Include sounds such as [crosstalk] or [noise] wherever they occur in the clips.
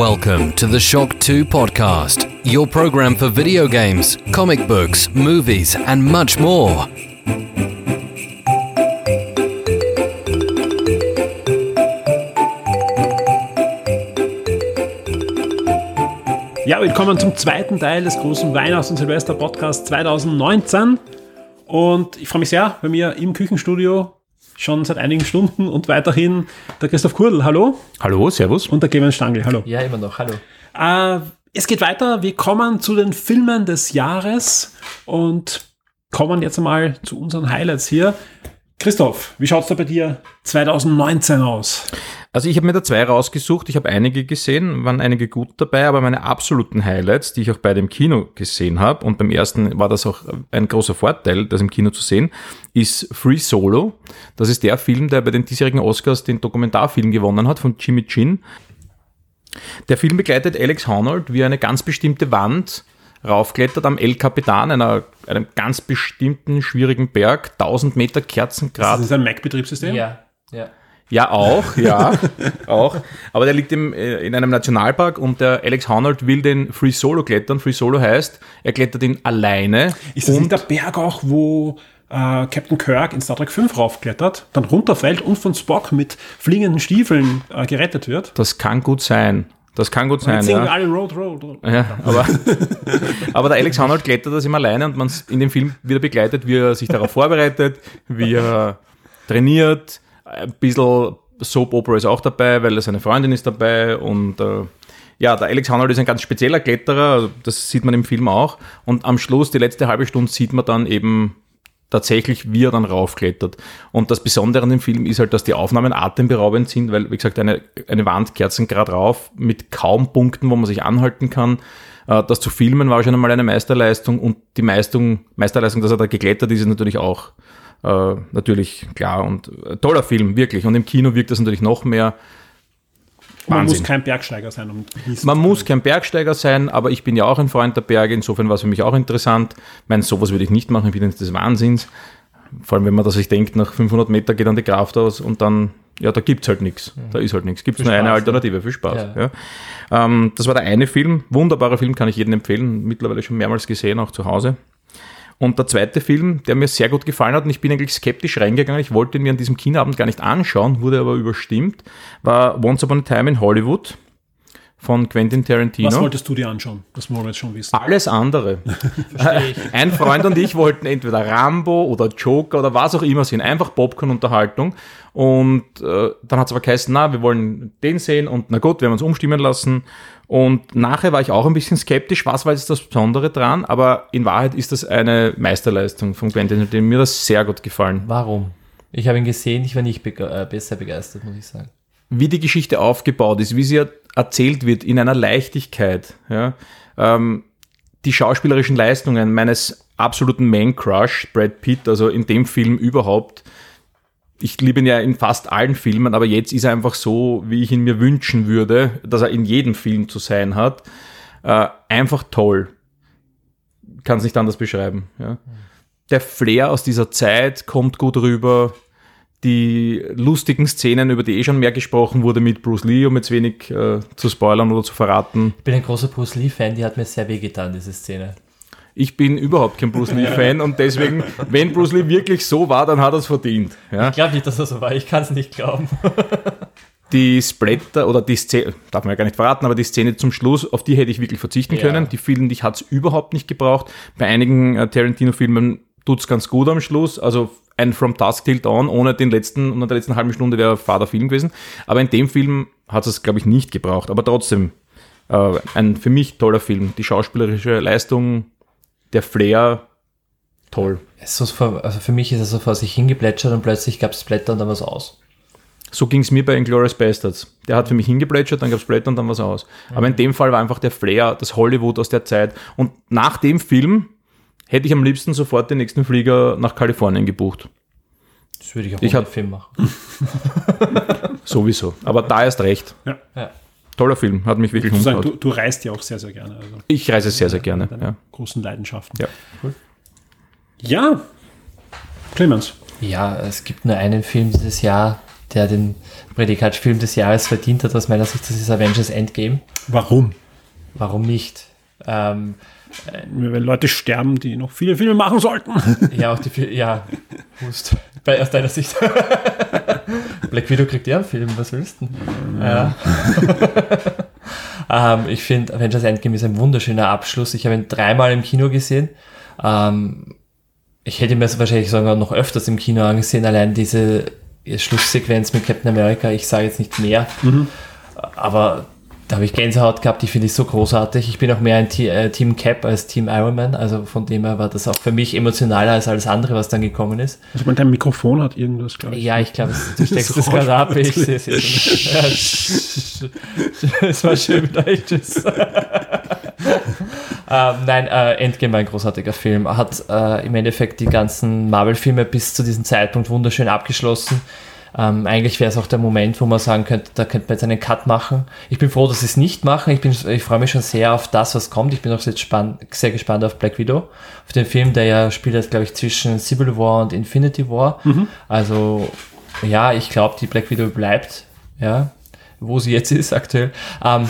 Welcome to the Shock 2 podcast, your program for video games, comic books, movies, and much more. Ja, willkommen zum zweiten Teil des großen Weihnachts- und Silvester-Podcasts 2019. Und ich freue mich sehr, bei mir im Küchenstudio schon seit einigen Stunden und weiterhin der Christoph Kurdl. Hallo. Hallo, servus. Und der Clemens Stangl. Hallo. Ja, immer noch. Hallo. Äh, es geht weiter. Wir kommen zu den Filmen des Jahres und kommen jetzt einmal zu unseren Highlights hier. Christoph, wie schaut es da bei dir 2019 aus? Also ich habe mir da zwei rausgesucht. Ich habe einige gesehen, waren einige gut dabei, aber meine absoluten Highlights, die ich auch bei dem Kino gesehen habe, und beim ersten war das auch ein großer Vorteil, das im Kino zu sehen, ist Free Solo. Das ist der Film, der bei den diesjährigen Oscars den Dokumentarfilm gewonnen hat, von Jimmy Chin. Der Film begleitet Alex Honnold, wie er eine ganz bestimmte Wand raufklettert am El Capitan, einer, einem ganz bestimmten schwierigen Berg, 1000 Meter Kerzengrad. Das ist ein Mac-Betriebssystem? Ja, ja. Ja, auch, [laughs] ja, [laughs] auch. Aber der liegt im, äh, in einem Nationalpark und der Alex Honnold will den Free Solo klettern. Free Solo heißt, er klettert ihn alleine. Ist das nicht der Berg auch, wo äh, Captain Kirk in Star Trek 5 raufklettert, dann runterfällt und von Spock mit fliegenden Stiefeln äh, gerettet wird? das kann gut sein. Das kann gut sein, ja. alle Road, Road, Road. ja aber, [laughs] aber der Alex Honnold klettert das immer alleine und man in dem Film wird er begleitet, wie er sich darauf vorbereitet, wie er trainiert, ein bisschen Soap Opera ist auch dabei, weil seine Freundin ist dabei und äh, ja, der Alex Honnold ist ein ganz spezieller Kletterer, also das sieht man im Film auch und am Schluss, die letzte halbe Stunde, sieht man dann eben tatsächlich, wie er dann raufklettert. Und das Besondere an dem Film ist halt, dass die Aufnahmen atemberaubend sind, weil, wie gesagt, eine, eine Wand kerzengrad rauf mit kaum Punkten, wo man sich anhalten kann. Äh, Das zu filmen war schon einmal eine Meisterleistung und die Meistung, Meisterleistung, dass er da geklettert ist, ist natürlich auch äh, natürlich klar und äh, toller Film, wirklich. Und im Kino wirkt das natürlich noch mehr. Man muss Wahnsinn. kein Bergsteiger sein, um Man muss kein Bergsteiger sein, aber ich bin ja auch ein Freund der Berge, insofern war es für mich auch interessant. Ich meine, sowas würde ich nicht machen, ich bin jetzt des Wahnsinns. Vor allem, wenn man das sich denkt, nach 500 Meter geht dann die Kraft aus und dann, ja, da gibt's halt nichts. Da ist halt nichts. Gibt es nur eine Spaß, Alternative, für Spaß. Ja. Ja. Ähm, das war der eine Film, wunderbarer Film, kann ich jedem empfehlen, mittlerweile schon mehrmals gesehen, auch zu Hause. Und der zweite Film, der mir sehr gut gefallen hat, und ich bin eigentlich skeptisch reingegangen, ich wollte ihn mir an diesem Kinoabend gar nicht anschauen, wurde aber überstimmt, war Once Upon a Time in Hollywood von Quentin Tarantino. Was wolltest du dir anschauen? Das wollen wir jetzt schon wissen. Alles andere. [laughs] Ein Freund und ich wollten entweder Rambo oder Joker oder was auch immer sehen, einfach Popcorn-Unterhaltung. Und äh, dann hat es aber geheißen, na, wir wollen den sehen und na gut, wir haben uns umstimmen lassen. Und nachher war ich auch ein bisschen skeptisch, was war jetzt das Besondere dran, aber in Wahrheit ist das eine Meisterleistung von Quentin, Tarantino. mir das sehr gut gefallen. Warum? Ich habe ihn gesehen, ich war nicht bege äh, besser begeistert, muss ich sagen. wie die Geschichte aufgebaut ist, wie sie erzählt wird in einer Leichtigkeit. Ja? Ähm, die schauspielerischen Leistungen meines absoluten Man-Crush, Brad Pitt, also in dem Film überhaupt. Ich liebe ihn ja in fast allen Filmen, aber jetzt ist er einfach so, wie ich ihn mir wünschen würde, dass er in jedem Film zu sein hat. Äh, einfach toll. Kann es nicht anders beschreiben. Ja? Der Flair aus dieser Zeit kommt gut rüber die lustigen Szenen, über die eh schon mehr gesprochen wurde mit Bruce Lee, um jetzt wenig äh, zu spoilern oder zu verraten. Ich bin ein großer Bruce Lee-Fan, die hat mir sehr wehgetan, diese Szene. Ich bin überhaupt kein Bruce Lee-Fan und deswegen, wenn Bruce Lee wirklich so war, dann hat er es verdient. Ja? Ich glaube nicht, dass das so war, ich kann es nicht glauben. [laughs] Die Splatter oder die Szene, darf man ja gar nicht verraten, aber die Szene zum Schluss, auf die hätte ich wirklich verzichten Ja. können. Die vielen, die hat es überhaupt nicht gebraucht. Bei einigen äh, Tarantino-Filmen tut's ganz gut am Schluss. Also ein From Dusk Till Dawn ohne den letzten, ohne der letzten halben Stunde wäre fader Film gewesen. Aber in dem Film hat es, glaube ich, nicht gebraucht. Aber trotzdem, äh, ein für mich toller Film. Die schauspielerische Leistung, der Flair, toll. Es also für mich ist es so vor sich hingeplätschert und plötzlich gab es Blätter und dann war es aus. So ging es mir bei Inglourious Bastards. Der hat für mich hingeplätschert, dann gab's Blätter und dann war's aus. Aber in dem Fall war einfach der Flair, das Hollywood aus der Zeit. Und nach dem Film hätte ich am liebsten sofort den nächsten Flieger nach Kalifornien gebucht. Das würde ich auch Ich ohne hab- Film machen. [laughs] Sowieso. Aber da erst recht. Ja. Ja. Toller Film, hat mich wirklich umgehauen. du, du reist ja auch sehr, sehr gerne. Also Ich reise sehr, sehr gerne. Ja. großen Leidenschaften. Ja. Ja, Clemens. Ja, es gibt nur einen Film dieses Jahr, der den Prädikat Film des Jahres verdient hat, aus meiner Sicht, das ist Avengers Endgame. Warum? Warum nicht? Ähm, Wenn Leute sterben, die noch viele Filme machen sollten. ja, auch die, ja, [laughs] Hust. Bei, aus deiner Sicht. [laughs] Black Widow kriegt ja einen Film, was willst du? denn? Ja. [laughs] ähm, ich finde, Avengers Endgame ist ein wunderschöner Abschluss. Ich habe ihn dreimal im Kino gesehen. Ähm, ich hätte mir es wahrscheinlich sogar noch öfters im Kino angesehen, allein diese Schlusssequenz mit Captain America. Ich sage jetzt nicht mehr, aber da habe ich Gänsehaut gehabt, die finde ich so großartig. Ich bin auch mehr ein Te äh, Team Cap als Team Iron Man, also von dem her war das auch für mich emotionaler als alles andere, was dann gekommen ist. Also man, dein Mikrofon hat irgendwas, glaube ich. Ja, ich glaube, [laughs] du steckst das gerade ab. Ich sehe es jetzt. Es war schön mit euch. Tschüss. ähm, nein, äh, Endgame war ein großartiger Film. Hat äh, im Endeffekt die ganzen Marvel-Filme bis zu diesem Zeitpunkt wunderschön abgeschlossen. Ähm, eigentlich wäre es auch der Moment, wo man sagen könnte, da könnte man jetzt einen Cut machen. Ich bin froh, dass sie es nicht machen. Ich, bin, ich freue mich schon sehr auf das, was kommt. Ich bin auch jetzt sehr gespannt auf Black Widow. Auf den Film, der ja spielt jetzt, glaube ich, zwischen Civil War und Infinity War. Also, ja, ich glaube, die Black Widow bleibt. Ja, wo sie jetzt ist aktuell. Ähm,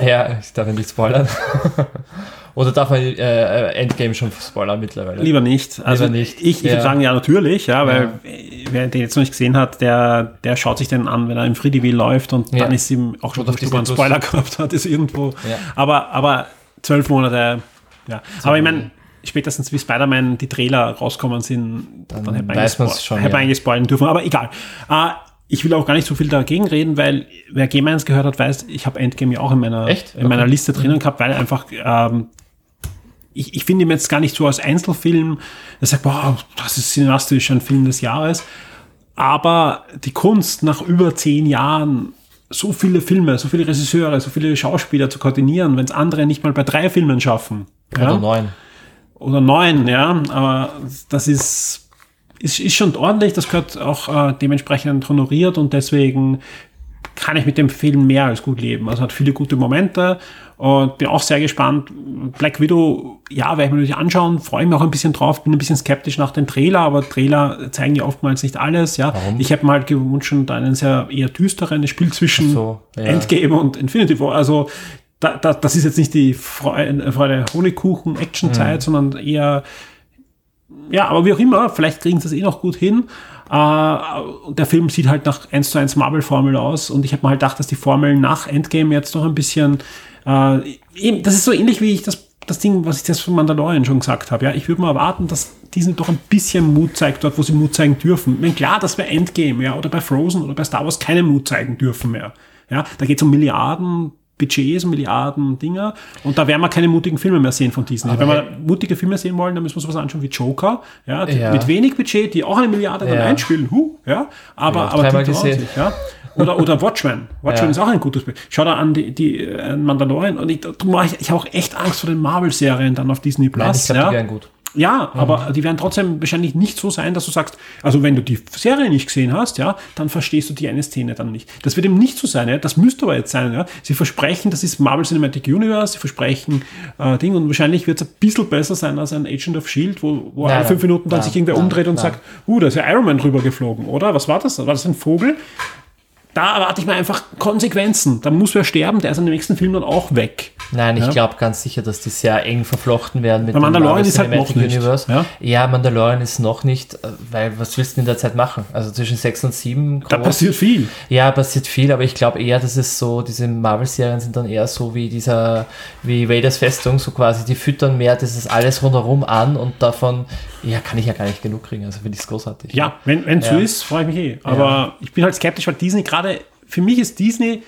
ja, ich darf ja nicht spoilern. [laughs] Oder darf man äh, Endgame schon spoilern mittlerweile? Lieber nicht. Also Lieber nicht. Ich, ich Ja. würde sagen, ja, natürlich, ja, weil Ja. äh, wer den jetzt noch nicht gesehen hat, der, der schaut sich den an, wenn er im Free TV läuft und Ja. dann ist ihm auch schon er einen Spoiler gehabt hat, ist irgendwo. Aber, aber zwölf Monate, ja. Aber ich meine, spätestens wie Spider-Man die Trailer rauskommen sind, dann, hätte man, eigentlich, ja. eigentlich spoilern dürfen. Aber egal. Äh, ich will auch gar nicht so viel dagegen reden, weil wer Game 1 gehört hat, weiß, ich habe Endgame ja auch in meiner, Echt? in meiner Okay. Liste drinnen gehabt, weil einfach ähm, ich, ich finde ihn jetzt gar nicht so als Einzelfilm, der sagt, boah, das ist cineastisch ein Film des Jahres. Aber die Kunst nach über zehn Jahren so viele Filme, so viele Regisseure, so viele Schauspieler zu koordinieren, wenn es andere nicht mal bei drei Filmen schaffen. Oder Ja? neun. Oder neun, ja. Aber das ist, ist, ist schon ordentlich, das gehört auch äh, dementsprechend honoriert und deswegen kann ich mit dem Film mehr als gut leben. Also hat viele gute Momente und bin auch sehr gespannt. Black Widow, ja, werde ich mir natürlich anschauen, freue mich auch ein bisschen drauf, bin ein bisschen skeptisch nach den Trailer, aber Trailer zeigen ja oftmals nicht alles, ja. Warum? Ich habe mir halt gewünscht, einen sehr eher düsteren, Spiel zwischen so, ja. Endgame und Infinity War, also da, da, das ist jetzt nicht die Freude, Freude Honigkuchen Action-Zeit, Mhm. sondern eher ja, aber wie auch immer, vielleicht kriegen sie das eh noch gut hin. Äh, und der Film sieht halt nach 1 zu 1 Marvel-Formel aus und ich habe mir halt gedacht, dass die Formel nach Endgame jetzt noch ein bisschen, äh, eben, das ist so ähnlich wie ich das, das Ding, was ich das von Mandalorian schon gesagt habe. Ja, ich würde mal erwarten, dass Disney doch ein bisschen Mut zeigt dort, wo sie Mut zeigen dürfen. Ich meine, klar, dass bei Endgame, ja, oder bei Frozen oder bei Star Wars keine Mut zeigen dürfen mehr. Ja, da geht es um Milliarden Budgets, Milliarden Dinger. Und da werden wir keine mutigen Filme mehr sehen von Disney. Wenn wir mutige Filme sehen wollen, dann müssen wir sowas anschauen wie Joker, ja, Ja. mit wenig Budget, die auch eine Milliarde dann Ja. einspielen, huh, ja, aber, Ja, aber die trauen gesehen. sich, ja. Oder, oder Watchmen. Watchmen Ja. ist auch ein gutes Bild. Schau da an die, die äh, Mandalorian und ich, ich, ich habe auch echt Angst vor den Marvel-Serien dann auf Disney Plus. Nein, ich glaube, ja. die wären gut. Ja, aber die werden trotzdem wahrscheinlich nicht so sein, dass du sagst, also wenn du die Serie nicht gesehen hast, ja, dann verstehst du die eine Szene dann nicht. Das wird eben nicht so sein, ja. Das müsste aber jetzt sein, ja. Sie versprechen, das ist Marvel Cinematic Universe, sie versprechen äh, Ding und wahrscheinlich wird es ein bisschen besser sein als ein Agent of Shield, wo, wo Nein, alle fünf Minuten dann nein, sich irgendwer nein, umdreht und sagt, uh, da ist ja Iron Man drüber geflogen, oder? Was war das? War das ein Vogel? Da erwarte ich mir einfach Konsequenzen. Da muss wer sterben, der ist im nächsten Film dann auch weg. Nein, ich Ja. glaube ganz sicher, dass die sehr eng verflochten werden mit dem Mandalorian Marvel ist halt noch nicht, Universe. ja. Ja? Mandalorian ist noch nicht, äh, weil was willst du in der Zeit machen? Also zwischen 6 und 7 Da passiert viel. Ja, passiert viel, aber ich glaube eher, dass es so, diese Marvel-Serien sind dann eher so wie dieser, wie Vaders Festung, so quasi, die füttern mehr dieses alles rundherum an und davon, ja, kann ich ja gar nicht genug kriegen, also finde ich es großartig. Ja, wenn es so Ja. ist, freue ich mich eh. Aber ich bin halt skeptisch, weil Disney gerade, für mich ist Disney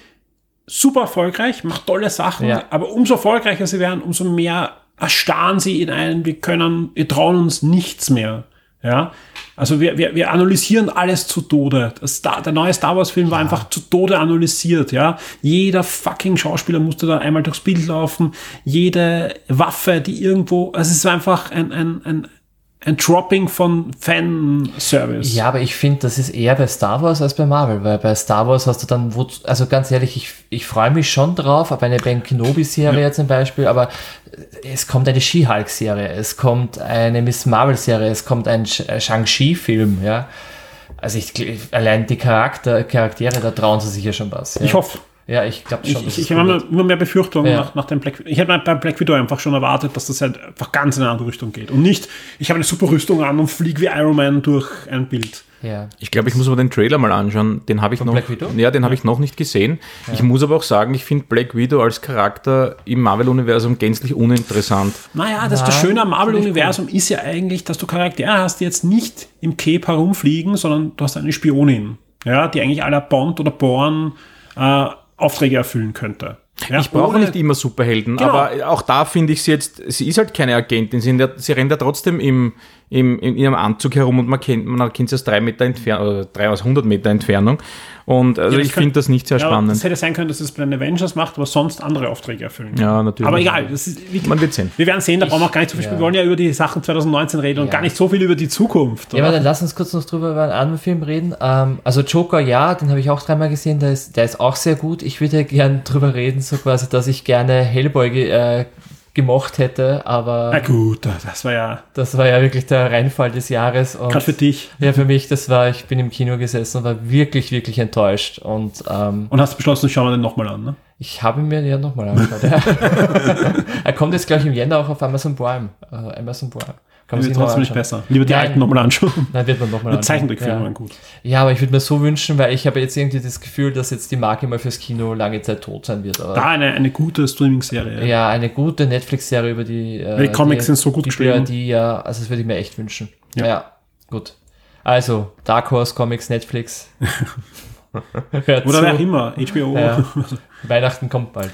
super erfolgreich, macht tolle Sachen, Ja. aber umso erfolgreicher sie werden, umso mehr erstarren sie in einen, wir können, wir trauen uns nichts mehr. Ja, also wir, wir, wir analysieren alles zu Tode. Das Star, der neue Star Wars Film war einfach zu Tode analysiert, ja. Jeder fucking Schauspieler musste da einmal durchs Bild laufen. Jede Waffe, die irgendwo, also es war einfach ein, ein, ein, ein Dropping von Fanservice. Ja, aber ich finde, das ist eher bei Star Wars als bei Marvel, weil bei Star Wars hast du dann, also ganz ehrlich, ich, ich freue mich schon drauf, auf eine Ben Kenobi-Serie zum Beispiel, aber es kommt eine She-Hulk-Serie, es kommt eine Miss Marvel-Serie, es kommt ein äh, Shang-Chi-Film, ja. Also ich, allein die Charakter, Charaktere, da trauen sie sich ja schon was. Ja. Ich hoffe. Ja, ich glaube schon. Ich, ich, habe immer mehr Befürchtungen Ja. nach, nach dem Black Ich hätte bei Black Widow einfach schon erwartet, dass das halt einfach ganz in eine andere Richtung geht. Und nicht, ich habe eine super Rüstung an und fliege wie Iron Man durch ein Bild. Ja. Ich glaube, ich muss aber den Trailer mal anschauen. Den habe ich noch. Black Widow? Ja, den habe ich noch nicht gesehen. Ich muss aber auch sagen, ich finde Black Widow als Charakter im Marvel-Universum gänzlich uninteressant. Naja, das, das Nein, Schöne am Marvel-Universum ist ja eigentlich, dass du Charaktere hast, die jetzt nicht im Cape herumfliegen, sondern du hast eine Spionin, ja, die eigentlich aller Bond oder Born äh, Aufträge erfüllen könnte. Ja, Ich brauche nicht immer Superhelden, Genau. aber auch da finde ich sie jetzt, sie ist halt keine Agentin, sie, sie rennt ja trotzdem im, im, in ihrem Anzug herum und man kennt, man kennt sie aus drei Meter Entfernung, oder drei aus 100 Meter Entfernung. Und also Ja, ich finde das nicht sehr Ja, spannend. Das hätte sein können, dass es bei den Avengers macht, aber sonst andere Aufträge erfüllen. Ja, natürlich. Aber egal, das ist, wie, Man wird sehen. wir werden sehen, da brauchen wir auch gar nicht so viel. ja. Wir wollen ja über die Sachen 2019 reden und Ja. gar nicht so viel über die Zukunft. Ja, oder? aber dann lass uns kurz noch drüber über einen anderen Film reden. Ähm, also Joker, ja, den habe ich auch dreimal gesehen, der ist, der ist auch sehr gut. Ich würde gern drüber reden, so quasi, dass ich gerne Hellboy äh, gemocht hätte, aber Na gut, das war ja das war ja wirklich der Reinfall des Jahres. Und gerade für dich. ja, für mich, das war, ich bin im Kino gesessen und war wirklich, wirklich enttäuscht. Und ähm, Und hast beschlossen, schauen wir den nochmal an. Ne? ich habe ihn mir ja nochmal angeschaut. ja. [laughs] er kommt jetzt, glaube ich, im Jänner auch auf Amazon Prime. Äh, Amazon Prime. Kann Wird trotzdem nicht anschauen. besser. Lieber die Nein. alten nochmal anschauen. Nein, wird man nochmal Die Zeichentrickfilme ja. waren gut. ja, aber ich würde mir so wünschen, weil ich habe jetzt irgendwie das Gefühl, dass jetzt die Marke mal fürs Kino lange Zeit tot sein wird. Aber Da eine, eine gute Streaming-Serie. ja, eine gute Netflix-Serie über die. Äh, die Comics sind so gut die geschrieben. Die, ja, also das würde ich mir echt wünschen. Ja. Ja, gut. Also, Dark Horse Comics, Netflix. [laughs] Oder zu. wer auch immer, HBO. Ja. Weihnachten kommt bald.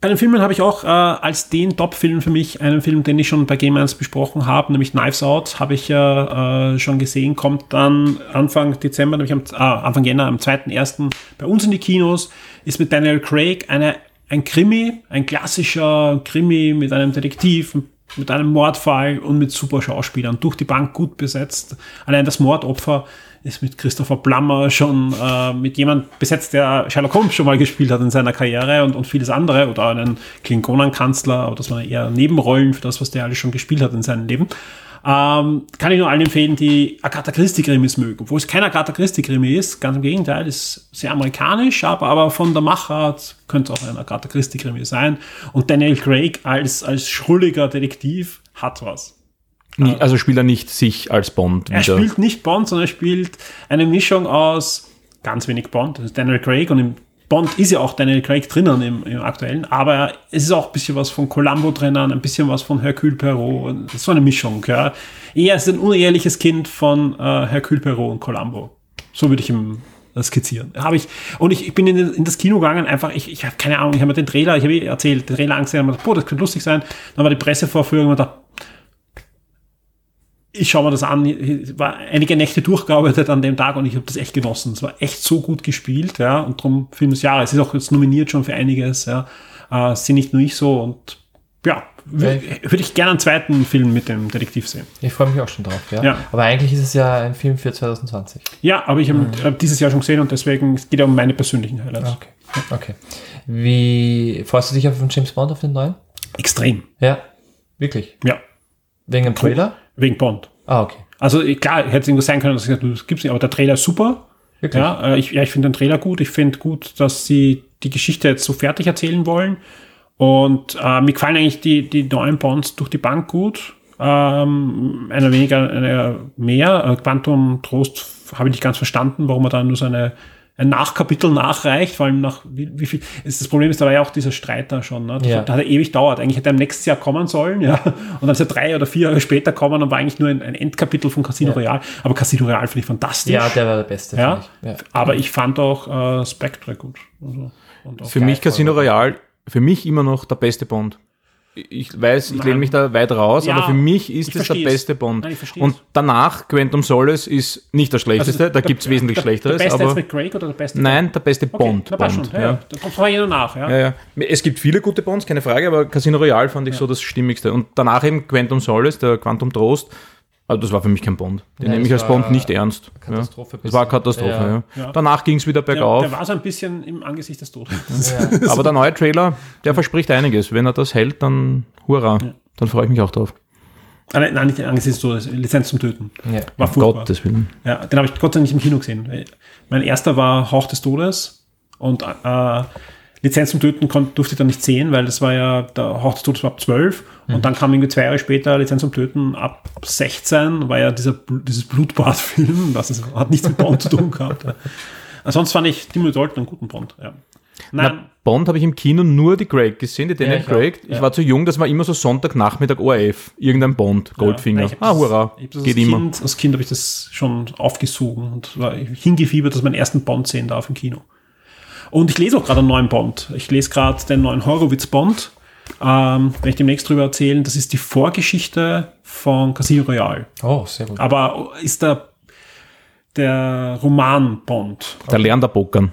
Bei den Filmen habe ich auch äh, als den Top-Film für mich einen Film, den ich schon bei Game 1 besprochen habe, nämlich Knives Out, habe ich ja äh, schon gesehen, kommt dann Anfang Dezember, nämlich am, ah, Anfang Jänner, am 2.1. bei uns in die Kinos, ist mit Daniel Craig eine, ein Krimi, ein klassischer Krimi mit einem Detektiv, mit einem Mordfall und mit super Schauspielern, durch die Bank gut besetzt. Allein das Mordopfer ist mit Christopher Plummer schon äh, mit jemand besetzt, der Sherlock Holmes schon mal gespielt hat in seiner Karriere und, und vieles andere oder einen Klingonenkanzler, aber das waren eher Nebenrollen für das, was der alles schon gespielt hat in seinem Leben. Ähm, kann ich nur allen empfehlen, die Agatha Christie-Krimis mögen. Obwohl es kein Agatha Christie-Krimi ist, ganz im Gegenteil, ist sehr amerikanisch, aber, aber von der Machart könnte es auch ein Agatha Christie-Krimi sein. Und Daniel Craig als, als schrulliger Detektiv hat was. Nie, also spielt er nicht sich als Bond Er spielt nicht Bond, sondern er spielt eine Mischung aus ganz wenig Bond, das ist Daniel Craig und im Bond ist ja auch Daniel Craig drinnen im, im aktuellen, aber es ist auch ein bisschen was von Columbo drinnen, ein bisschen was von Hercule Perot, das ist so eine Mischung, ja. Er ist ein uneheliches Kind von äh, Hercule Perot und Columbo. So würde ich ihm skizzieren. Habe ich, und ich, ich bin in, in das Kino gegangen, einfach, ich, ich habe keine Ahnung, ich habe mir den Trailer, ich habe eh erzählt, den Trailer angesehen, und mir gedacht, boah, das könnte lustig sein. Dann war die Pressevorführung und gedacht, ich schaue mir das an, ich war einige Nächte durchgearbeitet an dem Tag und ich habe das echt genossen. Es war echt so gut gespielt, ja, und darum Film des Jahres. Es ist auch jetzt nominiert schon für einiges, ja. Äh, sind nicht nur ich so und ja, würde würd ich gerne einen zweiten Film mit dem Detektiv sehen. Ich freue mich auch schon drauf, ja. Ja. Aber eigentlich ist es ja ein Film für 2020. Ja, aber ich habe ihn äh, dieses Jahr schon gesehen und deswegen es geht ja um meine persönlichen Highlights. Okay. Okay. Wie freust du dich auf den James Bond, auf den neuen? Extrem. Ja. Wirklich? Ja, Wegen dem Trailer? Wegen Bond. Ah, okay. Also klar, hätte es irgendwas sein können, dass ich das gibt's nicht, aber der Trailer ist super. Wirklich? Ja, äh, ich, ja, ich finde den Trailer gut. Ich finde gut, dass sie die Geschichte jetzt so fertig erzählen wollen. Und äh, mir gefallen eigentlich die, die neuen Bonds durch die Bank gut. Ähm, einer weniger, einer mehr. Äh, Quantum Trost habe ich nicht ganz verstanden, warum er da nur so ein Nachkapitel nachreicht, vor allem nach wie, wie viel. Ist, das Problem ist, da war ja auch dieser Streit da schon. Ne? Das, Ja. Da hat er ewig dauert. Eigentlich hätte er im nächsten Jahr kommen sollen, ja. Und dann ist er drei oder vier Jahre später kommen und war eigentlich nur ein, ein Endkapitel von Casino Ja. Royale. Aber Casino Royale finde ich fantastisch. Ja, der war der Beste. Ja, finde ich. ja. aber ich fand auch äh, Spectre gut. Also, und auch Für Geil, mich Casino. Royale, für mich immer noch der beste Bond. Ich weiß, ich Nein. lehne mich da weit raus, Ja, aber für mich ist es der beste Bond. Nein. Und danach, Quantum Solace ist nicht das schlechteste, Also, da gibt es wesentlich der, schlechteres, Der beste aber jetzt mit Craig oder der beste? nein, der beste okay, Bond. Bond schon. Ja, ja. Da kommt vorher jeder nach. Ja. Ja, ja. Es gibt viele gute Bonds, keine Frage, aber Casino Royale fand ich so das Stimmigste. Und danach eben Quantum Solace, der Quantum Trost. Also das war für mich kein Bond. Den Nein, nehme ich als Bond nicht ernst. Katastrophe Ja. Das war. Katastrophe, Ja. ja. Ja. Danach ging es wieder Der, bergauf. der war so ein bisschen im Angesicht des Todes. Ja. [laughs] aber der neue Trailer, der verspricht einiges. Wenn er das hält, dann hurra. Dann freue ich mich auch drauf. Ah, nein, nein, nicht angesichts des Todes, Lizenz zum Töten. Ja. War furchtbar. Gottes Willen. Ja, den habe ich Gott sei Dank nicht im Kino gesehen. Mein erster war Hauch des Todes und äh, Lizenz zum Töten durfte ich dann nicht sehen, weil das war ja, der Hauch des Todes war ab 12 und dann kam irgendwie zwei Jahre später Lizenz zum Töten ab 16, war ja dieser, dieses Blutbadfilm, [laughs] das ist, hat nichts mit Bond zu tun gehabt. Ja. Ansonsten fand ich Timothy Dalton einen guten Bond. Ja. Nein, Na, Bond habe ich im Kino nur die Craig gesehen, die Daniel ich auch, Craig. Ich war zu jung, das war immer so Sonntagnachmittag ORF. Irgendein Bond, Goldfinger. Ja, ah, hurra. Geht als immer. Kind, als Kind habe ich das schon aufgesogen und war hingefiebert, dass ich meinen ersten Bond sehen darf im Kino. Und ich lese auch gerade einen neuen Bond. Ich lese gerade den neuen Horowitz-Bond. Ähm, werde ich demnächst drüber erzählen. Das ist die Vorgeschichte von Casino Royale. Oh, sehr gut. Aber ist der, der Roman Bond. Da lernt er Pokern.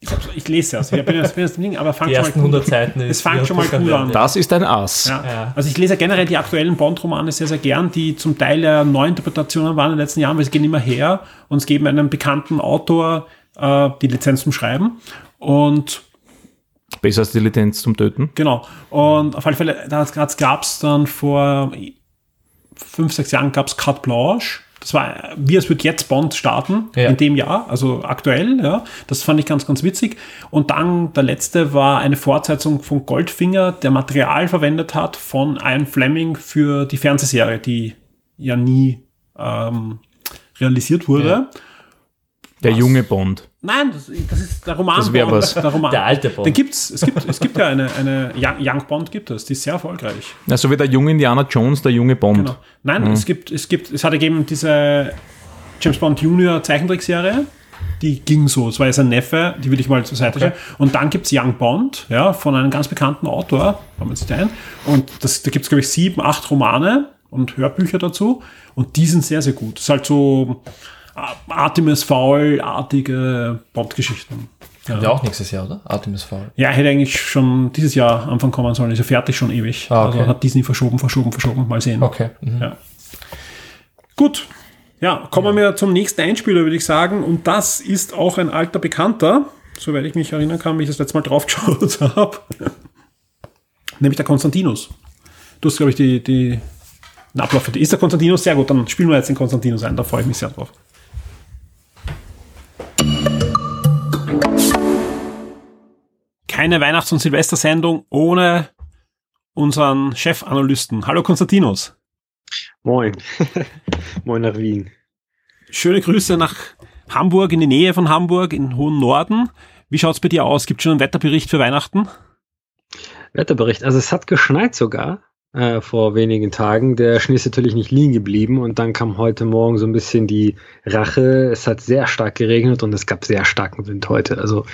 Ich, ich lese es. Ich bin jetzt, bin jetzt im Ding, aber fang Die schon mal ersten gut 100 Seiten Es fängt schon mal cool an. Das ist ein Ass. Ja. Ja. Also ich lese ja generell die aktuellen Bond-Romane sehr, sehr gern, die zum Teil ja Neuinterpretationen waren in den letzten Jahren, weil sie gehen immer her und es geben einem bekannten Autor äh, die Lizenz zum Schreiben. Und Besser als die Lizenz zum Töten. genau. Und auf alle Fälle, da gab es dann vor fünf, sechs Jahren gab es Carte Blanche. Das war, wie es wird jetzt Bond starten, Ja. in dem Jahr, also aktuell, ja. Das fand ich ganz, ganz witzig. Und dann der letzte war eine Fortsetzung von Goldfinger, der Material verwendet hat von Ian Fleming für die Fernsehserie, die ja nie ähm, realisiert wurde. Ja. Der Was? junge Bond. Nein, das, das ist der Roman. Das wär Bond, was. Der, Roman. Der alte Bond. Den gibt's. Es gibt, es gibt ja eine, eine Young, Young Bond gibt es, die ist sehr erfolgreich. Ja, so wie der junge Indiana Jones, der junge Bond. Genau. Nein, es gibt, es gibt, es hat gegeben diese James Bond Junior Zeichentrickserie. Die ging so. Es war jetzt ein Neffe, die will ich mal zur Seite stellen. Und dann gibt's Young Bond, ja, von einem ganz bekannten Autor, haben wir jetzt ein. Und das, da gibt's glaube ich, sieben, acht Romane und Hörbücher dazu. Und die sind sehr, sehr gut. Das ist halt so Artemis Fowl-artige Bond-Geschichten. Ja, auch nächstes Jahr, oder? Artemis Fowl. Ja, hätte eigentlich schon dieses Jahr Anfang kommen sollen. Ist ja fertig schon ewig. Ah, okay. Also hat Disney verschoben, verschoben, verschoben. Mal sehen. Okay. Mhm. Ja. Gut. Ja, kommen wir zum nächsten Einspieler, würde ich sagen. Und das ist auch ein alter Bekannter, soweit ich mich erinnern kann, wie ich das letzte Mal drauf geschaut [laughs] habe. Nämlich der Konstantinus. Du hast, glaube ich, die, die den Ablauf für die. Ist der Konstantinus? Sehr gut, dann spielen wir jetzt den Konstantinus ein. Da freue ich mich sehr drauf. Keine Weihnachts- und Silvestersendung ohne unseren Chefanalysten. Hallo Konstantinus. Moin. [laughs] Moin nach Wien. Schöne Grüße nach Hamburg, in die Nähe von Hamburg, in hohen Norden. Wie schaut's bei dir aus? Gibt schon einen Wetterbericht für Weihnachten? Wetterbericht. Also es hat geschneit sogar äh, vor wenigen Tagen. Der Schnee ist natürlich nicht liegen geblieben und dann kam heute Morgen so ein bisschen die Rache. Es hat sehr stark geregnet und es gab sehr starken Wind heute. Also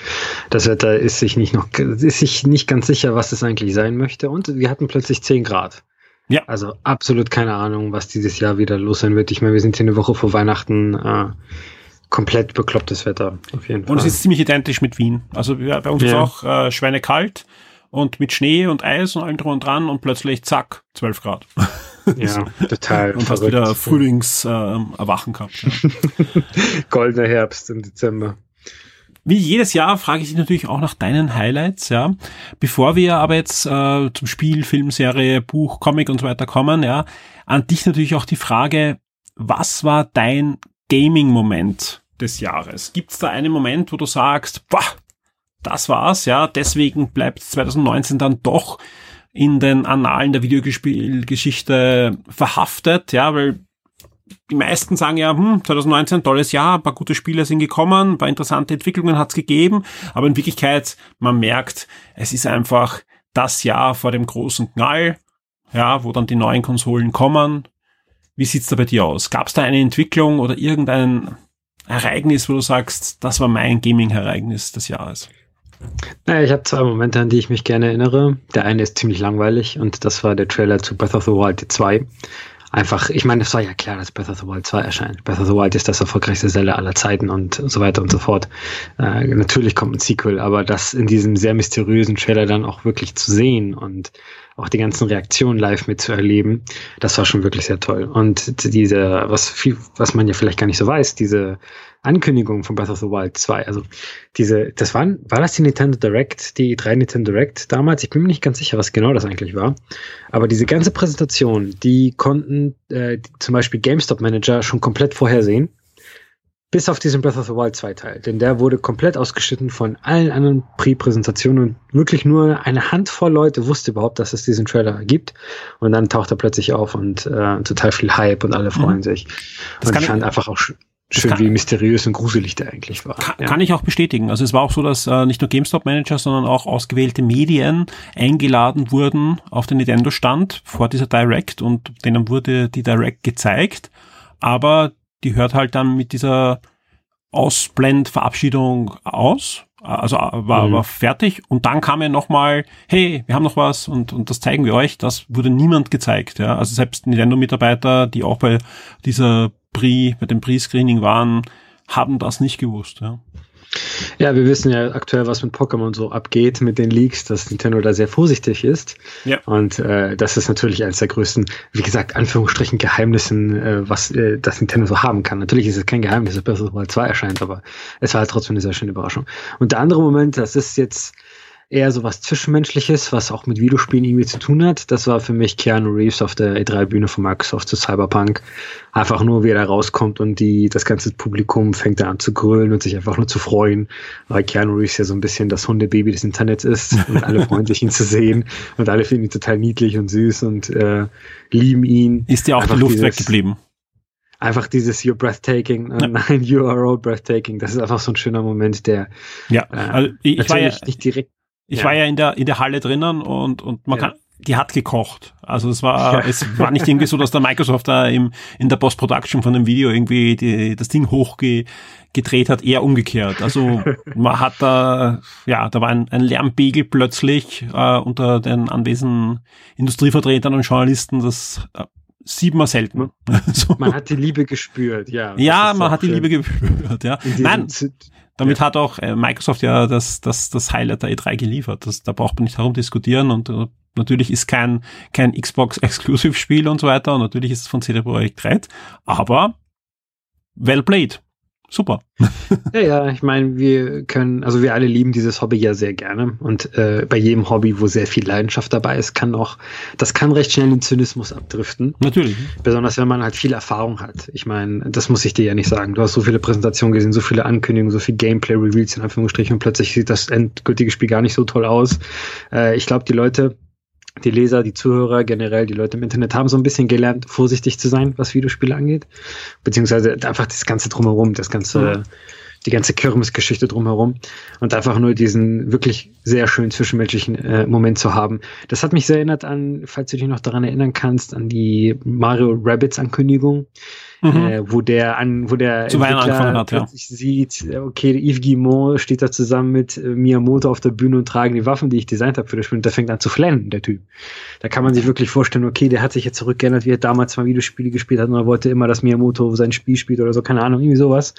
das Wetter ist sich nicht noch ist sich nicht ganz sicher, was es eigentlich sein möchte. Und wir hatten plötzlich 10 Grad. Ja. Also absolut keine Ahnung, was dieses Jahr wieder los sein wird. Ich meine, wir sind hier eine Woche vor Weihnachten. Äh, komplett beklopptes Wetter, auf jeden Fall. Und es ist ziemlich identisch mit Wien. Also bei uns ist Ja. auch äh, schweinekalt und mit Schnee und Eis und allem drum und dran und plötzlich zack, 12 Grad. ja, [laughs] total. Und hast verrückt. wieder Frühlingserwachen äh, Erwachen gehabt. Ja. [laughs] Goldener Herbst im Dezember. Wie jedes Jahr frage ich dich natürlich auch nach deinen Highlights, ja. Bevor wir aber jetzt äh, zum Spiel, Filmserie, Buch, Comic und so weiter kommen, ja, an dich natürlich auch die Frage, was war dein Gaming-Moment des Jahres? Gibt es da einen Moment, wo du sagst, boah, das war's, ja, deswegen bleibt 2019 dann doch in den Annalen der Videospielgeschichte verhaftet, ja, weil die meisten sagen ja, hm, 2019 tolles Jahr, ein paar gute Spiele sind gekommen, ein paar interessante Entwicklungen hat's gegeben, aber in Wirklichkeit, man merkt, es ist einfach das Jahr vor dem großen Knall, ja, wo dann die neuen Konsolen kommen. Wie sieht's da bei dir aus? Gab's da eine Entwicklung oder irgendein Ereignis, wo du sagst, das war mein Gaming-Ereignis des Jahres? Naja, ich habe zwei Momente, an die ich mich gerne erinnere. Der eine ist ziemlich langweilig und das war der Trailer zu Breath of the Wild 2. Einfach, ich meine, es war ja klar, dass Breath of the Wild 2 erscheint. Breath of the Wild ist das erfolgreichste Zelda aller Zeiten und so weiter und so fort. Äh, natürlich kommt ein Sequel, aber das in diesem sehr mysteriösen Trailer dann auch wirklich zu sehen und auch die ganzen Reaktionen live mitzuerleben, das war schon wirklich sehr toll. Und diese, was viel, was man ja vielleicht gar nicht so weiß, diese Ankündigung von Breath of the Wild 2, also diese, das waren, war das die Nintendo Direct, die drei Nintendo Direct damals? Ich bin mir nicht ganz sicher, was genau das eigentlich war. Aber diese ganze Präsentation, die konnten äh, zum Beispiel GameStop Manager schon komplett vorhersehen bis auf diesen Breath of the Wild 2 Teil. Denn der wurde komplett ausgeschnitten von allen anderen Pre-Präsentationen und wirklich nur eine Handvoll Leute wusste überhaupt, dass es diesen Trailer gibt. Und dann taucht er plötzlich auf und äh, total viel Hype und alle freuen mhm. sich. Das und ich fand einfach auch sch schön, kann, wie mysteriös und gruselig der eigentlich war. Kann, ja. kann ich auch bestätigen. Also es war auch so, dass äh, nicht nur GameStop-Manager, sondern auch ausgewählte Medien eingeladen wurden auf den Nintendo-Stand vor dieser Direct und denen wurde die Direct gezeigt. Aber die hört halt dann mit dieser Ausblendverabschiedung aus. Also äh, war, mhm. war fertig und dann kam ja nochmal, hey, wir haben noch was und, und das zeigen wir euch. Das wurde niemand gezeigt. Ja? Also selbst Nintendo-Mitarbeiter, die auch bei dieser Pre, bei dem Pre-Screening waren, haben das nicht gewusst. Ja? Ja, wir wissen ja aktuell, was mit Pokémon so abgeht mit den Leaks, dass Nintendo da sehr vorsichtig ist. Ja. Und äh, das ist natürlich eines der größten, wie gesagt, Anführungsstrichen Geheimnissen, äh, was äh, das Nintendo so haben kann. Natürlich ist es kein Geheimnis, dass Breath of the Wild 2 erscheint, aber es war halt trotzdem eine sehr schöne Überraschung. Und der andere Moment, das ist jetzt eher so was Zwischenmenschliches, was auch mit Videospielen irgendwie zu tun hat. Das war für mich Keanu Reeves auf der E3-Bühne von Microsoft zu Cyberpunk. Einfach nur, wie er da rauskommt und die, das ganze Publikum fängt da an zu grölen und sich einfach nur zu freuen, weil Keanu Reeves ja so ein bisschen das Hundebaby des Internets ist [laughs] und alle freuen sich, ihn zu sehen und alle finden ihn total niedlich und süß und äh, lieben ihn. Ist dir auch einfach die Luft dieses, weggeblieben? einfach dieses You're breathtaking, ja. [laughs] nein, you are all breathtaking. Das ist einfach so ein schöner Moment, der ja, äh, also ich, ich war ja nicht direkt ich ja. war ja in der, in der Halle drinnen und, und man ja. kann, die hat gekocht. Also es war, ja. es war nicht irgendwie so, dass der Microsoft da im, in der Post-Production von dem Video irgendwie die, das Ding hochgedreht hat, eher umgekehrt. Also man hat da, ja, da war ein, ein Lärmpegel plötzlich äh, unter den anwesenden Industrievertretern und Journalisten, das äh, sieht man selten. [laughs] so. Man hat die Liebe gespürt, ja. Ja, man hat die Liebe gespürt, ja. Nein, damit ja. hat auch äh, Microsoft ja das, das, das Highlight der E3 geliefert. Das, da braucht man nicht herum diskutieren und uh, natürlich ist kein, kein Xbox-Exclusive-Spiel [laughs] und so weiter und natürlich ist es von CD Projekt Red, aber well played super. [laughs] ja, ja, ich meine, wir können, also wir alle lieben dieses Hobby ja sehr gerne und äh, bei jedem Hobby, wo sehr viel Leidenschaft dabei ist, kann auch, das kann recht schnell in Zynismus abdriften. Natürlich. Besonders wenn man halt viel Erfahrung hat. Ich meine, das muss ich dir ja nicht sagen. Du hast so viele Präsentationen gesehen, so viele Ankündigungen, so viel Gameplay-Reveals in Anführungsstrichen und plötzlich sieht das endgültige Spiel gar nicht so toll aus. Äh, ich glaube, die Leute, die Leser, die Zuhörer, generell die Leute im Internet haben so ein bisschen gelernt, vorsichtig zu sein, was Videospiele angeht. Beziehungsweise einfach das Ganze drumherum, das ganze, mhm. die ganze Kirmesgeschichte drumherum. Und einfach nur diesen wirklich sehr schönen zwischenmenschlichen äh, Moment zu haben. Das hat mich sehr erinnert an, falls du dich noch daran erinnern kannst, an die Mario Rabbits Ankündigung mhm. äh, wo der an, wo der Zu Entwickler hat, ja. sieht, okay, Yves Guillemot steht da zusammen mit äh, Miyamoto auf der Bühne und tragen die Waffen, die ich designt habe für das Spiel und der fängt an zu flennen, der Typ. Da kann man sich wirklich vorstellen, okay, der hat sich jetzt zurückgeändert, wie er damals mal Videospiele gespielt hat und er wollte immer, dass Miyamoto sein Spiel spielt oder so, keine Ahnung, irgendwie sowas.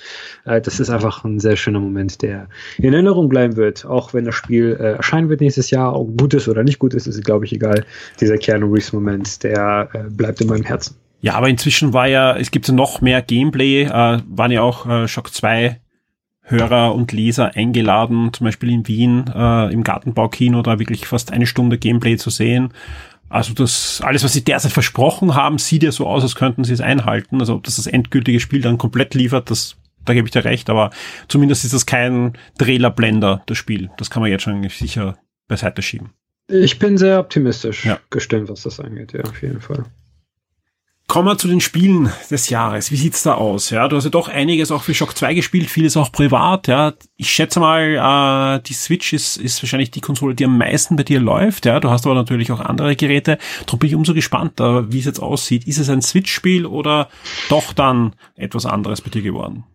Äh, das ist einfach ein sehr schöner Moment, der in Erinnerung bleiben wird, auch wenn das Spiel äh, erscheinen wird nächstes Jahr, ob gut ist oder nicht gut ist, ist glaube ich egal. Dieser Keanu Reeves Moment, der äh, bleibt in meinem Herzen. Ja, aber inzwischen war ja, es gibt ja noch mehr Gameplay, äh, waren ja auch äh, Shock 2 Hörer und Leser eingeladen, zum Beispiel in Wien äh, im Gartenbaukino, da wirklich fast eine Stunde Gameplay zu sehen. Also das, alles, was sie derzeit versprochen haben, sieht ja so aus, als könnten sie es einhalten. Also ob das das endgültige Spiel dann komplett liefert, das, da gebe ich dir recht, aber zumindest ist das kein Trailer-Blender, das Spiel. Das kann man jetzt schon sicher beiseite schieben. Ich bin sehr optimistisch ja. gestimmt, was das angeht, ja, auf jeden Fall. Kommen wir zu den Spielen des Jahres. Wie sieht's da aus? Ja, du hast ja doch einiges auch für Shock 2 gespielt, vieles auch privat. Ja, ich schätze mal, äh, die Switch ist, ist wahrscheinlich die Konsole, die am meisten bei dir läuft. Ja, du hast aber natürlich auch andere Geräte. Darum bin ich umso gespannter, wie es jetzt aussieht. Ist es ein Switch-Spiel oder doch dann etwas anderes bei dir geworden?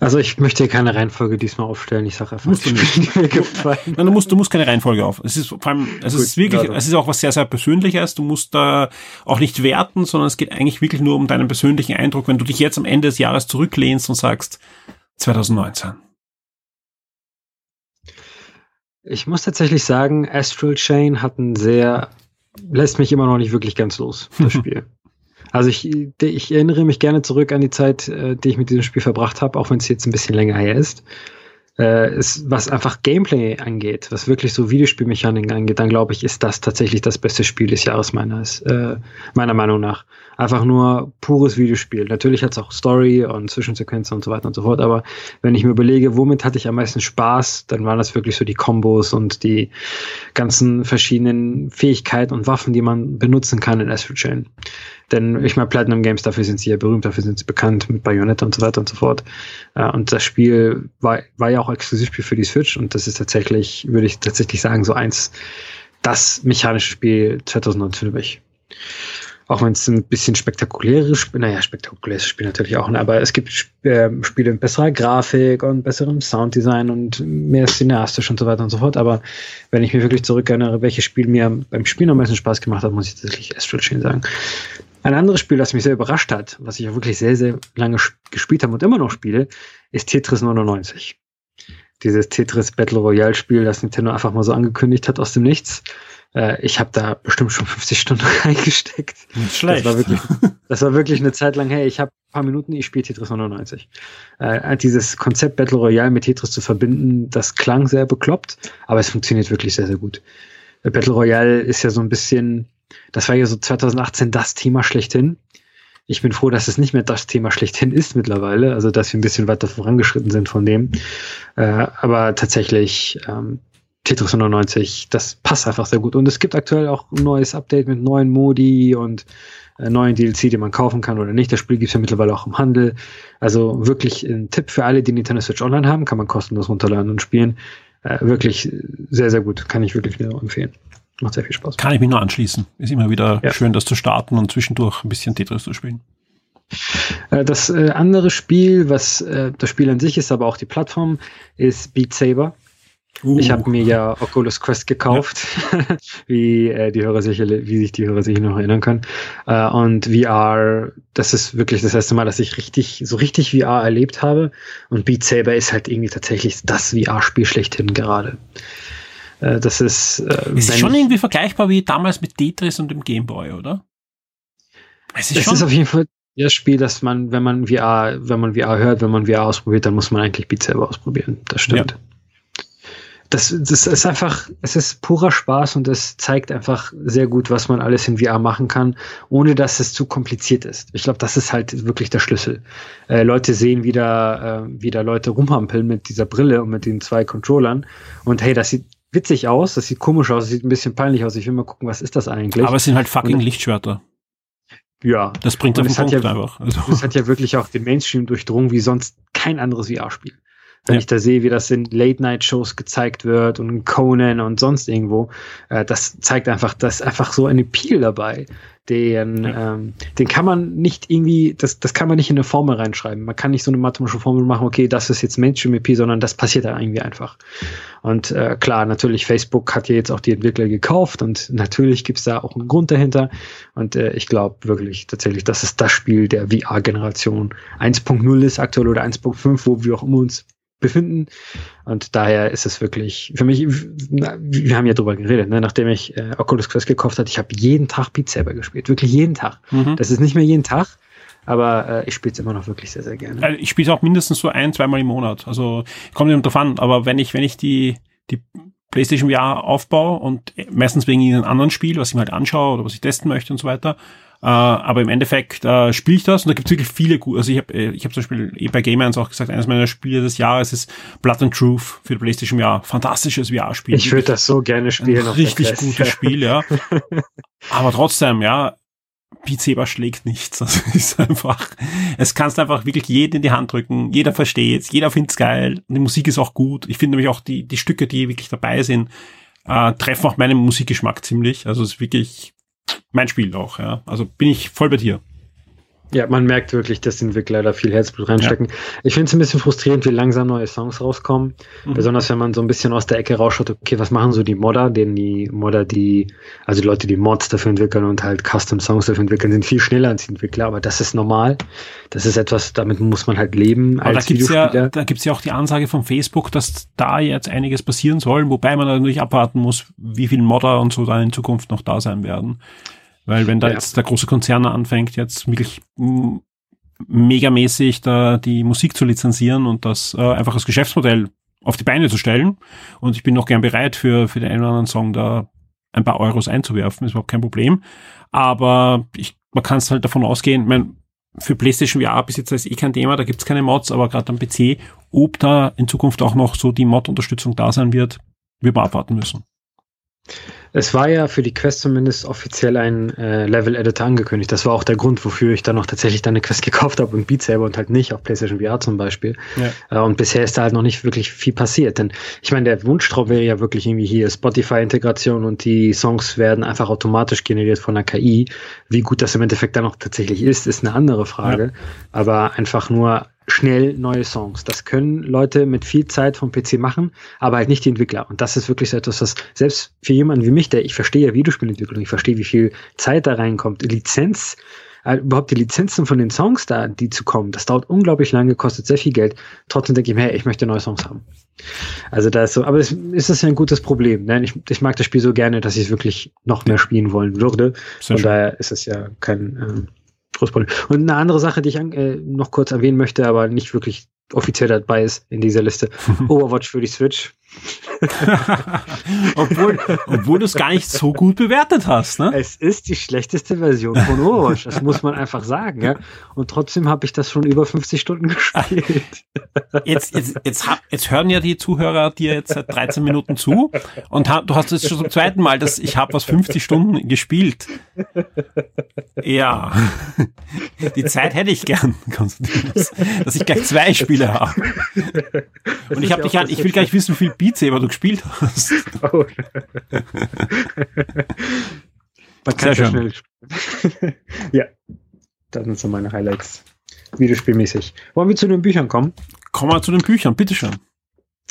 Also ich möchte keine Reihenfolge diesmal aufstellen. Ich sage einfach, musst du nicht. mir gefallen. Nein, du musst, du musst keine Reihenfolge auf. Es ist vor allem, es Gut, ist wirklich, also. es ist auch was sehr, sehr Persönliches. Du musst da auch nicht werten, sondern es geht eigentlich wirklich nur um deinen persönlichen Eindruck, wenn du dich jetzt am Ende des Jahres zurücklehnst und sagst, 2019. Ich muss tatsächlich sagen, Astral Chain hat ein sehr, lässt mich immer noch nicht wirklich ganz los, das [laughs] Spiel. Also ich, ich erinnere mich gerne zurück an die Zeit, äh, die ich mit diesem Spiel verbracht habe, auch wenn es jetzt ein bisschen länger her ist äh, ist, was einfach Gameplay angeht, was wirklich so Videospielmechaniken angeht, dann glaube ich, ist das tatsächlich das beste Spiel des Jahres meines, äh, meiner Meinung nach. Einfach nur pures Videospiel. Natürlich hat es auch Story und Zwischensequenzen und so weiter und so fort, aber wenn ich mir überlege, womit hatte ich am meisten Spaß, dann waren das wirklich so die Kombos und die ganzen verschiedenen Fähigkeiten und Waffen, die man benutzen kann in Astral Chain. Denn ich meine, Platinum Games, dafür sind sie ja berühmt, dafür sind sie bekannt mit Bayonetta und so weiter und so fort. Äh, und das Spiel war, war ja auch Exklusivspiel für die Switch und das ist tatsächlich, würde ich tatsächlich sagen, so eins, das mechanische Spiel 2019 für mich. Auch wenn es ein bisschen spektakuläres Spiel, naja, spektakuläres Spiel natürlich auch, ne, aber es gibt äh, Spiele mit besserer Grafik und besserem Sounddesign und mehr cineastisch und so weiter und so fort. Aber wenn ich mir wirklich zurückerinnere, welches Spiel mir beim Spielen am meisten Spaß gemacht hat, muss ich tatsächlich Astral Chain sagen. Ein anderes Spiel, das mich sehr überrascht hat, was ich auch wirklich sehr, sehr lange gespielt habe und immer noch spiele, ist Tetris 99. Dieses Tetris Battle Royale Spiel, das Nintendo einfach mal so angekündigt hat aus dem Nichts. Äh, ich habe da bestimmt schon 50 Stunden [laughs] reingesteckt. Nicht schlecht. Das war wirklich, [laughs] das war wirklich eine Zeit lang, hey, ich habe ein paar Minuten, ich spiele Tetris 99. Äh, dieses Konzept Battle Royale mit Tetris zu verbinden, das klang sehr bekloppt, aber es funktioniert wirklich sehr, sehr gut. Äh, Battle Royale ist ja so ein bisschen das war ja so 2018 das Thema schlechthin. Ich bin froh, dass es nicht mehr das Thema schlechthin ist mittlerweile, also dass wir ein bisschen weiter vorangeschritten sind von dem. Äh, aber tatsächlich, ähm, Tetris 99, das passt einfach sehr gut. Und es gibt aktuell auch ein neues Update mit neuen Modi und äh, neuen DLC, die man kaufen kann oder nicht. Das Spiel gibt es ja mittlerweile auch im Handel. Also wirklich ein Tipp für alle, die Nintendo Switch Online haben, kann man kostenlos runterladen und spielen. Äh, wirklich sehr, sehr gut. Kann ich wirklich nur empfehlen. Macht sehr viel Spaß. Kann ich mich nur anschließen. Ist immer wieder ja. schön, das zu starten und zwischendurch ein bisschen Tetris zu spielen. Äh, das äh, andere Spiel, was äh, das Spiel an sich ist, aber auch die Plattform, ist Beat Saber. Uh. Ich habe mir ja Oculus Quest gekauft, ja. [laughs] wie äh, die Hörer sicher, wie sich die Hörer sich noch erinnern können. Äh, und VR, das ist wirklich das erste Mal, dass ich richtig, so richtig VR erlebt habe. Und Beat Saber ist halt irgendwie tatsächlich das VR-Spiel schlechthin gerade. Äh, das ist. Äh, ist schon irgendwie vergleichbar wie damals mit Tetris und dem Gameboy, oder? Es ist, es ist auf jeden Fall das Spiel, dass man, wenn man VR, wenn man VR hört, wenn man VR ausprobiert, dann muss man eigentlich Beat selber ausprobieren. Das stimmt. Ja. Das, das ist einfach, es ist purer Spaß und es zeigt einfach sehr gut, was man alles in VR machen kann, ohne dass es zu kompliziert ist. Ich glaube, das ist halt wirklich der Schlüssel. Äh, Leute sehen wieder, äh, wieder Leute rumhampeln mit dieser Brille und mit den zwei Controllern und hey, das sieht witzig aus, das sieht komisch aus, das sieht ein bisschen peinlich aus. Ich will mal gucken, was ist das eigentlich? Aber es sind halt fucking und, Lichtschwerter. Ja. Das bringt auf den Punkt ja, einfach. Also. Das hat ja wirklich auch den Mainstream durchdrungen wie sonst kein anderes VR-Spiel. Wenn ja. ich da sehe, wie das in Late-Night-Shows gezeigt wird und Conan und sonst irgendwo, äh, das zeigt einfach, dass einfach so eine Appeal dabei den, ja. ähm, den kann man nicht irgendwie, das, das kann man nicht in eine Formel reinschreiben. Man kann nicht so eine mathematische Formel machen, okay, das ist jetzt Mainstream-EP, sondern das passiert da irgendwie einfach. Und äh, klar, natürlich, Facebook hat ja jetzt auch die Entwickler gekauft und natürlich gibt's da auch einen Grund dahinter. Und äh, ich glaube wirklich tatsächlich, dass es das Spiel der VR-Generation 1.0 ist aktuell oder 1.5, wo wir auch immer uns befinden. Und daher ist es wirklich, für mich, wir haben ja drüber geredet, ne? nachdem ich äh, Oculus Quest gekauft habe, ich habe jeden Tag Beat Saber gespielt, wirklich jeden Tag. Mhm. Das ist nicht mehr jeden Tag, aber äh, ich spiele es immer noch wirklich sehr, sehr gerne. Äh, ich spiele es auch mindestens so ein, zweimal im Monat. Also kommt nicht drauf an, aber wenn ich, wenn ich die, die PlayStation VR aufbaue und meistens wegen einem anderen Spiel, was ich mir halt anschaue oder was ich testen möchte und so weiter, äh, aber im Endeffekt äh, spiele ich das und da gibt es wirklich viele gute. Also ich habe äh, ich hab zum Beispiel eh bei Game 1 auch gesagt, eines meiner Spiele des Jahres ist Blood and Truth für die PlayStation VR. Fantastisches VR-Spiel. Ich würde das so gerne spielen. Ein richtig gutes Spiel, ja. [laughs] aber trotzdem, ja, Beat Saber schlägt nichts. Das [laughs] ist einfach, es kannst einfach wirklich jeden in die Hand drücken. Jeder versteht's, jeder findet's geil. Die Musik ist auch gut. Ich finde nämlich auch die, die Stücke, die wirklich dabei sind, äh, treffen auch meinen Musikgeschmack ziemlich. Also es ist wirklich mein Spiel auch, ja. Also bin ich voll bei dir. Ja, man merkt wirklich, dass die Entwickler da viel Herzblut reinstecken. Ich finde es ein bisschen frustrierend, wie langsam neue Songs rauskommen. Mhm. Besonders wenn man so ein bisschen aus der Ecke rausschaut, okay, was machen so die Modder? Denn die Modder, die, also die Leute, die Mods dafür entwickeln und halt Custom Songs dafür entwickeln, sind viel schneller als die Entwickler, aber das ist normal. Das ist etwas, damit muss man halt leben Aber da als gibt's ja, Videospieler. da gibt's ja auch die Ansage von Facebook, dass da jetzt einiges passieren soll, wobei man natürlich abwarten muss, wie viel Modder und so dann in Zukunft noch da sein werden. Weil wenn da Ja. jetzt der große Konzern anfängt, jetzt wirklich mm, megamäßig da die Musik zu lizenzieren und das äh, einfach als Geschäftsmodell auf die Beine zu stellen. Und ich bin noch gern bereit, für, für den einen oder anderen Song da ein paar Euros einzuwerfen, ist überhaupt kein Problem. Aber ich, man kann es halt davon ausgehen, ich mein, für PlayStation VR-Besitzer ist eh kein Thema, da gibt's keine Mods, aber gerade am PC, ob da in Zukunft auch noch so die Mod-Unterstützung da sein wird, wird man abwarten müssen. Es war ja für die Quest zumindest offiziell ein äh, Level-Editor angekündigt. Das war auch der Grund, wofür ich dann auch tatsächlich dann eine Quest gekauft habe und Beat Saber und halt nicht auf PlayStation VR zum Beispiel. Ja. Äh, und bisher ist da halt noch nicht wirklich viel passiert. Denn ich meine, der Wunschtraum wäre ja wirklich irgendwie hier Spotify-Integration und die Songs werden einfach automatisch generiert von der KI. Wie gut das im Endeffekt dann auch tatsächlich ist, ist eine andere Frage. Aber einfach nur schnell neue Songs. Das können Leute mit viel Zeit vom PC machen, aber halt nicht die Entwickler. Und das ist wirklich so etwas, was selbst für jemanden wie mich, der ich verstehe ja Videospielentwicklung, ich verstehe, wie viel Zeit da reinkommt, Lizenz, äh, überhaupt die Lizenzen von den Songs da, die zu kommen, das dauert unglaublich lange, kostet sehr viel Geld. Trotzdem denke ich mir, hey, ich möchte neue Songs haben. Also da ist so, aber es ist das ja ein gutes Problem. Ne? Ich, ich mag das Spiel so gerne, dass ich es wirklich noch mehr spielen wollen würde. Sehr Von schön. daher ist es ja kein ähm, Problem. Und eine andere Sache, die ich an, äh, noch kurz erwähnen möchte, aber nicht wirklich offiziell dabei ist in dieser Liste. [laughs] Overwatch für die Switch. [laughs] obwohl obwohl du es gar nicht so gut bewertet hast, ne? Es ist die schlechteste Version von Overwatch, das muss man einfach sagen, ja. Und trotzdem habe ich das schon über 50 Stunden gespielt. [laughs] Jetzt, jetzt, jetzt, hab, jetzt hören ja die Zuhörer dir jetzt seit 13 Minuten zu und ha, du hast jetzt schon zum zweiten Mal, dass ich habe was 50 Stunden gespielt. Ja, die Zeit hätte ich gern, [laughs] Konstantinus, dass ich gleich zwei Spiele habe. Und ich habe dich an, ich will gar nicht wissen, wie viel Beat Saber du gespielt hast. [laughs] Oh. Man kann Sehr schnell spielen. [laughs] ja, das sind so meine Highlights. Videospielmäßig. Wollen wir zu den Büchern kommen? Kommen wir zu den Büchern, bitteschön.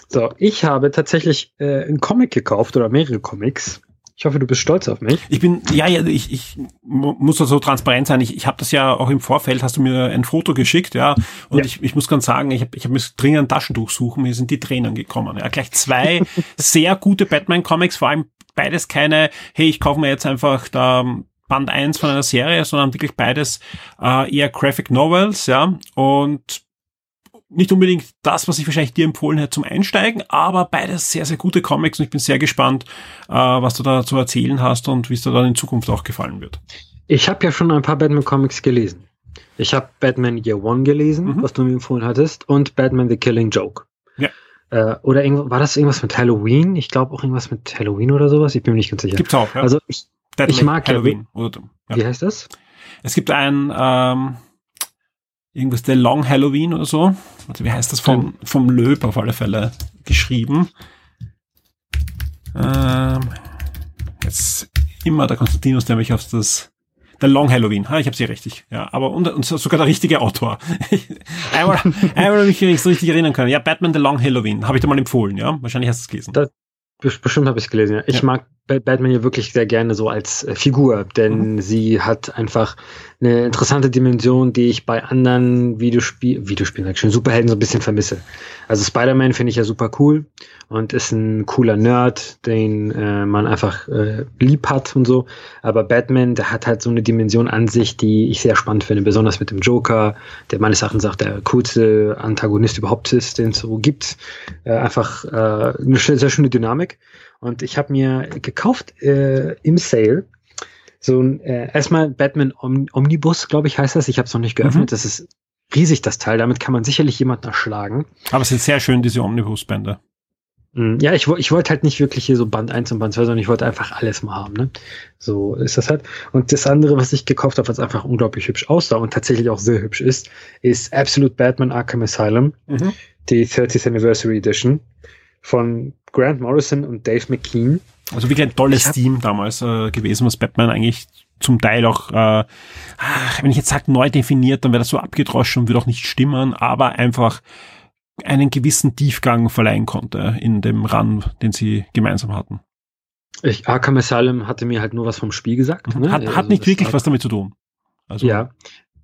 So, ich habe tatsächlich äh, einen Comic gekauft oder mehrere Comics. Ich hoffe, du bist stolz auf mich. Ich bin, ja, ja, ich, ich mu- muss da so transparent sein. Ich, ich habe das ja auch im Vorfeld, hast du mir ein Foto geschickt, ja. Und Ja. ich, ich muss ganz sagen, ich habe ich hab mir dringend ein Taschentuch suchen, mir sind die Tränen gekommen. Ja, gleich zwei [laughs] sehr gute Batman-Comics, vor allem beides keine, hey, ich kaufe mir jetzt einfach da Band 1 von einer Serie, sondern wirklich beides äh, eher Graphic Novels, ja. Und nicht unbedingt das, was ich wahrscheinlich dir empfohlen hätte zum Einsteigen, aber beides sehr, sehr gute Comics und ich bin sehr gespannt, äh, was du da zu erzählen hast und wie es dir dann in Zukunft auch gefallen wird. Ich habe ja schon ein paar Batman-Comics gelesen. Ich habe Batman Year One gelesen, Mhm. was du mir empfohlen hattest, und Batman The Killing Joke. Ja. Äh, oder war das irgendwas mit Halloween? Ich glaube auch irgendwas mit Halloween oder sowas. Ich bin mir nicht ganz sicher. Gibt's auch, ja. Also, ich, ich mag ja- Halloween. Oder, ja. wie heißt das? Es gibt ein ähm, irgendwas der Long Halloween oder so. Also wie heißt das vom, vom Löb auf alle Fälle geschrieben. Ähm, jetzt immer der Konstantinus, der mich auf das der Long Halloween, ha, ich habe sie richtig, ja, aber und, und sogar der richtige Autor. [laughs] einmal, einmal mich so richtig erinnern können. Ja, Batman The Long Halloween, habe ich dir mal empfohlen, ja? Wahrscheinlich hast du es gelesen. Das- Bes- Bestimmt habe ich es gelesen, ja. Ich Ja. mag Batman ja wirklich sehr gerne so als äh, Figur, denn sie hat einfach eine interessante Dimension, die ich bei anderen Videospiel Videospielen, sag ich schon, Superhelden so ein bisschen vermisse. Also Spider-Man finde ich ja super cool und ist ein cooler Nerd, den äh, man einfach äh, lieb hat und so. Aber Batman, der hat halt so eine Dimension an sich, die ich sehr spannend finde, besonders mit dem Joker, der meines Erachtens auch der coolste Antagonist überhaupt ist, den es so gibt. Äh, einfach äh, eine sehr schöne Dynamik. Und ich habe mir gekauft äh, im Sale so ein äh, erstmal Batman Om Omnibus, glaube ich, heißt das. Ich habe es noch nicht geöffnet. Mhm. Das ist riesig, das Teil. Damit kann man sicherlich jemanden erschlagen. Aber es sind sehr schön, diese Omnibus-Bände. Mm, Ja, ich, ich wollte halt nicht wirklich hier so Band 1 und Band 2, sondern ich wollte einfach alles mal haben. Ne? So ist das halt. Und das andere, was ich gekauft habe, was einfach unglaublich hübsch aussah und tatsächlich auch sehr hübsch ist, ist Absolute Batman Arkham Asylum, die 30th Anniversary Edition von Grant Morrison und Dave McKean. Also wirklich ein tolles Team damals äh, gewesen, was Batman eigentlich zum Teil auch, äh, wenn ich jetzt sage neu definiert, dann wäre das so abgedroschen und würde auch nicht stimmen, aber einfach einen gewissen Tiefgang verleihen konnte in dem Run, den sie gemeinsam hatten. Ich, Arkham Asylum hatte mir halt nur was vom Spiel gesagt. Ne? Hat, hat also nicht wirklich was damit zu tun. Also, ja,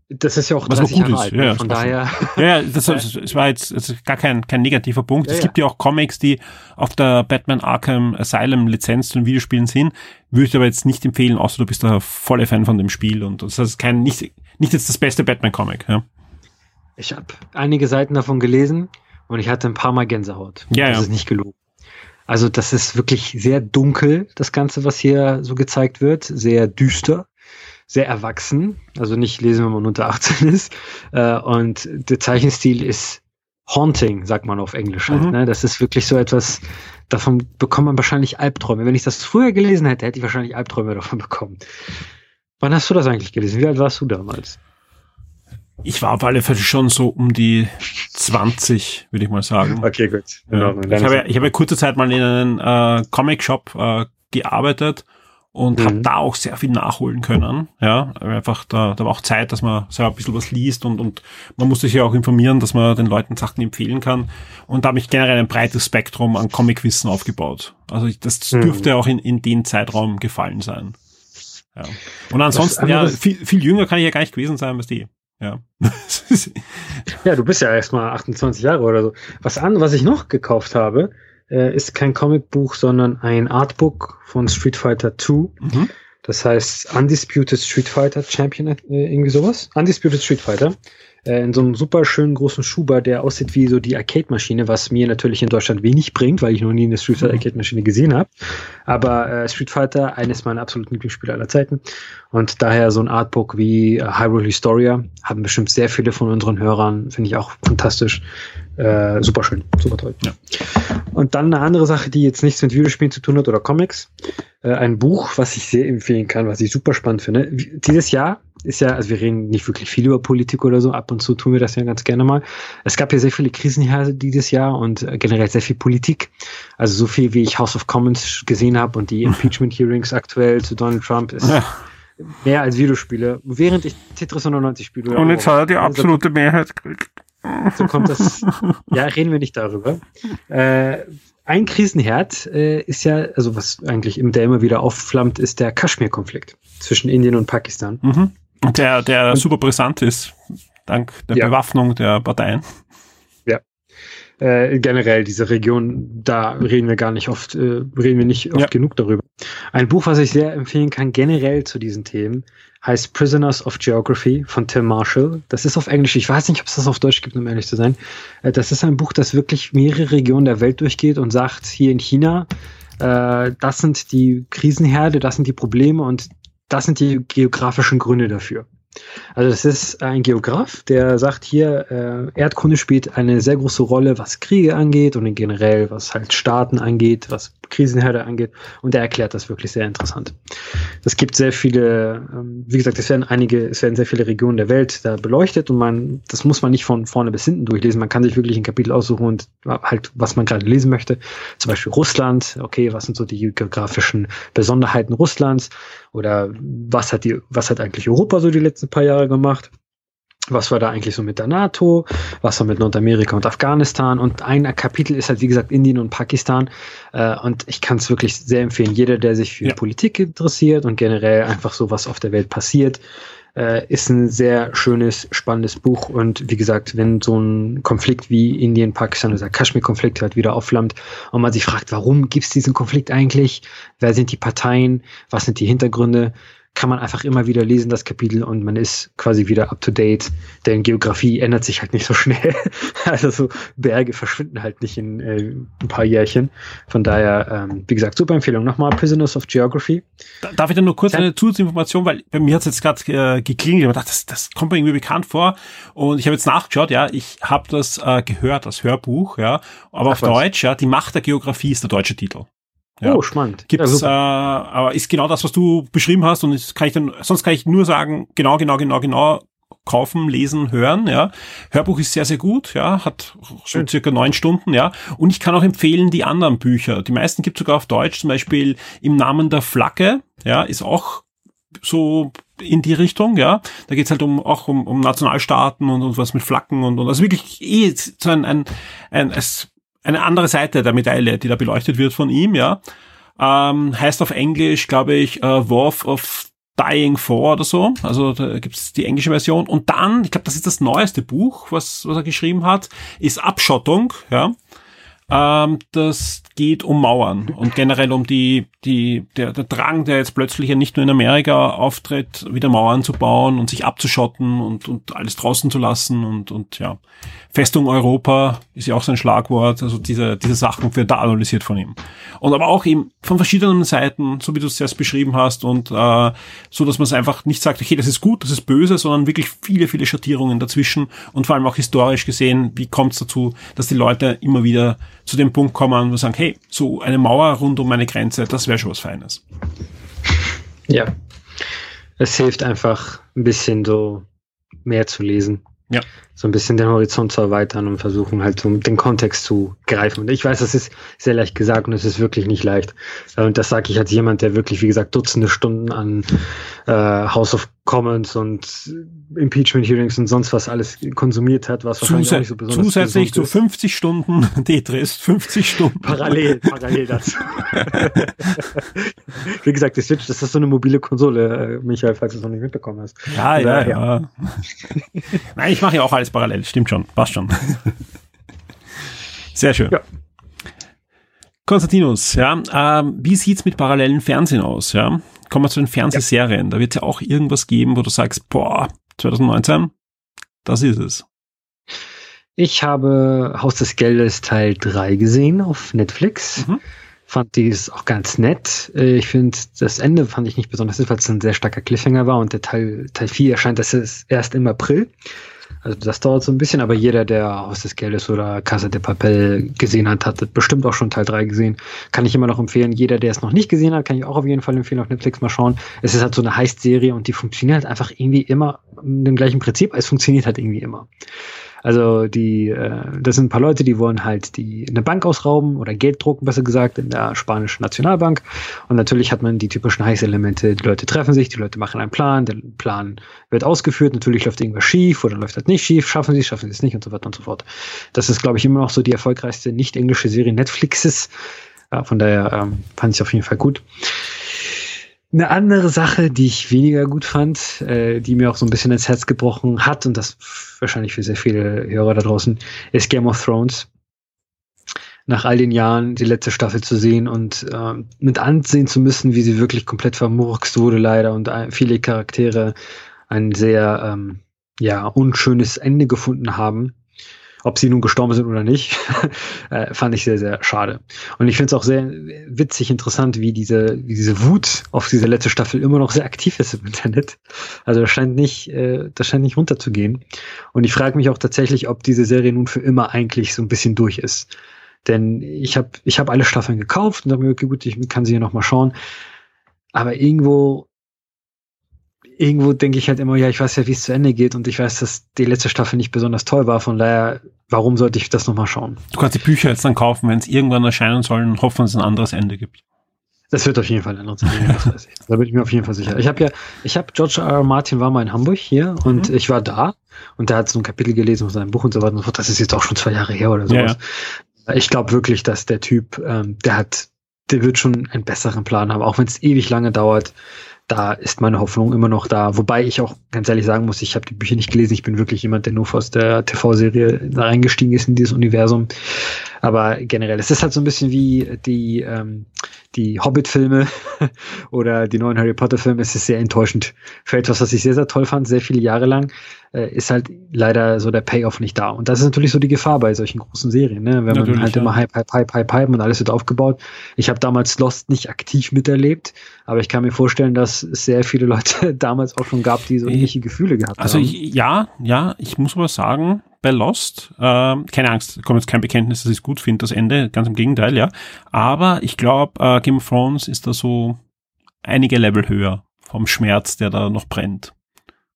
das ist ja auch was 30 gut Jahre alt, ne? ja, von daher. Ja, das, [laughs] das, war jetzt das ist gar kein, kein negativer Punkt. Ja, es gibt ja. ja auch Comics, die auf der Batman Arkham Asylum Lizenz zu den Videospielen sind. Würde ich aber jetzt nicht empfehlen, außer du bist da voller Fan von dem Spiel und das ist kein, nicht, nicht jetzt das beste Batman Comic, ja. Ich habe einige Seiten davon gelesen und ich hatte ein paar Mal Gänsehaut. Ja, das ja. ist nicht gelogen. Also das ist wirklich sehr dunkel, das Ganze, was hier so gezeigt wird, sehr düster sehr erwachsen, also nicht lesen, wenn man unter 18 ist. Äh, und der Zeichenstil ist haunting, sagt man auf Englisch halt. Mhm. Ne? Das ist wirklich so etwas, davon bekommt man wahrscheinlich Albträume. Wenn ich das früher gelesen hätte, hätte ich wahrscheinlich Albträume davon bekommen. Wann hast du das eigentlich gelesen? Wie alt warst du damals? Ich war auf alle Fälle schon so um die 20, würde ich mal sagen. Okay, gut. Ja. Ich habe, ich habe kurze Zeit mal in einem äh, Comic-Shop äh, gearbeitet und mhm. habe da auch sehr viel nachholen können. Ja, einfach da, da war auch Zeit, dass man selber ein bisschen was liest und, und man muss sich ja auch informieren, dass man den Leuten Sachen empfehlen kann. Und da habe ich generell ein breites Spektrum an Comicwissen aufgebaut. Also ich, das mhm. dürfte auch in, in den Zeitraum gefallen sein. Ja. Und ansonsten, ja, viel, viel jünger kann ich ja gar nicht gewesen sein, was die. Ja. [laughs] ja, du bist ja erstmal 28 Jahre oder so. Was an, was ich noch gekauft habe, äh, ist kein Comicbuch, sondern ein Artbook von Street Fighter 2. Mhm. Das heißt Undisputed Street Fighter Champion, äh, irgendwie sowas. Undisputed Street Fighter äh, in so einem super schönen großen Schuber, der aussieht wie so die Arcade-Maschine, was mir natürlich in Deutschland wenig bringt, weil ich noch nie eine Street Fighter mhm. Arcade-Maschine gesehen habe. Aber äh, Street Fighter, eines meiner absoluten Lieblingsspiele aller Zeiten. Und daher so ein Artbook wie äh, Hyrule Historia haben bestimmt sehr viele von unseren Hörern, finde ich auch fantastisch. Äh, super schön, super toll. Ja. Und dann eine andere Sache, die jetzt nichts mit Videospielen zu tun hat oder Comics. Äh, ein Buch, was ich sehr empfehlen kann, was ich super spannend finde. Dieses Jahr ist ja, also wir reden nicht wirklich viel über Politik oder so, ab und zu tun wir das ja ganz gerne mal. Es gab ja sehr viele Krisenherde dieses Jahr und äh, generell sehr viel Politik. Also so viel, wie ich House of Commons gesehen habe und die [laughs] Impeachment Hearings aktuell zu Donald Trump ist ja. mehr als Videospiele. Während ich Tetris 99 spiele. Und jetzt hat er die absolute Mehrheit gekriegt. So kommt das. [laughs] ja, reden wir nicht darüber. Äh, ein Krisenherd äh, ist ja, also was eigentlich im der immer wieder aufflammt, ist der Kaschmir-Konflikt zwischen Indien und Pakistan. Mhm. Der, der super brisant ist, dank der ja. Bewaffnung der Parteien. Äh, generell diese Region, da reden wir gar nicht oft, äh, reden wir nicht oft ja. genug darüber. Ein Buch, was ich sehr empfehlen kann, generell zu diesen Themen, heißt Prisoners of Geography von Tim Marshall. Das ist auf Englisch, ich weiß nicht, ob es das auf Deutsch gibt, um ehrlich zu sein. Äh, das ist ein Buch, das wirklich mehrere Regionen der Welt durchgeht und sagt, hier in China, äh, das sind die Krisenherde, das sind die Probleme und das sind die geografischen Gründe dafür. Also das ist ein Geograf, der sagt hier, äh, Erdkunde spielt eine sehr große Rolle, was Kriege angeht und generell, was halt Staaten angeht, was Krisenherde angeht. Und er erklärt das wirklich sehr interessant. Es gibt sehr viele, ähm, wie gesagt, es werden einige, es werden sehr viele Regionen der Welt da beleuchtet und man, das muss man nicht von vorne bis hinten durchlesen. Man kann sich wirklich ein Kapitel aussuchen und halt, was man gerade lesen möchte. Zum Beispiel Russland, okay, was sind so die geografischen Besonderheiten Russlands? Oder was hat die, was hat eigentlich Europa so die letzten paar Jahre gemacht? was war da eigentlich so mit der NATO, was war mit Nordamerika und Afghanistan und ein Kapitel ist halt wie gesagt Indien und Pakistan äh, und ich kann es wirklich sehr empfehlen, jeder, der sich für ja. Politik interessiert und generell einfach so was auf der Welt passiert, äh, ist ein sehr schönes, spannendes Buch. Und wie gesagt, wenn so ein Konflikt wie Indien, Pakistan oder Kaschmir-Konflikt halt wieder aufflammt und man sich fragt, warum gibt es diesen Konflikt eigentlich? Wer sind die Parteien? Was sind die Hintergründe? Kann man einfach immer wieder lesen, das Kapitel, und man ist quasi wieder up to date. Denn Geografie ändert sich halt nicht so schnell. [laughs] also so Berge verschwinden halt nicht in äh, ein paar Jährchen. Von daher, ähm, wie gesagt, super Empfehlung. Nochmal Prisoners of Geography. Darf ich dann nur kurz ja. eine Zusatzinformation, weil bei mir hat es jetzt gerade äh, geklingelt. Ich habe gedacht, das, das kommt mir irgendwie bekannt vor. Und ich habe jetzt nachgeschaut, ja, ich habe das äh, gehört, das Hörbuch, ja. Aber Ach, auf was? Deutsch, ja, die Macht der Geografie ist der deutsche Titel. Ja. Oh, spannend. Gibt's, ja, äh, aber ist genau das, was du beschrieben hast und kann ich dann, sonst kann ich nur sagen, genau, genau, genau, genau, kaufen, lesen, hören, ja. Hörbuch ist sehr, sehr gut, ja, hat so circa neun Stunden, ja. Und ich kann auch empfehlen die anderen Bücher. Die meisten gibt sogar auf Deutsch, zum Beispiel Im Namen der Flagge, ja, ist auch so in die Richtung, ja. Da geht's halt um auch um, um Nationalstaaten und, und was mit Flaggen und, und also wirklich eh so ein, ein, ein, es, eine andere Seite der Medaille, die da beleuchtet wird von ihm, ja. Ähm, heißt auf Englisch, glaube ich, uh, War of Dying For oder so. Also da gibt's die englische Version. Und dann, ich glaube, das ist das neueste Buch, was, was er geschrieben hat, ist Abschottung, ja. Ähm, das geht um Mauern und generell um die, die, der, der Drang, der jetzt plötzlich ja nicht nur in Amerika auftritt, wieder Mauern zu bauen und sich abzuschotten und, und alles draußen zu lassen und, und ja. Festung Europa ist ja auch sein Schlagwort, also diese, diese Sachen werden da analysiert von ihm. Und aber auch eben von verschiedenen Seiten, so wie du es erst beschrieben hast und äh, so, dass man es einfach nicht sagt, okay, das ist gut, das ist böse, sondern wirklich viele, viele Schattierungen dazwischen und vor allem auch historisch gesehen, wie kommt es dazu, dass die Leute immer wieder zu dem Punkt kommen und sagen, hey, so eine Mauer rund um meine Grenze, das wäre schon was Feines. Ja. Es hilft einfach ein bisschen so mehr zu lesen. Ja. So ein bisschen den Horizont zu erweitern und versuchen halt so den Kontext zu greifen. Und ich weiß, das ist sehr leicht gesagt und es ist wirklich nicht leicht. Und das sage ich als jemand, der wirklich, wie gesagt, Dutzende Stunden an äh, House of Commons und Impeachment Hearings und sonst was alles konsumiert hat, was wahrscheinlich Zusä auch nicht so besonders zusätzlich zu gesund ist. 50 Stunden [laughs] Tetris, 50 Stunden. Parallel, parallel dazu. [laughs] Wie gesagt, die Switch, das ist so eine mobile Konsole, äh, Michael, falls du es noch nicht mitbekommen hast. Ja, ja, Daher. ja. Nein, ich mache ja auch alles parallel. Stimmt schon. Passt schon. Sehr schön. Ja. Konstantinus, ja, ähm, wie sieht's mit parallelen Fernsehen aus? Ja, kommen wir zu den Fernsehserien. Da wird ja auch irgendwas geben, wo du sagst, boah, 2019, das ist es. Ich habe Haus des Geldes Teil 3 gesehen auf Netflix. Mhm. Fand dies auch ganz nett. Äh, Ich finde, das Ende fand ich nicht besonders nett, weil es ein sehr starker Cliffhanger war und der Teil, Teil 4 erscheint das ist erst im April. Also das dauert so ein bisschen, aber jeder, der Haus des Geldes oder Casa de Papel gesehen hat, hat bestimmt auch schon Teil 3 gesehen. Kann ich immer noch empfehlen. Jeder, der es noch nicht gesehen hat, kann ich auch auf jeden Fall empfehlen, auf Netflix mal schauen. Es ist halt so eine Heist-Serie und die funktioniert halt einfach irgendwie immer mit dem gleichen Prinzip. Es funktioniert halt irgendwie immer. Also die, äh, das sind ein paar Leute, die wollen halt die eine Bank ausrauben oder Geld drucken, besser gesagt, in der spanischen Nationalbank. Und natürlich hat man die typischen Heißelemente. Die Leute treffen sich, die Leute machen einen Plan, der Plan wird ausgeführt. Natürlich läuft irgendwas schief oder läuft halt nicht schief. Schaffen sie es, schaffen sie es nicht und so weiter und so fort. Das ist, glaube ich, immer noch so die erfolgreichste nicht-englische Serie Netflixes. Ja, von daher ähm, fand ich auf jeden Fall gut. Eine andere Sache, die ich weniger gut fand, äh, die mir auch so ein bisschen ins Herz gebrochen hat, und das wahrscheinlich für sehr viele Hörer da draußen, ist Game of Thrones. Nach all den Jahren die letzte Staffel zu sehen und ähm, mit ansehen zu müssen, wie sie wirklich komplett vermurkst wurde, leider, und äh, viele Charaktere ein sehr ähm, ja, unschönes Ende gefunden haben. Ob sie nun gestorben sind oder nicht, [laughs] äh, fand ich sehr, sehr schade. Und ich finde es auch sehr witzig, interessant, wie diese, wie diese Wut auf diese letzte Staffel immer noch sehr aktiv ist im Internet. Also das scheint nicht, äh, das scheint nicht runterzugehen. Und ich frage mich auch tatsächlich, ob diese Serie nun für immer eigentlich so ein bisschen durch ist. Denn ich habe ich hab alle Staffeln gekauft und dachte mir, okay, gut, ich kann sie hier nochmal schauen. Aber irgendwo irgendwo denke ich halt immer, ja, ich weiß ja, wie es zu Ende geht und ich weiß, dass die letzte Staffel nicht besonders toll war. Von daher, warum sollte ich das nochmal schauen? Du kannst die Bücher jetzt dann kaufen, wenn es irgendwann erscheinen soll und hoffen, dass es ein anderes Ende gibt. Das wird auf jeden Fall ein anderes Ende, das weiß ich. Da bin ich mir auf jeden Fall sicher. Ich habe ja, ich habe George R. R. Martin war mal in Hamburg hier und Mhm. ich war da und der hat so ein Kapitel gelesen aus seinem Buch und so weiter und so fort. Das ist jetzt auch schon zwei Jahre her oder Ja, sowas. Ich glaube wirklich, dass der Typ, ähm, der hat, der wird schon einen besseren Plan haben, auch wenn es ewig lange dauert. Da ist meine Hoffnung immer noch da. Wobei ich auch ganz ehrlich sagen muss, ich habe die Bücher nicht gelesen. Ich bin wirklich jemand, der nur aus der TV-Serie reingestiegen ist in dieses Universum. Aber generell, es ist halt so ein bisschen wie die, ähm, die Hobbit-Filme [laughs] oder die neuen Harry Potter-Filme. Es ist sehr enttäuschend für etwas, was ich sehr, sehr toll fand, sehr viele Jahre lang. Äh, ist halt leider so der Payoff nicht da. Und das ist natürlich so die Gefahr bei solchen großen Serien, ne? wenn man Natürlich, halt ja. immer Hype, Hype, Hype, Hype, Hype und alles wird aufgebaut. Ich habe damals Lost nicht aktiv miterlebt, aber ich kann mir vorstellen, dass es sehr viele Leute [laughs] damals auch schon gab, die so ähnliche Gefühle gehabt Also haben. ich, ja, ja, ich muss aber sagen, bei Lost, ähm, keine Angst, kommt jetzt kein Bekenntnis, dass ich es gut finde, das Ende, ganz im Gegenteil, ja. Aber ich glaube, äh, Game of Thrones ist da so einige Level höher vom Schmerz, der da noch brennt.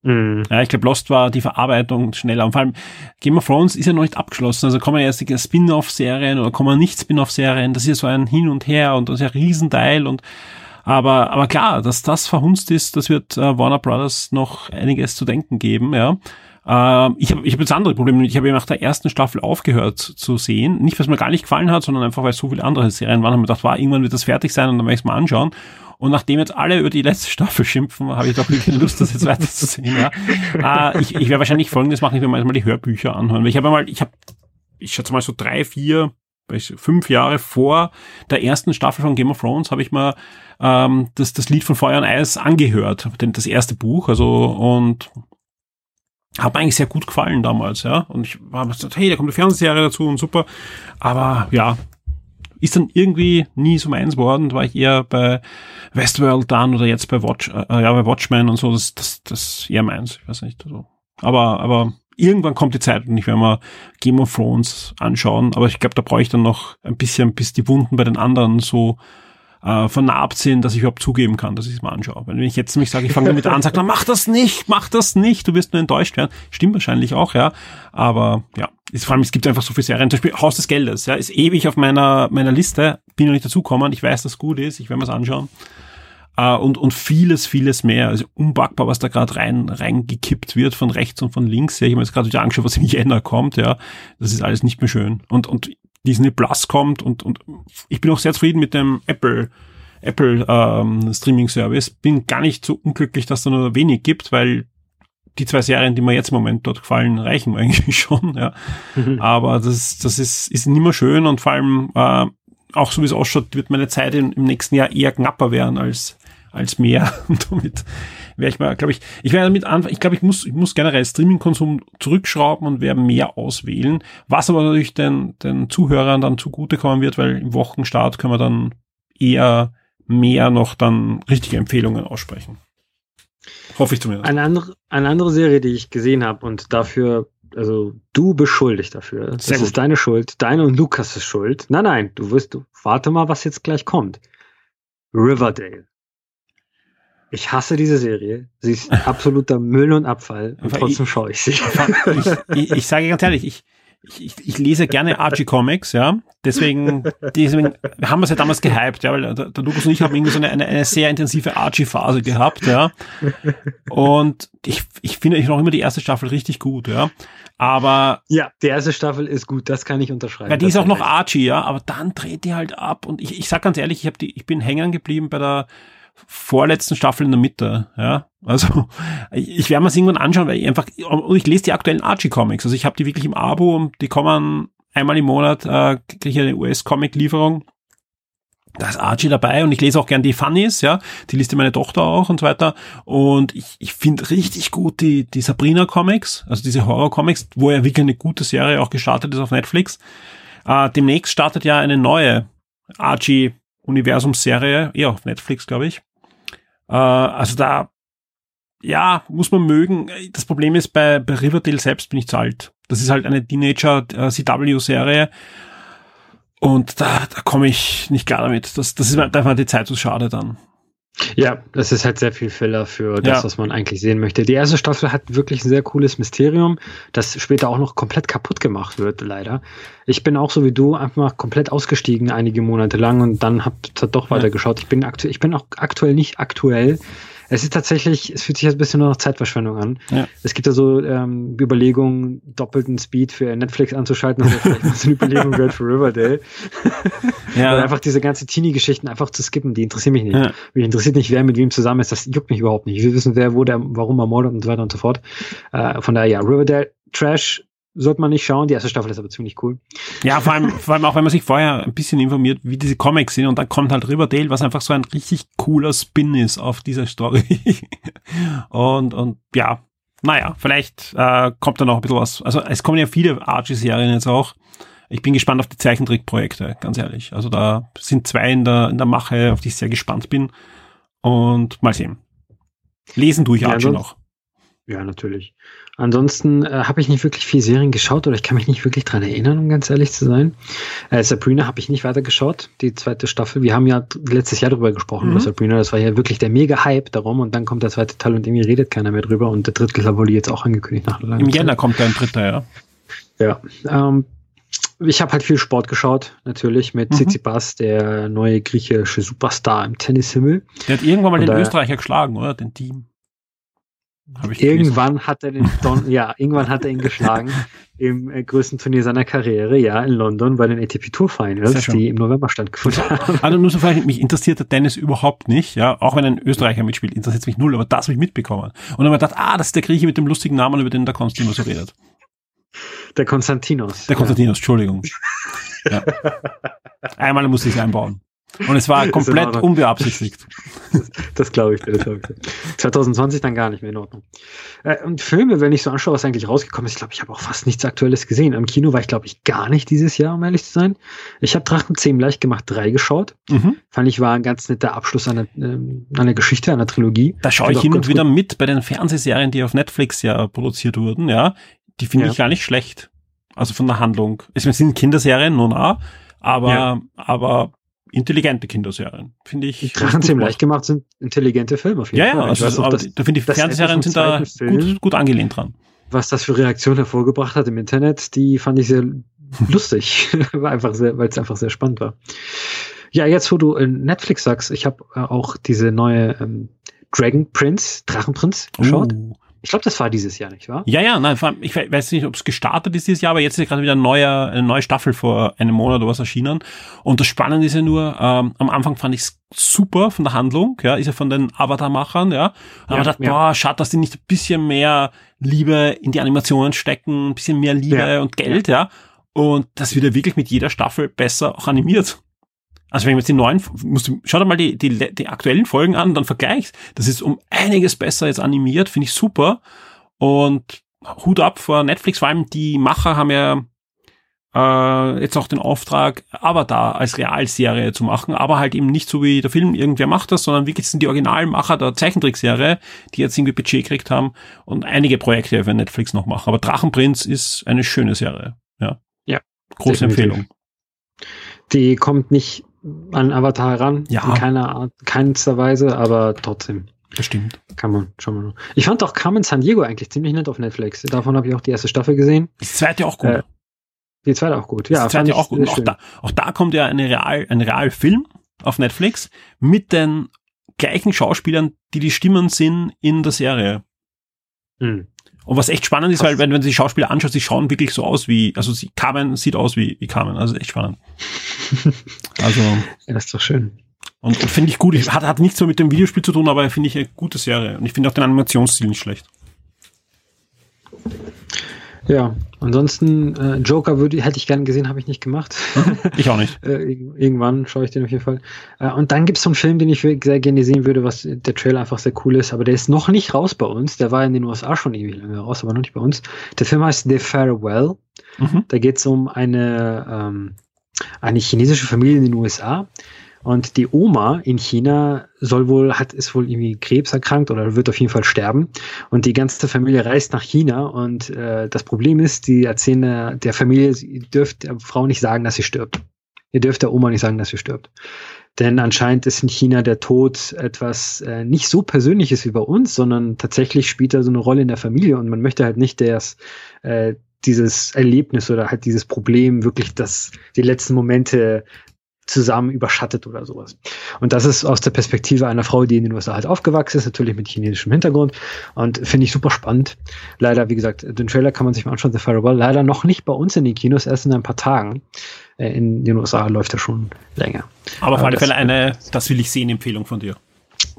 Mhm. Ja, ich glaube, Lost war die Verarbeitung schneller. Und vor allem Game of Thrones ist ja noch nicht abgeschlossen. Also kommen ja erst die Spin-off-Serien oder kommen nicht Spin-off-Serien. Das ist ja so ein Hin und Her und das ist ja ein Riesenteil und aber, aber klar, dass das verhunzt ist, das wird äh, Warner Brothers noch einiges zu denken geben, ja. Äh, ich habe ich hab jetzt andere Probleme. Ich habe nach der ersten Staffel aufgehört zu sehen. Nicht, weil es mir gar nicht gefallen hat, sondern einfach, weil so viele andere Serien waren. Haben mir gedacht, war, irgendwann wird das fertig sein und dann werde ich es mal anschauen. Und nachdem jetzt alle über die letzte Staffel schimpfen, habe ich doch wirklich Lust, das jetzt weiterzusehen. Ja. Äh, ich ich werde wahrscheinlich folgendes machen, ich werde mal die Hörbücher anhören. Weil ich habe mal, ich habe, ich schätze mal so drei, vier, fünf Jahre vor der ersten Staffel von Game of Thrones habe ich mal ähm, das, das Lied von Feuer und Eis angehört, das erste Buch, also und hat mir eigentlich sehr gut gefallen damals, ja. Und ich war gesagt, hey, da kommt eine Fernsehserie dazu und super. Aber ja, ist dann irgendwie nie so meins worden. Da war ich eher bei Westworld dann oder jetzt bei Watch, äh, ja, bei Watchmen und so. Das, das, das eher meins. Ich weiß nicht. Also. Aber, aber irgendwann kommt die Zeit und ich werde mal Game of Thrones anschauen. Aber ich glaube, da brauche ich dann noch ein bisschen, bis die Wunden bei den anderen so äh, vernarbt sind, dass ich überhaupt zugeben kann, dass ich es mal anschaue. Wenn ich jetzt nämlich sage, ich fange damit an, sage, mach das nicht, mach das nicht, du wirst nur enttäuscht werden. Stimmt wahrscheinlich auch, ja. Aber ja, ist, vor allem, es gibt einfach so viele Serien. Zum Beispiel Haus des Geldes, ja, ist ewig auf meiner, meiner Liste, bin noch nicht dazugekommen. Ich weiß, dass es gut ist, ich werde mir es anschauen. Uh, und, und vieles, vieles mehr. Also unpackbar, was da gerade rein reingekippt wird von rechts und von links. Ja, ich habe mir jetzt gerade wieder angeschaut, was im Jänner kommt. Ja, das ist alles nicht mehr schön. Und, und Disney Plus kommt und, und ich bin auch sehr zufrieden mit dem Apple Apple ähm, Streaming Service. Bin gar nicht so unglücklich, dass da nur wenig gibt, weil die zwei Serien, die mir jetzt im Moment dort gefallen, reichen [laughs] eigentlich schon. Ja. Mhm. Aber das, das ist, ist nicht mehr schön und vor allem äh, auch so wie es ausschaut, wird meine Zeit im, im nächsten Jahr eher knapper werden als als mehr. [laughs] Und damit werde ich mal, glaube ich, ich werde damit anfangen, ich glaube, ich muss, ich muss generell Streaming-Konsum zurückschrauben und werde mehr auswählen, was aber natürlich den, den Zuhörern dann zugutekommen wird, weil im Wochenstart können wir dann eher mehr noch dann richtige Empfehlungen aussprechen. Hoffe ich zumindest. Eine andere, eine andere Serie, die ich gesehen habe und dafür, also du beschuldigt dafür. Sehr das gut. ist deine Schuld, deine und Lukas' Schuld. Nein, nein, du wirst, du, warte mal, was jetzt gleich kommt. Riverdale. Ich hasse diese Serie. Sie ist [laughs] absoluter Müll und Abfall und trotzdem schaue ich sie. Ich, ich, ich sage ganz ehrlich, ich, ich, ich lese gerne Archie Comics, ja. Deswegen, deswegen haben wir es ja damals gehypt, ja, weil der, der Lukas und ich haben irgendwie so eine, eine, eine sehr intensive Archie-Phase gehabt, ja. Und ich, ich finde ich noch immer die erste Staffel richtig gut, ja. Aber. Ja, die erste Staffel ist gut, das kann ich unterschreiben. Ja, die ist auch noch Archie, ja, aber dann dreht die halt ab. Und ich, ich sag ganz ehrlich, ich, hab die, ich bin hängen geblieben bei der vorletzten Staffel in der Mitte, ja. Also ich werde mir das irgendwann anschauen, weil ich einfach, und ich lese die aktuellen Archie-Comics. Also ich habe die wirklich im Abo und die kommen einmal im Monat, äh, kriege ich eine US-Comic-Lieferung. Da ist Archie dabei und ich lese auch gern die Funnies, ja. Die liest meine Tochter auch und so weiter. Und ich, ich finde richtig gut die, die Sabrina-Comics, also diese Horror-Comics, wo ja wirklich eine gute Serie auch gestartet ist auf Netflix. Äh, demnächst startet ja eine neue Archie Universumsserie, eher auf Netflix, glaube ich. Äh, also da, ja, muss man mögen. Das Problem ist, bei, bei Riverdale selbst bin ich zu alt. Das ist halt eine Teenager-CW-Serie. Und da, da komme ich nicht klar damit. Das, das ist einfach die Zeit zu schade dann. Ja, das ist halt sehr viel Filler für das, ja. was man eigentlich sehen möchte. Die erste Staffel hat wirklich ein sehr cooles Mysterium, das später auch noch komplett kaputt gemacht wird, leider. Ich bin auch so wie du einfach komplett ausgestiegen einige Monate lang und dann hab, hab doch weitergeschaut. Ich bin aktuell, ich bin auch aktuell nicht aktuell es ist tatsächlich, es fühlt sich jetzt ein bisschen nur nach Zeitverschwendung an. Ja. Es gibt ja so ähm, Überlegungen, doppelten Speed für Netflix anzuschalten, das vielleicht mal so eine Überlegung [laughs] gehört für Riverdale. [laughs] ja. Oder einfach diese ganze Teenie-Geschichten einfach zu skippen, die interessieren mich nicht. Ja. Mich interessiert nicht, wer mit wem zusammen ist, das juckt mich überhaupt nicht. Ich will wissen, wer, wo der, warum ermordet und so weiter und so fort. Äh, von daher, ja, Riverdale, Trash, sollte man nicht schauen. Die erste Staffel ist aber ziemlich cool. Ja, vor allem, vor allem auch, wenn man sich vorher ein bisschen informiert, wie diese Comics sind und dann kommt halt Riverdale, was einfach so ein richtig cooler Spin ist auf dieser Story. [laughs] und, und ja, naja, vielleicht äh, kommt da noch ein bisschen was. Also es kommen ja viele Archie-Serien jetzt auch. Ich bin gespannt auf die Zeichentrickprojekte, ganz ehrlich. Also da sind zwei in der, in der Mache, auf die ich sehr gespannt bin. Und mal sehen. Lesen tue ich ja, Archie noch. Ja, natürlich. Ansonsten äh, habe ich nicht wirklich viel Serien geschaut oder ich kann mich nicht wirklich dran erinnern, um ganz ehrlich zu sein. Äh, Sabrina habe ich nicht weiter geschaut, die zweite Staffel. Wir haben ja letztes Jahr darüber gesprochen, Mhm. über Sabrina. Das war ja wirklich der mega Hype darum und dann kommt der zweite Teil und irgendwie redet keiner mehr drüber und der dritte Teil wurde jetzt auch angekündigt nach Im. Jänner kommt ein dritter, ja. Ja. Ähm, ich habe halt viel Sport geschaut, natürlich, mit Mhm. Tsitsipas, der neue griechische Superstar im Tennishimmel. Der hat irgendwann mal Und den da- Österreicher geschlagen, oder? Den Team. Gelesen. Irgendwann hat er den Don, [laughs] ja, irgendwann hat er ihn geschlagen im äh, größten Turnier seiner Karriere, ja, in London bei den ATP Tour Finals, die im November stattgefunden haben. Also nur so vielleicht, mich interessiert der Tennis überhaupt nicht, ja, auch wenn ein Österreicher mitspielt, interessiert mich null, aber das habe ich mitbekommen. Und dann habe ich gedacht, ah, das ist der Grieche mit dem lustigen Namen, über den der Konsti immer so redet. Der Konstantinos. Der Konstantinos, Entschuldigung. [laughs] Ja. Einmal muss ich es einbauen. Und es war [laughs] komplett unbeabsichtigt. Das glaube ich dir, das glaube ich dir. 2020 dann gar nicht mehr in Ordnung. Äh, und Filme, wenn ich so anschaue, was eigentlich rausgekommen ist, ich glaube, ich habe auch fast nichts Aktuelles gesehen. Am Kino war ich, glaube ich, gar nicht dieses Jahr, um ehrlich zu sein. Ich habe Drachenzähmen leicht gemacht 3 geschaut. Mhm. Fand ich war ein ganz netter Abschluss einer, ähm, einer Geschichte, einer Trilogie. Da schaue ich hin und wieder gut. mit bei den Fernsehserien, die auf Netflix ja produziert wurden, ja. Die finde Ja. ich gar nicht schlecht. Also von der Handlung. Es sind Kinderserien, nun auch, aber, Ja. aber intelligente Kinderserien. Finde ich. Drachenzähmen gut leicht gemacht sind intelligente Filme auf jeden Ja, ja, Fall. Ich also, weiß auch, aber dass, da finde ich, das Fernsehserien sind da Film- gut, gut angelehnt dran. was das für Reaktionen hervorgebracht hat im Internet, die fand ich sehr [laughs] lustig, [laughs] war einfach sehr, weil es einfach sehr spannend war. Ja, jetzt wo du äh, Netflix sagst, ich habe äh, auch diese neue ähm, Dragon Prince, Drachenprinz geschaut. Uh. Ich glaube, das war dieses Jahr, nicht wahr? Ja, ja, nein, ich we- weiß nicht, ob es gestartet ist dieses Jahr, aber jetzt ist ja gerade wieder ein neuer, eine neue Staffel vor einem Monat oder was erschienen. Und das Spannende ist ja nur, ähm, am Anfang fand ich es super von der Handlung, ja, ist ja von den Avatar-Machern, ja. Aber Ja, ich dachte, ja. boah, schade, dass die nicht ein bisschen mehr Liebe in die Animationen stecken, ein bisschen mehr Liebe Ja. und Geld, ja. Und das wird ja wirklich mit jeder Staffel besser auch animiert. Also wenn man jetzt die neuen, musst du, schau dir mal die, die, die aktuellen Folgen an, dann vergleichst. Das ist um einiges besser jetzt animiert, finde ich super. Und Hut ab vor Netflix, vor allem die Macher haben ja äh, jetzt auch den Auftrag, Avatar als Realserie zu machen, aber halt eben nicht so wie der Film, irgendwer macht das, sondern wirklich sind die Originalmacher der Zeichentrickserie, die jetzt irgendwie Budget gekriegt haben und einige Projekte für Netflix noch machen. Aber Drachenprinz ist eine schöne Serie. Ja. Ja, Große definitiv. Empfehlung. Die kommt nicht an Avatar heran, Ja. in keiner Art, keinster Weise, aber trotzdem Das stimmt. kann man schon mal. Ich fand auch Carmen San Diego eigentlich ziemlich nett auf Netflix. Davon habe ich auch die erste Staffel gesehen. Das zweite auch gut. Äh, Die zweite auch gut. Ja, fand zweite auch gut. Auch da, auch da kommt ja eine Real, ein Realfilm auf Netflix mit den gleichen Schauspielern, die die Stimmen sind in der Serie. Hm. Und was echt spannend ist, weil wenn, wenn du die Schauspieler anschaust, sie schauen wirklich so aus wie, also sie, Carmen sieht aus wie, wie Carmen, also echt spannend. [laughs] also, Ja, das ist doch schön. und, und finde ich gut. Ich, hat, hat nichts so mit dem Videospiel zu tun, aber finde ich eine gute Serie. Und ich finde auch den Animationsstil nicht schlecht. Ja, ansonsten äh, Joker würde, hätte ich gern gesehen, habe ich nicht gemacht. Ich auch nicht. [laughs] äh, irg- irgendwann schaue ich den auf jeden Fall. Äh, und dann gibt es so einen Film, den ich sehr gerne sehen würde, was der Trailer einfach sehr cool ist, aber der ist noch nicht raus bei uns. Der war in den USA schon ewig lange raus, aber noch nicht bei uns. Der Film heißt The Farewell. Mhm. Da geht es um eine, ähm, eine chinesische Familie in den USA. Und die Oma in China soll wohl, hat, ist wohl irgendwie Krebs erkrankt oder wird auf jeden Fall sterben. Und die ganze Familie reist nach China. Und äh, das Problem ist, die erzählen der, der Familie, ihr dürft der Frau nicht sagen, dass sie stirbt. Ihr dürft der Oma nicht sagen, dass sie stirbt. Denn anscheinend ist in China der Tod etwas äh, nicht so Persönliches wie bei uns, sondern tatsächlich spielt er so eine Rolle in der Familie und man möchte halt nicht, dass äh, dieses Erlebnis oder halt dieses Problem wirklich das die letzten Momente zusammen überschattet oder sowas. Und das ist aus der Perspektive einer Frau, die in den USA halt aufgewachsen ist, natürlich mit chinesischem Hintergrund und finde ich super spannend. Leider, wie gesagt, den Trailer kann man sich mal anschauen, The Farewell, leider noch nicht bei uns in den Kinos, erst in ein paar Tagen. Äh, In den USA läuft er schon länger. Aber auf alle Fälle eine, das will ich sehen, Empfehlung von dir.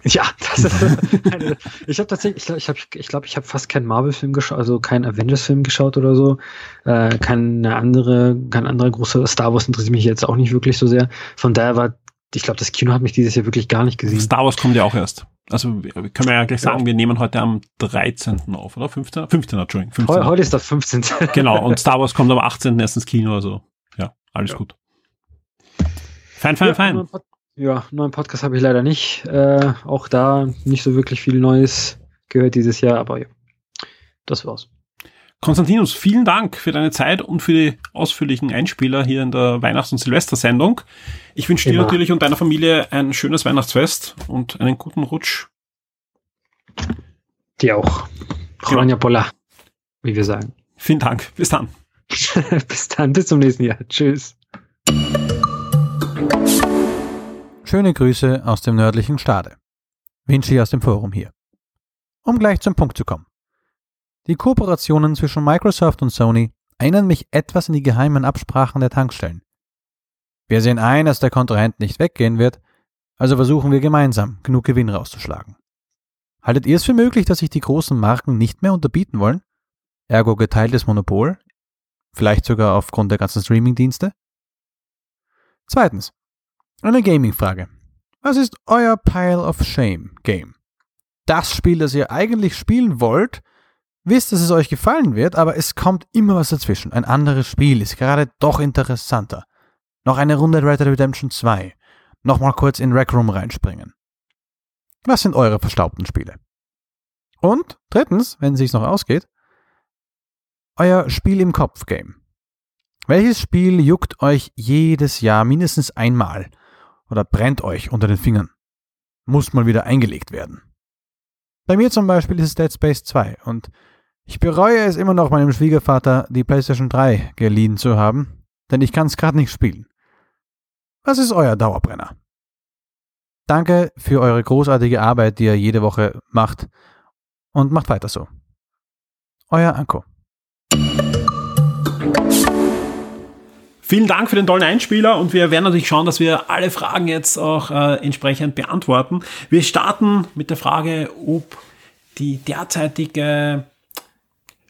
Ja, das ist [laughs] eine, ich habe tatsächlich, ich glaube, ich glaub, ich hab fast keinen Marvel-Film geschaut, also keinen Avengers-Film geschaut oder so. Äh, keine andere, kein anderer großer Star Wars interessiert mich jetzt auch nicht wirklich so sehr. Von daher war, ich glaube, das Kino hat mich dieses Jahr wirklich gar nicht gesehen. Star Wars kommt ja auch erst. Also können wir ja gleich sagen, Ja. wir nehmen heute am 13. auf, oder? 15. 15. Entschuldigung. 15. Heu, heute ist das 15. [laughs] Genau, und Star Wars kommt am 18. erst ins Kino, also ja, alles Ja. gut. Fein, fein, ja, fein. Ja, neuen Podcast habe ich leider nicht. Äh, auch da nicht so wirklich viel Neues gehört dieses Jahr, aber ja. das war's. Konstantinus, vielen Dank für deine Zeit und für die ausführlichen Einspieler hier in der Weihnachts- und Silvestersendung. Ich wünsche dir natürlich und deiner Familie ein schönes Weihnachtsfest und einen guten Rutsch. Dir auch. Ronja Polla, wie wir sagen. Vielen Dank. Bis dann. [laughs] bis dann, bis zum nächsten Jahr. Tschüss. Schöne Grüße aus dem nördlichen Stade. Vinci aus dem Forum hier. Um gleich zum Punkt zu kommen. Die Kooperationen zwischen Microsoft und Sony erinnern mich etwas an die geheimen Absprachen der Tankstellen. Wir sehen ein, dass der Kontrahent nicht weggehen wird, also versuchen wir gemeinsam genug Gewinn rauszuschlagen. Haltet ihr es für möglich, dass sich die großen Marken nicht mehr unterbieten wollen? Ergo geteiltes Monopol? Vielleicht sogar aufgrund der ganzen Streaming-Dienste? Zweitens. Eine Gaming-Frage. Was ist euer Pile of Shame Game? Das Spiel, das ihr eigentlich spielen wollt, wisst, dass es euch gefallen wird, aber es kommt immer was dazwischen. Ein anderes Spiel ist gerade doch interessanter. Noch eine Runde Red Dead Redemption 2. Nochmal kurz in Rec Room reinspringen. Was sind eure verstaubten Spiele? Und drittens, wenn es sich noch ausgeht, euer Spiel im Kopf Game. Welches Spiel juckt euch jedes Jahr mindestens einmal oder brennt euch unter den Fingern? Muss mal wieder eingelegt werden. Bei mir zum Beispiel ist es Dead Space 2 und ich bereue es immer noch meinem Schwiegervater die PlayStation 3 geliehen zu haben, denn ich kann es gerade nicht spielen. Was ist euer Dauerbrenner? Danke für eure großartige Arbeit, die ihr jede Woche macht und macht weiter so. Euer Anko. Vielen Dank für den tollen Einspieler und wir werden natürlich schauen, dass wir alle Fragen jetzt auch äh, entsprechend beantworten. Wir starten mit der Frage, ob die derzeitige,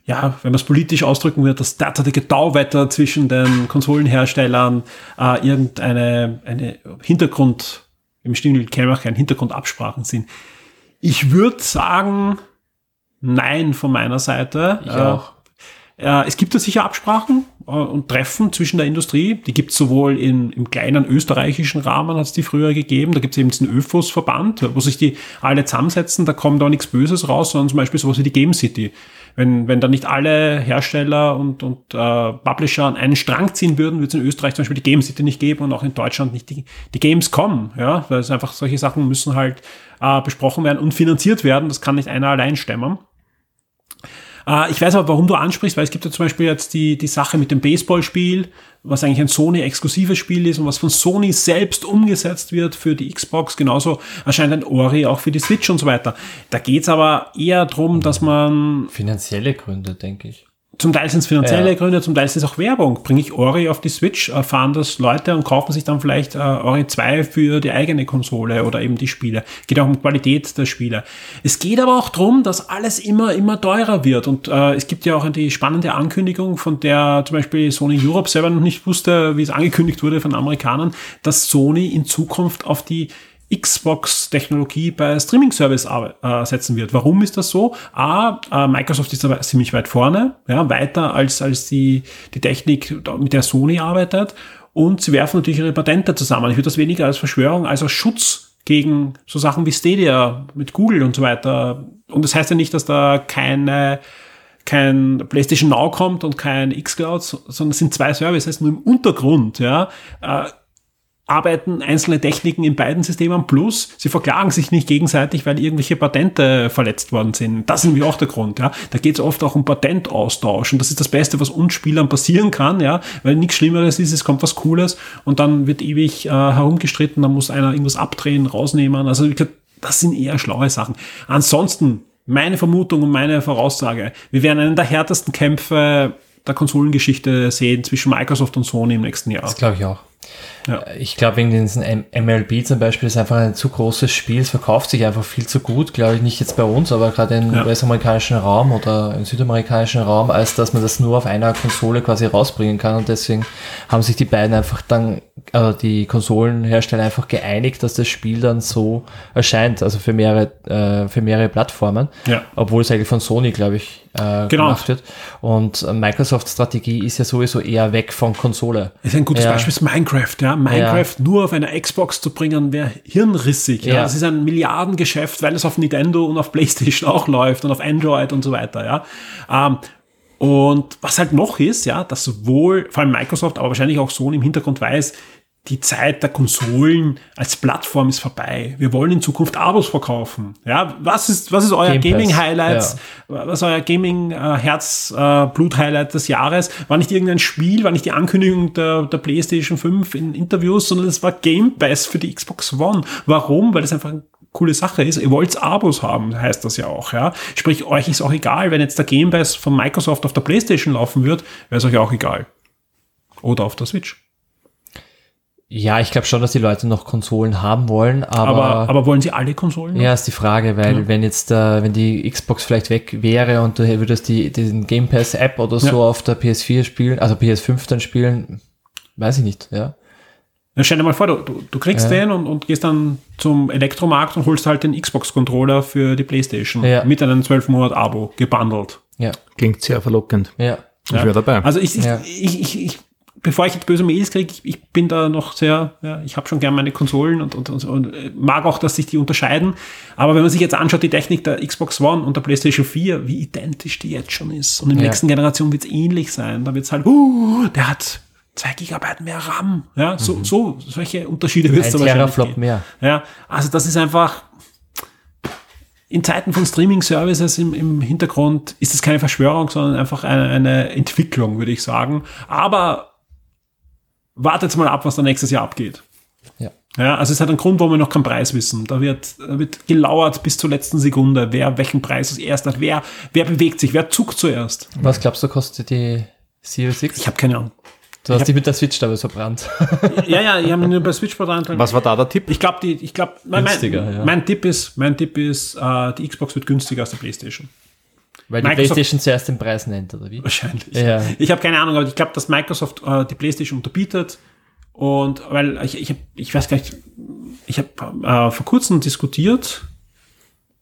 ja, wenn man es politisch ausdrücken wird, das derzeitige Tauwetter zwischen den Konsolenherstellern äh, irgendeine eine Hintergrund, im Stil kein Hintergrundabsprachen sind. Ich würde sagen, nein von meiner Seite. Ich auch. Äh, es gibt da sicher Absprachen äh, und Treffen zwischen der Industrie. Die gibt es sowohl in, im kleinen österreichischen Rahmen, hat es die früher gegeben. Da gibt es eben diesen ÖFOS-Verband, wo sich die alle zusammensetzen. Da kommt da nichts Böses raus, sondern zum Beispiel sowas wie die Game City. Wenn, wenn da nicht alle Hersteller und, und äh, Publisher an einen Strang ziehen würden, würde es in Österreich zum Beispiel die Game City nicht geben und auch in Deutschland nicht die, die Games kommen. Ja? Weil es einfach solche Sachen müssen halt äh, besprochen werden und finanziert werden. Das kann nicht einer allein stemmen. Äh, ich weiß aber, warum du ansprichst, weil es gibt ja zum Beispiel jetzt die, die Sache mit dem Baseballspiel, was eigentlich ein Sony-exklusives Spiel ist und was von Sony selbst umgesetzt wird für die Xbox. Genauso erscheint ein Ori auch für die Switch und so weiter. Da geht's aber eher drum, dass man Finanzielle Gründe, denke ich. Zum Teil sind es finanzielle Ja. Gründe, zum Teil ist es auch Werbung. Bringe ich Ori auf die Switch, erfahren das Leute und kaufen sich dann vielleicht äh, Ori 2 für die eigene Konsole oder eben die Spiele. Geht auch um Qualität der Spiele. Es geht aber auch drum, dass alles immer, immer teurer wird. Und äh, es gibt ja auch die spannende Ankündigung, von der zum Beispiel Sony Europe selber noch nicht wusste, wie es angekündigt wurde von Amerikanern, dass Sony in Zukunft auf die Xbox-Technologie bei Streaming-Service äh, setzen wird. Warum ist das so? A, äh, Microsoft ist aber ziemlich weit vorne, ja, weiter als, als die, die Technik, mit der Sony arbeitet. Und sie werfen natürlich ihre Patente zusammen. Ich würde das weniger als Verschwörung, als als Schutz gegen so Sachen wie Stadia mit Google und so weiter. Und das heißt ja nicht, dass da keine kein PlayStation Now kommt und kein xCloud, sondern es sind zwei Services nur im Untergrund, ja. Äh, arbeiten einzelne Techniken in beiden Systemen plus sie verklagen sich nicht gegenseitig, weil irgendwelche Patente verletzt worden sind. Das ist nämlich auch der Grund, ja. Da geht es oft auch um Patentaustausch und das ist das Beste, was uns Spielern passieren kann, ja, weil nichts Schlimmeres ist, es kommt was Cooles und dann wird ewig äh, herumgestritten, dann muss einer irgendwas abdrehen, rausnehmen. Also das sind eher schlaue Sachen. Ansonsten, meine Vermutung und meine Voraussage, wir werden einen der härtesten Kämpfe der Konsolengeschichte sehen zwischen Microsoft und Sony im nächsten Jahr. Das glaube ich auch. Ja. Ich glaube, wegen diesem M- MLB zum Beispiel ist einfach ein zu großes Spiel. Es verkauft sich einfach viel zu gut, glaube ich, nicht jetzt bei uns, aber gerade im Ja. US-amerikanischen Raum oder im südamerikanischen Raum, als dass man das nur auf einer Konsole quasi rausbringen kann. Und deswegen haben sich die beiden einfach dann, äh, die Konsolenhersteller einfach geeinigt, dass das Spiel dann so erscheint, also für mehrere, äh, für mehrere Plattformen. Ja. Obwohl es eigentlich von Sony, glaube ich, äh, Genau. gemacht wird. Und äh, Microsofts Strategie ist ja sowieso eher weg von Konsole. ist ein gutes Ja. Beispiel ist Minecraft. Ja. Minecraft nur auf einer Xbox zu bringen, wäre hirnrissig. Ja. Ja. Es ist ein Milliardengeschäft, weil es auf Nintendo und auf PlayStation [laughs] auch läuft und auf Android und so weiter. Ja. Ähm, und was halt noch ist, ja, dass sowohl, vor allem Microsoft, aber wahrscheinlich auch Sony im Hintergrund weiß, die Zeit der Konsolen als Plattform ist vorbei. Wir wollen in Zukunft Abos verkaufen. Ja, was ist, was ist euer Gaming-Highlights? Was ist euer Gaming-Herz-Blut-Highlight des Jahres? War nicht irgendein Spiel, war nicht die Ankündigung der, der PlayStation 5 in Interviews, sondern es war Game Pass für die Xbox One. Warum? Weil es einfach eine coole Sache ist. Ihr wollt Abos haben, heißt das ja auch. Ja? Sprich, euch ist auch egal, wenn jetzt der Game Pass von Microsoft auf der PlayStation laufen wird, wäre es euch auch egal. Oder auf der Switch. Ja, ich glaube schon, dass die Leute noch Konsolen haben wollen, aber, Aber, aber wollen sie alle Konsolen? ja, ist die Frage, weil wenn jetzt äh, wenn die Xbox vielleicht weg wäre und du würdest die diesen Game Pass App oder so Ja. auf der PS4 spielen, also PS5 dann spielen, weiß ich nicht, ja. Ja, stell dir mal vor, du, du, du kriegst Ja. den und, und gehst dann zum Elektromarkt und holst halt den Xbox-Controller für die Playstation Ja. mit einem 12-Monat-Abo gebundelt. Ja, Klingt sehr verlockend. ja. Ich wäre dabei. Also ich, ich, Ja. ich, ich, ich bevor ich jetzt böse Mails kriege, ich, ich bin da noch sehr, ja, ich habe schon gern meine Konsolen und, und, und, und äh, mag auch, dass sich die unterscheiden. Aber wenn man sich jetzt anschaut, die Technik der Xbox One und der PlayStation 4, wie identisch die jetzt schon ist. Und in der Ja. nächsten Generation wird es ähnlich sein. Da wird es halt, uh, der hat zwei Gigabyte mehr RAM. Ja, so, so solche Unterschiede wird es da wahrscheinlich Teraflop geben. mehr. Ja, also das ist einfach, in Zeiten von Streaming-Services im, im Hintergrund ist es keine Verschwörung, sondern einfach eine, eine Entwicklung, würde ich sagen. Aber wartet mal ab, was da nächstes Jahr abgeht. Ja. Ja, also es hat einen Grund, warum wir noch keinen Preis wissen. Da wird, da wird gelauert bis zur letzten Sekunde, wer welchen Preis als erst hat, wer, wer bewegt sich, wer zuckt zuerst. Was glaubst du, kostet die Series X? Ich habe keine Ahnung. Du hast dich mit der Switch dabei verbrannt. [laughs] Ja, ja, ich habe nur bei Switch dran. Was war da der Tipp? Ich glaube, die, ich glaube, mein, mein, ja. mein Tipp ist, mein Tipp ist, äh, die Xbox wird günstiger als der PlayStation. Weil die Microsoft- PlayStation zuerst den Preis nennt, oder wie? Wahrscheinlich. Ja. Ich habe keine Ahnung, aber ich glaube, dass Microsoft äh, die PlayStation unterbietet. Und weil ich, ich, hab, ich weiß gar nicht, ich habe äh, vor kurzem diskutiert.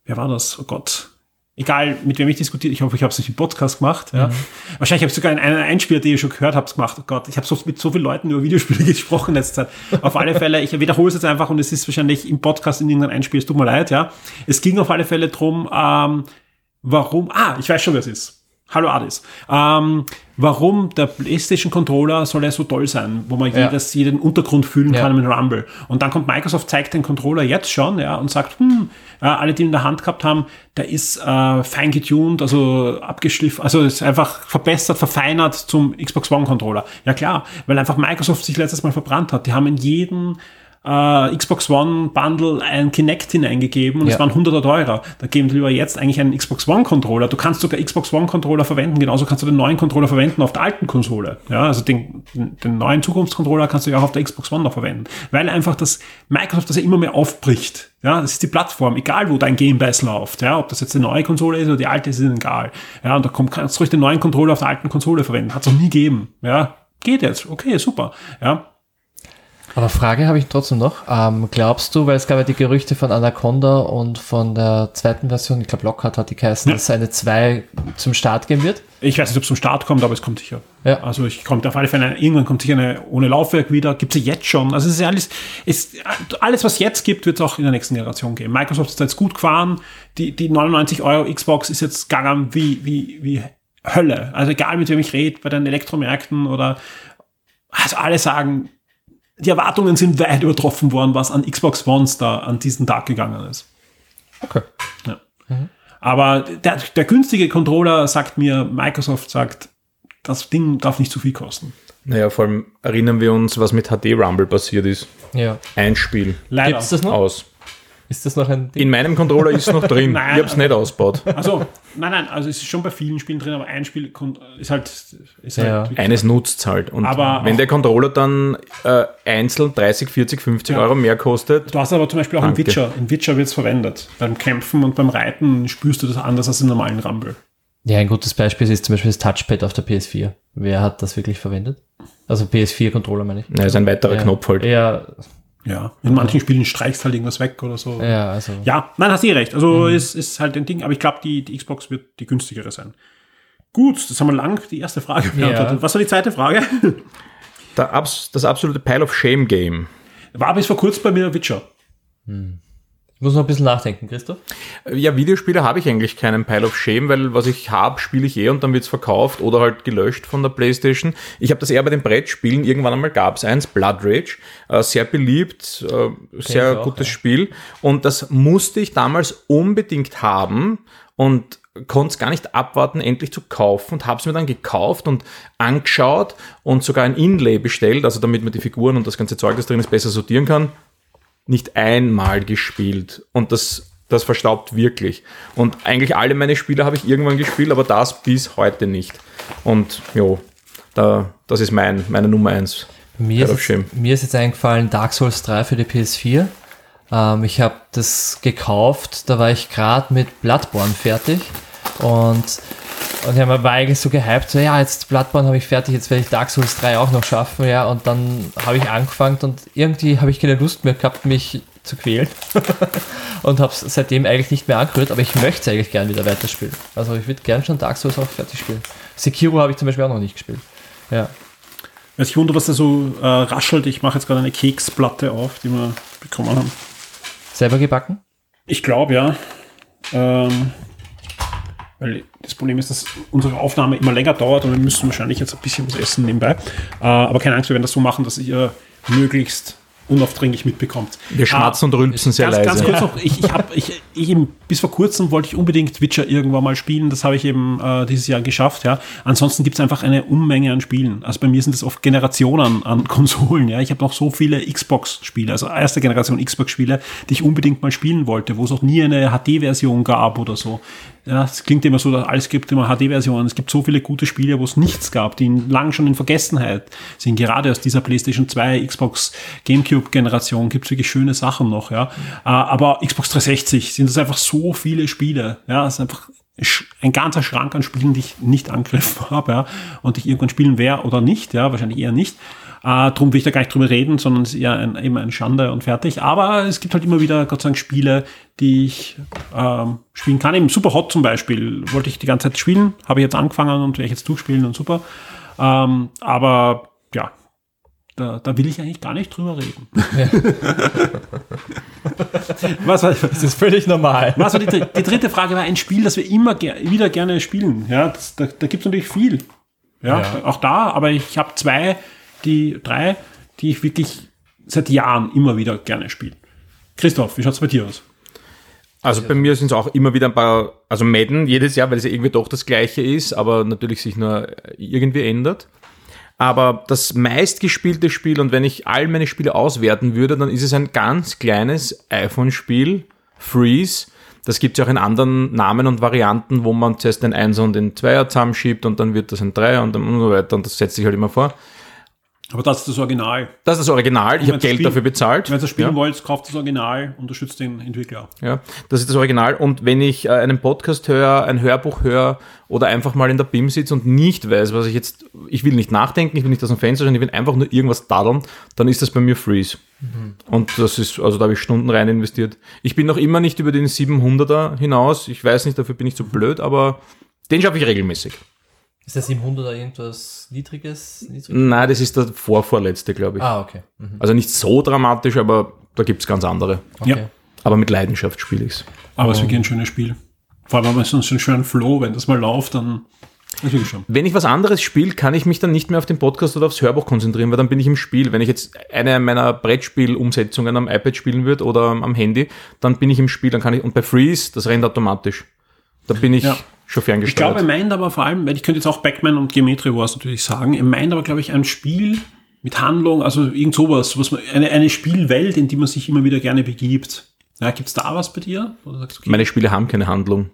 Wer war das? Oh Gott. Egal, mit wem ich diskutiert. Ich hoffe, ich habe es nicht im Podcast gemacht. Ja. Wahrscheinlich habe ich sogar in einer Einspieler, die ihr schon gehört habt, gemacht. Oh Gott, ich habe so mit so vielen Leuten über Videospiele [laughs] gesprochen in letzter Zeit. Auf alle Fälle, ich wiederhole es jetzt einfach und es ist wahrscheinlich im Podcast in irgendeinem Einspiel. Es tut mir leid, ja. Es ging auf alle Fälle drum, ähm, warum. Ah, ich weiß schon, wer es ist. Hallo Adis. Ähm, warum der PlayStation Controller soll er so toll sein, wo man Ja. jedes, jeden Untergrund fühlen Ja. kann mit Rumble. Und dann kommt Microsoft, zeigt den Controller jetzt schon, ja, und sagt, hm, äh, alle, die ihn in der Hand gehabt haben, der ist äh, fein getuned, also abgeschliffen, also ist einfach verbessert, verfeinert zum Xbox One Controller. Ja klar, weil einfach Microsoft sich letztes Mal verbrannt hat. Die haben in jeden äh, Xbox One Bundle ein Kinect hineingegeben und Ja. es waren 100 teurer. Da geben die lieber jetzt eigentlich einen Xbox One Controller. Du kannst sogar Xbox One Controller verwenden, genauso kannst du den neuen Controller verwenden auf der alten Konsole. Ja, also den, den, den neuen Zukunftscontroller kannst du ja auch auf der Xbox One noch verwenden. Weil einfach das Microsoft das ja immer mehr aufbricht. Ja, das ist die Plattform, egal wo dein Game Pass läuft. Ja, ob das jetzt eine neue Konsole ist oder die alte, ist ihnen egal. Ja, und da kommt, kannst du ruhig den neuen Controller auf der alten Konsole verwenden. Hat es noch nie gegeben. Ja, geht jetzt. Okay, super. Ja, Aber Frage habe ich trotzdem noch. Ähm, glaubst du, weil es gab ja die Gerüchte von Anaconda und von der zweiten Version, ich glaube Lockhart hat die geheißen, Ja. dass es eine 2 zum Start geben wird? Ich weiß nicht, ob es zum Start kommt, aber es kommt sicher. Ja. Also ich kommt auf alle Fälle, irgendwann kommt sicher eine ohne Laufwerk wieder, gibt es jetzt schon. Also es ist ja alles, ist, alles, was jetzt gibt, wird es auch in der nächsten Generation geben. Microsoft ist jetzt gut gefahren, die, die 99 Euro Xbox ist jetzt gegangen wie, wie, wie Hölle. Also egal mit wem ich rede, bei den Elektromärkten oder also alle sagen, die Erwartungen sind weit übertroffen worden, was an Xbox Ones da an diesen Tag gegangen ist. Okay. Ja. Aber der, der günstige Controller sagt mir, Microsoft sagt, das Ding darf nicht zu viel kosten. Naja, vor allem erinnern wir uns, was mit HD Rumble passiert ist. Ja. Ein Spiel Leider. Gibt es das noch? aus. Ist das noch ein Ding? In meinem Controller ist es noch drin. [laughs] Nein. ich habe es nicht ausgebaut. Also, nein, nein, also es ist schon bei vielen Spielen drin, aber ein Spiel ist halt, ist Ja. halt Eines nutzt halt. Und Aber wenn der Controller dann äh, einzeln 30, 40, 50 Ja. Euro mehr kostet, Du hast aber zum Beispiel auch in Danke. Witcher. In Witcher wird es verwendet. Beim Kämpfen und beim Reiten spürst du das anders als im normalen Rumble. Ja, ein gutes Beispiel ist zum Beispiel das Touchpad auf der PS4. Wer hat das wirklich verwendet? Also PS4-Controller meine ich. na, ist ein weiterer ja. Knopf halt. Ja. Ja, In manchen Spielen streichst halt irgendwas weg oder so. ja, also. Ja, nein, hast du eh recht. Also ist, ist halt ein Ding, aber ich glaube, die, die Xbox wird die günstigere sein. Gut, das haben wir lang die erste Frage beantwortet. Was war die zweite Frage? Das absolute Pile of Shame Game. War bis vor kurzem bei mir Witcher. Ich muss noch ein bisschen nachdenken, Christoph. Ja, Videospiele habe ich eigentlich keinen Pile of Shame, weil was ich habe, spiele ich eh und dann wird's verkauft oder halt gelöscht von der Playstation. Ich habe das eher bei den Brettspielen. Irgendwann einmal gab's eins, Blood Rage, äh, sehr beliebt, äh, sehr auch, gutes ja. Spiel. Und das musste ich damals unbedingt haben und konnte es gar nicht abwarten, endlich zu kaufen und habe es mir dann gekauft und angeschaut und sogar ein Inlay bestellt, also damit man die Figuren und das ganze Zeug, das drin ist, besser sortieren kann. Nicht einmal gespielt und das, das verstaubt wirklich. Und eigentlich alle meine Spiele habe ich irgendwann gespielt, aber das bis heute nicht. Und jo, da, das ist mein, meine Nummer eins. Mir ist, jetzt, mir ist jetzt eingefallen Dark Souls 3 für die PS4. Ähm, ich habe das gekauft, da war ich gerade mit Bloodborne fertig und, und ja, man war eigentlich so gehypt, so ja, jetzt Bloodborne habe ich fertig, jetzt werde ich Dark Souls 3 auch noch schaffen, ja, und dann habe ich angefangen und irgendwie habe ich keine Lust mehr gehabt, mich zu quälen [laughs] und habe es seitdem eigentlich nicht mehr angerührt, aber ich möchte es eigentlich gern wieder weiterspielen. Also ich würde gern schon Dark Souls auch fertig spielen. Sekiro habe ich zum Beispiel auch noch nicht gespielt. Ja. Weil ich wundere, was da so äh, raschelt. Ich mache jetzt gerade eine Keksplatte auf, die wir bekommen haben. Selber gebacken? Ich glaube, ja. Ähm, weil das Problem ist, dass unsere Aufnahme immer länger dauert und wir müssen wahrscheinlich jetzt ein bisschen was essen nebenbei. Äh, aber keine Angst, wir werden das so machen, dass ihr möglichst unaufdringlich mitbekommt. Wir schmatzen und rülpsen sehr ganz, leise. Ganz kurz noch, ich, ich habe, ich, ich eben, bis vor kurzem wollte ich unbedingt Witcher irgendwann mal spielen, das habe ich eben äh, dieses Jahr geschafft, ja. Ansonsten gibt es einfach eine Unmenge an Spielen. Also bei mir sind es oft Generationen an [laughs] Konsolen, ja. Ich habe noch so viele Xbox-Spiele, also erste Generation Xbox-Spiele, die ich unbedingt mal spielen wollte, wo es auch nie eine HD-Version gab oder so. Ja, es klingt immer so, dass alles gibt immer HD-Versionen. Es gibt so viele gute Spiele, wo es nichts gab, die lang schon in Vergessenheit sind. Gerade aus dieser PlayStation 2, Xbox, GameCube-Generation gibt es wirklich schöne Sachen noch. Ja, Äh, aber Xbox 360 sind es einfach so viele Spiele. Ja, es ist einfach ein ganzer Schrank an Spielen, die ich nicht angegriffen [laughs] habe, ja, und ich irgendwann spielen werde oder nicht. Ja, wahrscheinlich eher nicht. Äh, drum will ich da gar nicht drüber reden, sondern es ist eher ein, immer eine Schande und fertig. Aber es gibt halt immer wieder, Gott sei Dank, Spiele, die ich ähm, spielen kann. Eben Super Hot zum Beispiel wollte ich die ganze Zeit spielen, habe ich jetzt angefangen und werde ich jetzt durchspielen und super. Ähm, aber ja, da, da will ich eigentlich gar nicht drüber reden. [laughs] was, war, Das ist völlig normal. was war die, die dritte Frage? War ein Spiel, das wir immer ger wieder gerne spielen. Ja, das, da da gibt es natürlich viel. Ja, Ja. auch da, aber ich habe zwei, die drei, die ich wirklich seit Jahren immer wieder gerne spiele. Christoph, wie schaut's bei dir aus? Also bei mir sind es auch immer wieder ein paar, also Madden jedes Jahr, weil es ja irgendwie doch das gleiche ist, aber natürlich sich nur irgendwie ändert. Aber das meistgespielte Spiel, und wenn ich all meine Spiele auswerten würde, dann ist es ein ganz kleines iPhone-Spiel, Freeze. Das gibt es auch in anderen Namen und Varianten, wo man zuerst den Einser und den Zweier zusammenschiebt und dann wird das ein Dreier und dann und so weiter. Und das setzt sich halt immer vor. Aber das ist das Original. Das ist das Original. Ich habe Geld Spiel- dafür bezahlt. Wenn ihr das spielen Ja. wollt, kauft das Original, unterstützt den Entwickler. Ja, das ist das Original. Und wenn ich äh, einen Podcast höre, ein Hörbuch höre oder einfach mal in der BIM sitze und nicht weiß, was ich jetzt, ich will nicht nachdenken, ich will nicht aus dem Fenster schauen, ich will einfach nur irgendwas daddeln, dann ist das bei mir Freeze. Und das ist, also da habe ich Stunden rein investiert. Ich bin noch immer nicht über den 700er hinaus. Ich weiß nicht, dafür bin ich zu blöd, aber den schaffe ich regelmäßig. Ist der 700er irgendwas Niedriges? Niedriges? Nein, das ist der vorvorletzte, glaube ich. Ah, okay. Mhm. Also nicht so dramatisch, aber da gibt es ganz andere. okay. Ja. Aber mit Leidenschaft spiele ich's. Aber es ist wirklich ein schönes Spiel. Vor allem haben wir so einen schönen Flow, wenn das mal läuft, dann ist wirklich schon. Wenn ich was anderes spiele, kann ich mich dann nicht mehr auf den Podcast oder aufs Hörbuch konzentrieren, weil dann bin ich im Spiel. Wenn ich jetzt eine meiner Brettspiel-Umsetzungen am iPad spielen würde oder am Handy, dann bin ich im Spiel, dann kann ich, und bei Freeze, das rennt automatisch. Da bin ich Ja. Schon Ich glaube, er meint aber vor allem, weil ich könnte jetzt auch Backman und Geometry Wars natürlich sagen, er meint aber, glaube ich, ein Spiel mit Handlung, also irgend sowas, was man, eine, eine Spielwelt, in die man sich immer wieder gerne begibt. Ja, gibt's da was bei dir? Sagst okay. Meine Spiele haben keine Handlung.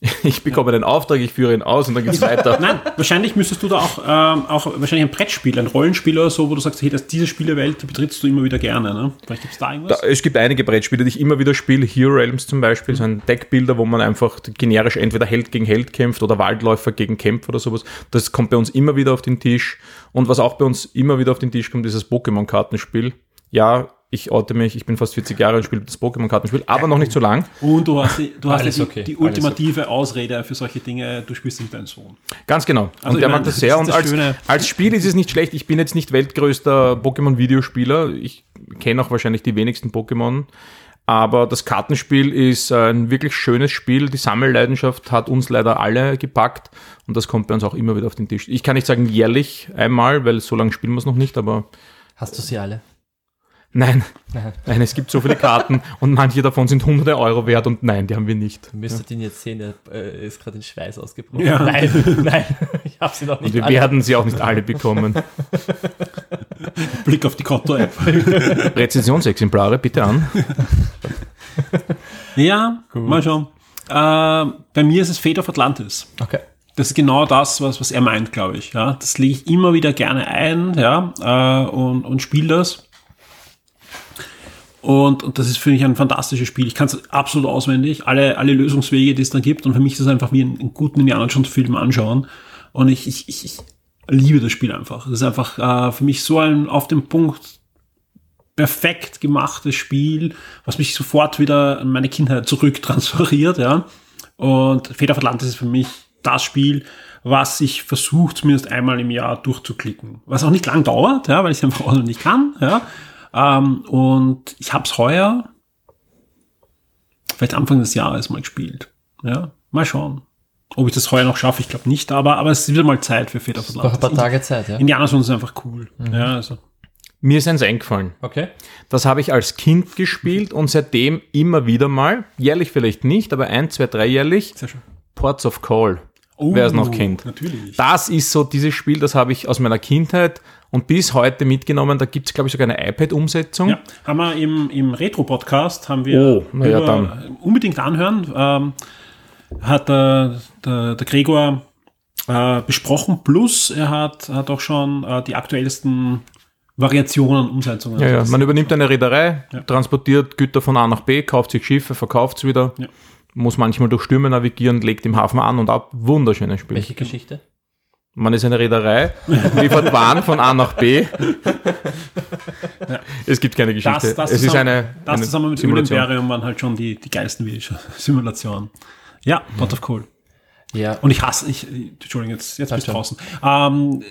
[laughs] Ich bekomme einen Auftrag, ich führe ihn aus und dann geht's [laughs] weiter. Nein, wahrscheinlich müsstest du da auch, ähm, auch wahrscheinlich ein Brettspiel, ein Rollenspiel oder so, wo du sagst, hey, das, diese Spielewelt betrittst du immer wieder gerne. Ne? Vielleicht gibt's da Da, irgendwas? es gibt einige Brettspiele, die ich immer wieder spiele. Hero Realms zum Beispiel, so ein Deckbilder, wo man einfach generisch entweder Held gegen Held kämpft oder Waldläufer gegen Kämpfer oder sowas. Das kommt bei uns immer wieder auf den Tisch. Und was auch bei uns immer wieder auf den Tisch kommt, ist das Pokémon-Kartenspiel. Ja, ich orte mich, ich bin fast 40 Jahre und spiele das Pokémon-Kartenspiel, aber noch nicht so lang. Und du hast die, du hast die, okay, die ultimative Ausrede für solche Dinge, du spielst nicht deinen Sohn. Ganz genau. Also und der meine, mag das das sehr. Und das als, Schöne. als Spiel ist es nicht schlecht. Ich bin jetzt nicht weltgrößter Pokémon-Videospieler. Ich kenne auch wahrscheinlich die wenigsten Pokémon. Aber das Kartenspiel ist ein wirklich schönes Spiel. Die Sammelleidenschaft hat uns leider alle gepackt. Und das kommt bei uns auch immer wieder auf den Tisch. Ich kann nicht sagen jährlich einmal, weil so lange spielen wir es noch nicht. Aber Hast du sie alle? Nein, Nein. nein, es gibt so viele Karten. [laughs] und manche davon sind hunderte Euro wert. Und nein, die haben wir nicht. Du müsstet ihn jetzt sehen, er äh, ist gerade in Schweiß ausgebrochen. Ja. Nein, [laughs] nein, ich habe sie noch Und nicht wir alle. werden sie auch nicht alle bekommen. [laughs] Blick auf die Konto-App. Rezensionsexemplare bitte an. ja, mal schauen. Äh, bei mir ist es Fate of Atlantis. Okay. Das ist genau das, was, was er meint, glaube ich. Ja, das lege ich immer wieder gerne ein, ja, äh, und, und spiele das. Und, und das ist für mich ein fantastisches Spiel. Ich kann es absolut auswendig, alle, alle Lösungswege, die es dann gibt. Und für mich ist es einfach wie einen, einen guten Indiana Jones Film anschauen. Und ich, ich, ich, ich liebe das Spiel einfach. Das ist einfach äh, für mich so ein auf den Punkt perfekt gemachtes Spiel, was mich sofort wieder an meine Kindheit zurücktransferiert, ja. Und Feder of Atlantis ist für mich das Spiel, was ich versuche, zumindest einmal im Jahr durchzuklicken. Was auch nicht lang dauert, ja, weil ich es einfach auch noch nicht kann, ja. Ähm, und ich habe es heuer, vielleicht Anfang des Jahres mal gespielt. Ja, mal schauen. Ob ich das heuer noch schaffe, ich glaube nicht, aber, aber es ist wieder mal Zeit für Feder Noch ein paar Tage Zeit, ja. Indiana Jones ist einfach cool. Ja, also. Mir ist eins eingefallen. Okay. Das habe ich als Kind gespielt und seitdem immer wieder mal, jährlich vielleicht nicht, aber ein, zwei, drei jährlich, Sehr schön. Ports of Call. Oh, Wer es noch kennt. Natürlich. Das ist so dieses Spiel, das habe ich aus meiner Kindheit und bis heute mitgenommen. Da gibt es, glaube ich, sogar eine iPad-Umsetzung. Ja, haben wir im, im Retro-Podcast, haben wir Oh, na ja, dann. unbedingt anhören, ähm, hat der, der, der Gregor äh, besprochen, plus er hat, hat auch schon äh, die aktuellsten Variationen, Umsetzungen. Ja, ja. Also Man übernimmt eine Reederei, Ja. transportiert Güter von A nach B, kauft sich Schiffe, verkauft es wieder, Ja. muss manchmal durch Stürme navigieren, legt im Hafen an und ab. Wunderschönes Spiel. Welche Geschichte? Man ist eine Reederei, liefert Waren von A nach B. Es gibt keine Geschichte. das, das, es ist zusammen, eine, das eine zusammen mit Simulation. Imperium waren halt schon die, die geilsten [laughs] Simulationen. Ja, Pot of Cool. Ja. Und ich hasse, ich, Entschuldigung, jetzt, jetzt bist du draußen. Ähm,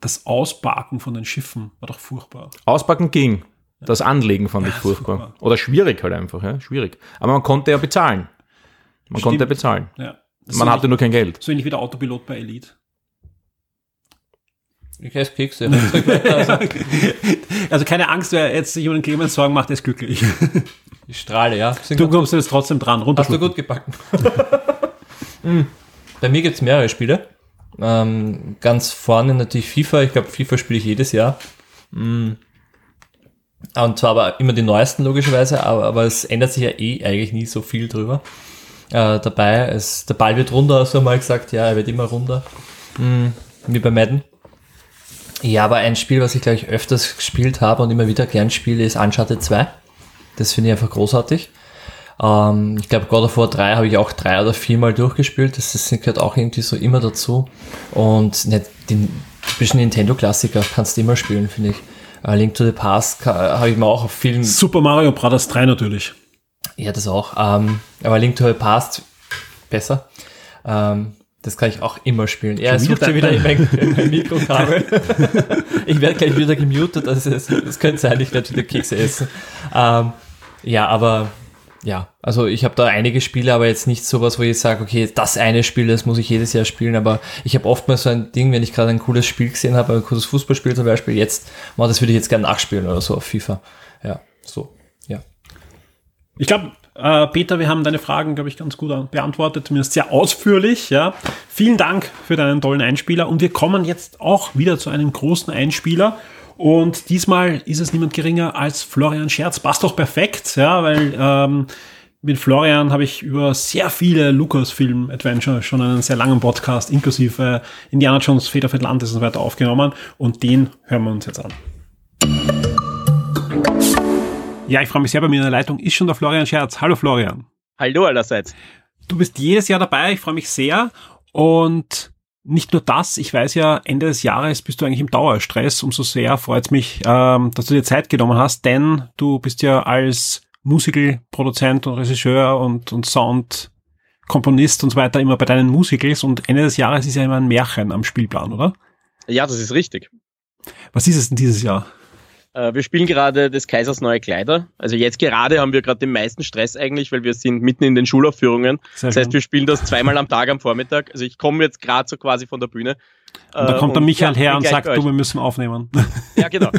das Ausparken von den Schiffen war doch furchtbar. Auspacken ging. Das Anlegen fand ich furchtbar. furchtbar. Oder schwierig halt einfach, ja, schwierig. Aber man konnte ja bezahlen. Man Stimmt. konnte ja bezahlen. Ja. Ist Man so hatte nur kein Geld. So ähnlich wie der Autopilot bei Elite. Ich esse Kekse. [laughs] Also, Also keine Angst, wer jetzt sich über den Clemens Sorgen macht, ist glücklich. ich strahle, ja. Sind Du kommst jetzt trotzdem dran, Hast du runter. gut gebacken. Mm. [laughs] Bei mir gibt es mehrere Spiele. Ähm, ganz vorne natürlich FIFA. Ich glaube, FIFA spiele ich jedes Jahr. Mm. Und zwar aber immer die neuesten logischerweise, aber, aber es ändert sich ja eh eigentlich nie so viel drüber. Äh, dabei, es, der Ball wird runder, hast du mal gesagt, ja, er wird immer runder. Mm, wie bei Madden. Ja, aber ein Spiel, was ich glaube ich öfters gespielt habe und immer wieder gern spiele, ist Uncharted 2. Das finde ich einfach großartig. Ähm, ich glaube, God of War 3 habe ich auch drei oder viermal durchgespielt. Das gehört auch irgendwie so immer dazu. Und nicht, den typischen Nintendo-Klassiker kannst du immer spielen, finde ich. Äh, Link to the Past habe ich mir auch auf vielen Super Mario Bros. 3 natürlich. ja, das auch. Ähm, aber Link to the Past besser. Ähm, das kann ich auch immer spielen. Er sucht wieder schon wieder mein, in [laughs] mein Mikrokabel. [laughs] ich werde gleich wieder gemutet. Also es, es könnte sein, ich werde wieder Kekse essen. Ähm, ja, aber ja, also ich habe da einige Spiele, aber jetzt nicht sowas, wo ich sage, okay, das eine Spiel, das muss ich jedes Jahr spielen, aber ich habe oft mal so ein Ding, wenn ich gerade ein cooles Spiel gesehen habe, ein cooles Fußballspiel zum Beispiel, jetzt, oh, das würde ich jetzt gerne nachspielen oder so auf FIFA. Ja, so, ja. Ich glaube, äh, Peter, wir haben deine Fragen, glaube ich, ganz gut an- beantwortet, zumindest sehr ausführlich. Ja. Vielen Dank für deinen tollen Einspieler. Und wir kommen jetzt auch wieder zu einem großen Einspieler. Und diesmal ist es niemand geringer als Florian Scherz. Passt doch perfekt, ja, weil ähm, mit Florian habe ich über sehr viele Lucasfilm-Adventure schon einen sehr langen Podcast inklusive Indiana Jones, Fate of Atlantis und so weiter aufgenommen. Und den hören wir uns jetzt an. Ja, ich freue mich sehr, bei mir in der Leitung ist schon der Florian Scherz. Hallo Florian. Hallo allerseits. Du bist jedes Jahr dabei, ich freue mich sehr. Und nicht nur das, ich weiß ja, Ende des Jahres bist du eigentlich im Dauerstress. Umso sehr freut es mich, ähm, dass du dir Zeit genommen hast, denn du bist ja als Musical-Produzent und Regisseur und, und Sound-Komponist und so weiter immer bei deinen Musicals und Ende des Jahres ist ja immer ein Märchen am Spielplan, oder? Ja, das ist richtig. Was ist es denn dieses Jahr? Äh, wir spielen gerade des Kaisers neue Kleider. Also jetzt gerade haben wir gerade den meisten Stress eigentlich, weil wir sind mitten in den Schulaufführungen. Sehr das heißt, wir spielen das zweimal am Tag am Vormittag. Also ich komme jetzt gerade so quasi von der Bühne. Und da kommt der Michael ja, her und sagt, du, wir müssen aufnehmen. [laughs] Ja, genau.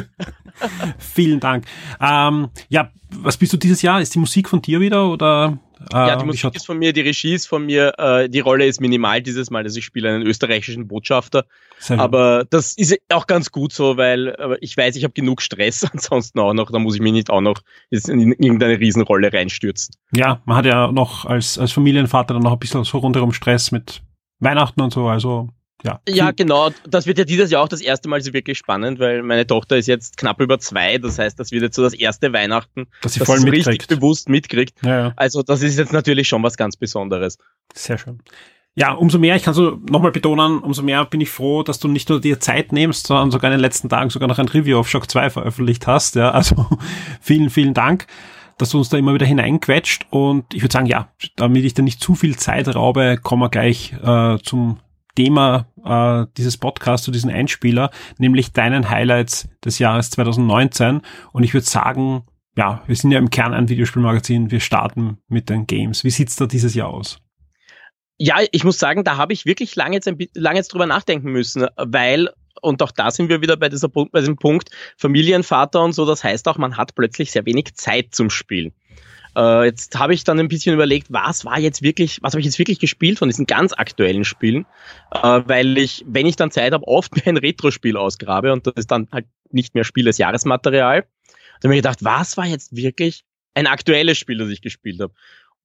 [laughs] Vielen Dank. Ähm, ja, was bist du dieses Jahr? Ist die Musik von dir wieder oder? Ja, die wie Musik ist von mir, die Regie ist von mir, äh, die Rolle ist minimal dieses Mal, also ich spiele einen österreichischen Botschafter. Sehr. Aber das ist auch ganz gut so, weil äh, ich weiß, ich habe genug Stress [laughs] ansonsten auch noch, da muss ich mich nicht auch noch in irgendeine Riesenrolle reinstürzen. Ja, man hat ja noch als, als Familienvater dann noch ein bisschen so rundherum Stress mit Weihnachten und so, also ja. Ja, genau. Das wird ja dieses Jahr auch das erste Mal so wirklich spannend, weil meine Tochter ist jetzt knapp über zwei. Das heißt, das wird jetzt so das erste Weihnachten, dass sie voll so richtig mitkriegt. bewusst mitkriegt. Ja, ja, Also das ist jetzt natürlich schon was ganz Besonderes. sehr schön. Ja, umso mehr, ich kann so nochmal betonen, umso mehr bin ich froh, dass du nicht nur dir Zeit nimmst, sondern sogar in den letzten Tagen sogar noch ein Review auf Shock 2 veröffentlicht hast. Ja, also [laughs] vielen, vielen Dank, dass du uns da immer wieder hineinquetscht. Und ich würde sagen, ja, damit ich da nicht zu viel Zeit raube, kommen wir gleich äh, zum Thema äh, dieses Podcasts, zu diesem Einspieler, nämlich deinen Highlights des Jahres 2019. Und ich würde sagen, ja, wir sind ja im Kern ein Videospielmagazin, wir starten mit den Games. Wie sieht's da dieses Jahr aus? Ja, ich muss sagen, da habe ich wirklich lange jetzt, lange jetzt drüber nachdenken müssen, weil, und auch da sind wir wieder bei, dieser, bei diesem Punkt, Familienvater und so, das heißt auch, man hat plötzlich sehr wenig Zeit zum Spielen. Äh, jetzt habe ich dann ein bisschen überlegt, was war jetzt wirklich, was habe ich jetzt wirklich gespielt von diesen ganz aktuellen Spielen, äh, weil ich, wenn ich dann Zeit habe, oft [laughs] mir ein Retro-Spiel ausgrabe und das ist dann halt nicht mehr Spiel als Jahresmaterial. Da habe ich gedacht, was war jetzt wirklich ein aktuelles Spiel, das ich gespielt habe?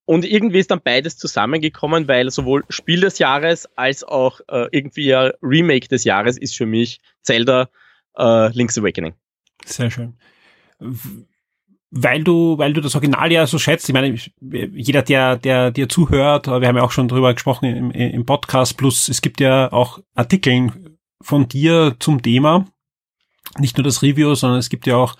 Und irgendwie ist dann beides zusammengekommen, weil sowohl Spiel des Jahres als auch äh, irgendwie ein Remake des Jahres ist für mich Zelda äh, Link's Awakening. Sehr schön. Weil du, weil du das Original ja so schätzt, ich meine, jeder, der, der dir zuhört, wir haben ja auch schon drüber gesprochen im, im Podcast, plus es gibt ja auch Artikel von dir zum Thema. Nicht nur das Review, sondern es gibt ja auch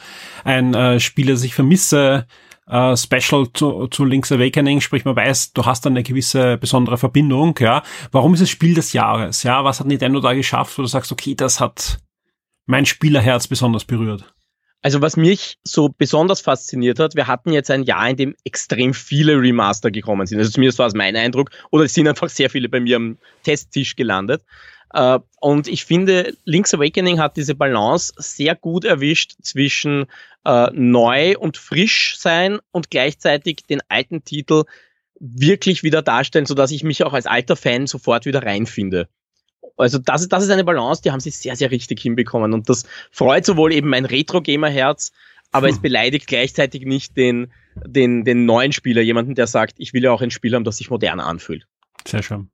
ein äh, Spiel, das ich vermisse, äh, Special zu, zu Link's Awakening, sprich man weiß, du hast dann eine gewisse besondere Verbindung, ja. Warum ist es Spiel des Jahres? Ja, was hat Nintendo da geschafft, wo du sagst, okay, das hat mein Spielerherz besonders berührt? Also was mich so besonders fasziniert hat, wir hatten jetzt ein Jahr, in dem extrem viele Remaster gekommen sind. Also zumindest war es mein Eindruck. Oder es sind einfach sehr viele bei mir am Testtisch gelandet. Äh, Und ich finde, Link's Awakening hat diese Balance sehr gut erwischt zwischen äh, neu und frisch sein und gleichzeitig den alten Titel wirklich wieder darstellen, sodass ich mich auch als alter Fan sofort wieder reinfinde. Also das ist, das ist eine Balance, die haben sie sehr, sehr richtig hinbekommen. Und das freut sowohl eben mein Retro-Gamer-Herz, aber es beleidigt gleichzeitig nicht den, den, den neuen Spieler, jemanden, der sagt, ich will ja auch ein Spiel haben, das sich modern anfühlt. Sehr schön.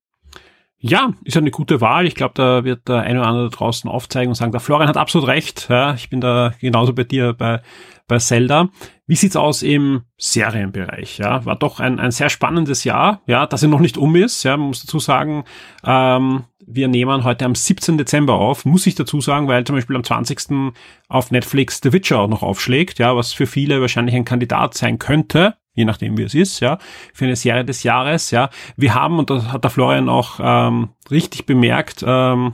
Ja, ist eine gute Wahl. Ich glaube, da wird der eine oder andere draußen aufzeigen und sagen, der Florian hat absolut recht. Ja, ich bin da genauso bei dir bei, bei Zelda. Wie sieht's aus im Serienbereich? Ja, war doch ein, ein sehr spannendes Jahr. Ja, dass er noch nicht um ist. Ja, man muss dazu sagen, ähm, wir nehmen heute am 17. Dezember auf, muss ich dazu sagen, weil zum Beispiel am 20. auf Netflix The Witcher auch noch aufschlägt, ja, was für viele wahrscheinlich ein Kandidat sein könnte, je nachdem wie es ist, ja, für eine Serie des Jahres, ja. Wir haben, und das hat der Florian auch ähm, richtig bemerkt, ähm,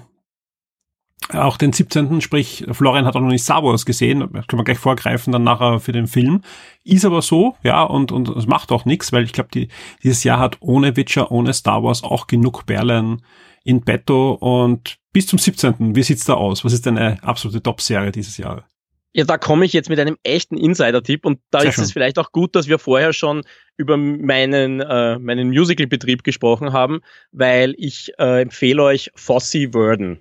auch den 17., sprich, Florian hat auch noch nicht Star Wars gesehen, das können wir gleich vorgreifen dann nachher für den Film. Ist aber so, ja, und, und es macht auch nichts, weil ich glaube, die, dieses Jahr hat ohne Witcher, ohne Star Wars auch genug Perlen in petto und bis zum 17. Wie sieht's da aus? Was ist deine absolute Top-Serie dieses Jahr? Ja, da komme ich jetzt mit einem echten Insider-Tipp und da Sehr ist schön. es vielleicht auch gut, dass wir vorher schon über meinen, äh, meinen Musical-Betrieb gesprochen haben, weil ich äh, empfehle euch Fossey Worden.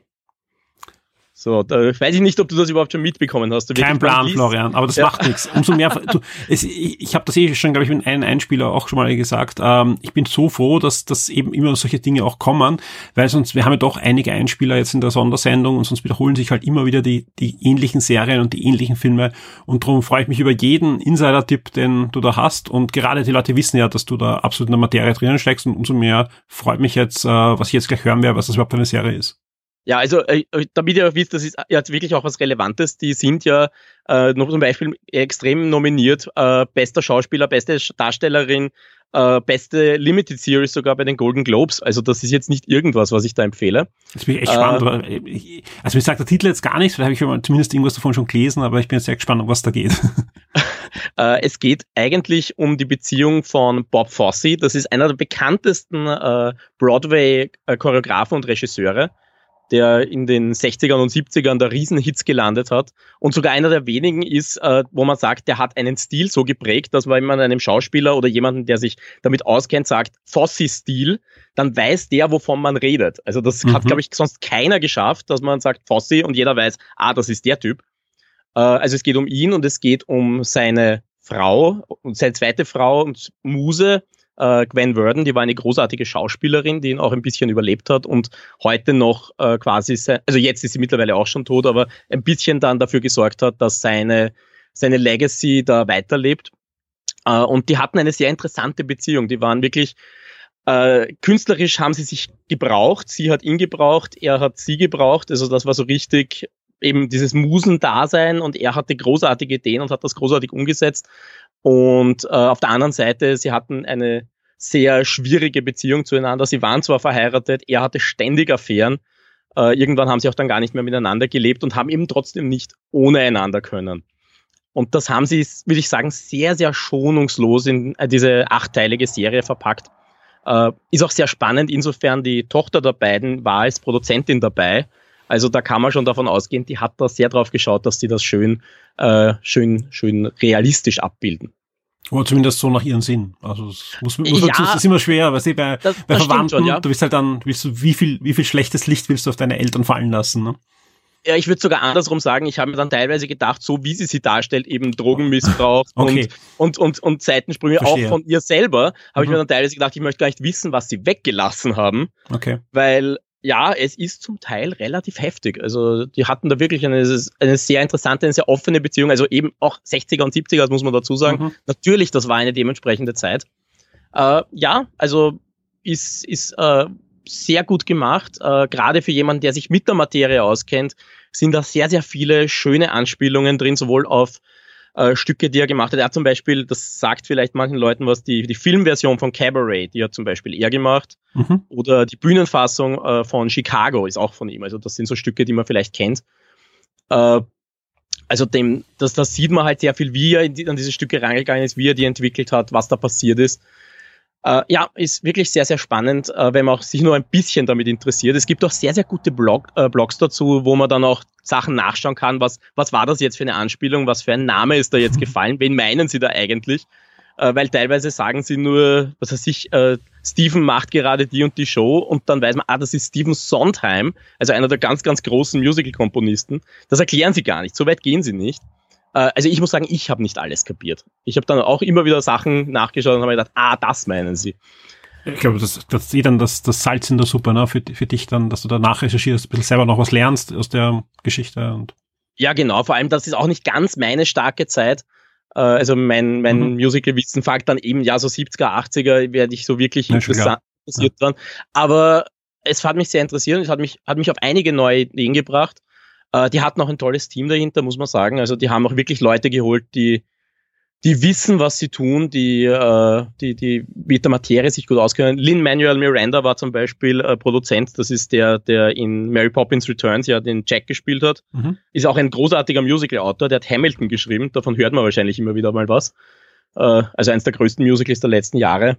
So, da weiß ich nicht, ob du das überhaupt schon mitbekommen hast. Du Kein Plan, Florian, aber das Ja. macht nichts. Umso mehr, du, es, ich, ich habe das eh schon, glaube ich, mit einem Einspieler auch schon mal gesagt. Ähm, ich bin so froh, dass, dass eben immer solche Dinge auch kommen, weil sonst, wir haben ja doch einige Einspieler jetzt in der Sondersendung und sonst wiederholen sich halt immer wieder die, die ähnlichen Serien und die ähnlichen Filme und darum freue ich mich über jeden Insider-Tipp, den du da hast und gerade die Leute wissen ja, dass du da absolut in der Materie drinnen steckst und umso mehr freut mich jetzt, äh, was ich jetzt gleich hören werde, was das überhaupt für eine Serie ist. Ja, also äh, damit ihr auch wisst, das ist jetzt wirklich auch was Relevantes. Die sind ja äh, noch zum Beispiel extrem nominiert. Äh, bester Schauspieler, beste Darstellerin, äh, beste Limited Series sogar bei den Golden Globes. Also das ist jetzt nicht irgendwas, was ich da empfehle. Das bin ich echt spannend. aber ich- Also mir sagt der Titel jetzt gar nichts, vielleicht habe ich zumindest irgendwas davon schon gelesen, aber ich bin jetzt sehr gespannt, um was da geht. [laughs] Äh, es geht eigentlich um die Beziehung von Bob Fosse. Das ist einer der bekanntesten äh, Broadway-Choreografen und Regisseure, der in den 60ern und 70ern da Riesenhits gelandet hat. Und sogar einer der wenigen ist, äh, wo man sagt, der hat einen Stil so geprägt, dass wenn man einem Schauspieler oder jemanden, der sich damit auskennt, sagt, Fosse-Stil, dann weiß der, wovon man redet. Also das hat, Mhm. glaube ich, sonst keiner geschafft, dass man sagt Fosse und jeder weiß, ah, das ist der Typ. Äh, also es geht um ihn und es geht um seine Frau und seine zweite Frau und Muse, äh, Gwen Verdon, die war eine großartige Schauspielerin, die ihn auch ein bisschen überlebt hat und heute noch äh, quasi, also jetzt ist sie mittlerweile auch schon tot, aber ein bisschen dann dafür gesorgt hat, dass seine, seine Legacy da weiterlebt. Äh, und die hatten eine sehr interessante Beziehung. Die waren wirklich, äh, künstlerisch haben sie sich gebraucht. Sie hat ihn gebraucht, er hat sie gebraucht. Also das war so richtig eben dieses Musendasein und er hatte großartige Ideen und hat das großartig umgesetzt. Und äh, auf der anderen Seite, sie hatten eine sehr schwierige Beziehung zueinander. Sie waren zwar verheiratet, er hatte ständig Affären. Äh, irgendwann haben sie auch dann gar nicht mehr miteinander gelebt und haben eben trotzdem nicht ohne einander können. Und das haben sie, würde ich sagen, sehr, sehr schonungslos in äh, diese achtteilige Serie verpackt. Äh, ist auch sehr spannend, insofern die Tochter der beiden war als Produzentin dabei. Also da kann man schon davon ausgehen, die hat da sehr drauf geschaut, dass die das schön, äh, schön, schön realistisch abbilden. Oder zumindest so nach ihren Sinn. Also das muss, muss man Ja. zu, das ist immer schwer, weil bei, Das, bei das Verwandten, schon, ja. du willst halt dann, willst du, wie viel, wie viel schlechtes Licht willst du auf deine Eltern fallen lassen, ne? Ja, ich würde sogar andersrum sagen, ich habe mir dann teilweise gedacht, so wie sie sie darstellt, eben Drogenmissbrauch [laughs] Okay. und, und, und, und Seitensprünge Verstehe. auch von ihr selber, habe ich Mhm. mir dann teilweise gedacht, ich möchte gar nicht wissen, was sie weggelassen haben, Okay. weil ja, es ist zum Teil relativ heftig. Also die hatten da wirklich eine, eine sehr interessante, eine sehr offene Beziehung, also eben auch 60er und 70er, das muss man dazu sagen. Mhm. Natürlich, das war eine dementsprechende Zeit. Äh, ja, also ist, ist äh, sehr gut gemacht. Äh, Gerade für jemanden, der sich mit der Materie auskennt, sind da sehr, sehr viele schöne Anspielungen drin, sowohl auf äh, Stücke, die er gemacht hat. Er hat zum Beispiel, das sagt vielleicht manchen Leuten was, die, die Filmversion von Cabaret, die hat zum Beispiel er gemacht. Mhm. Oder die Bühnenfassung äh, von Chicago ist auch von ihm. Also das sind so Stücke, die man vielleicht kennt. Äh, also dem, das, das sieht man halt sehr viel, wie er in die, an diese Stücke rangegangen ist, wie er die entwickelt hat, was da passiert ist. Äh, ja, ist wirklich sehr, sehr spannend, äh, wenn man auch sich nur ein bisschen damit interessiert. Es gibt auch sehr, sehr gute Blog, äh, Blogs dazu, wo man dann auch Sachen nachschauen kann, was, was war das jetzt für eine Anspielung, was für ein Name ist da jetzt [laughs] gefallen, wen meinen sie da eigentlich? Äh, weil teilweise sagen sie nur, was weiß ich, äh, Steven macht gerade die und die Show und dann weiß man, ah, das ist Steven Sondheim, also einer der ganz, ganz großen Musical-Komponisten. Das erklären sie gar nicht, so weit gehen sie nicht. Äh, also ich muss sagen, ich habe nicht alles kapiert. Ich habe dann auch immer wieder Sachen nachgeschaut und habe gedacht, ah, das meinen sie. Ich glaube, das, das ist eh dann das, das Salz in der Suppe, ne, für, für dich dann, dass du da nachrecherchierst, ein bisschen selber noch was lernst aus der Geschichte und. Ja, genau. Vor allem, das ist auch nicht ganz meine starke Zeit. Äh, Also mein, mein Mhm. Musical-Wissen fängt dann eben, ja, so 70er, 80er werde ich so wirklich Ja, interessant, interessiert dran. Aber es hat mich sehr interessiert und es hat mich, hat mich auf einige neue Ideen gebracht. Äh, Die hatten auch ein tolles Team dahinter, muss man sagen. Also die haben auch wirklich Leute geholt, die, die wissen, was sie tun, die, äh, die, die mit der Materie sich gut auskennen. Lin-Manuel Miranda war zum Beispiel äh, Produzent. Das ist der, der in Mary Poppins Returns ja den Jack gespielt hat Mhm. ist auch ein großartiger Musical-Autor, der hat Hamilton geschrieben, davon hört man wahrscheinlich immer wieder mal was. Äh, also eines der größten Musicals der letzten Jahre.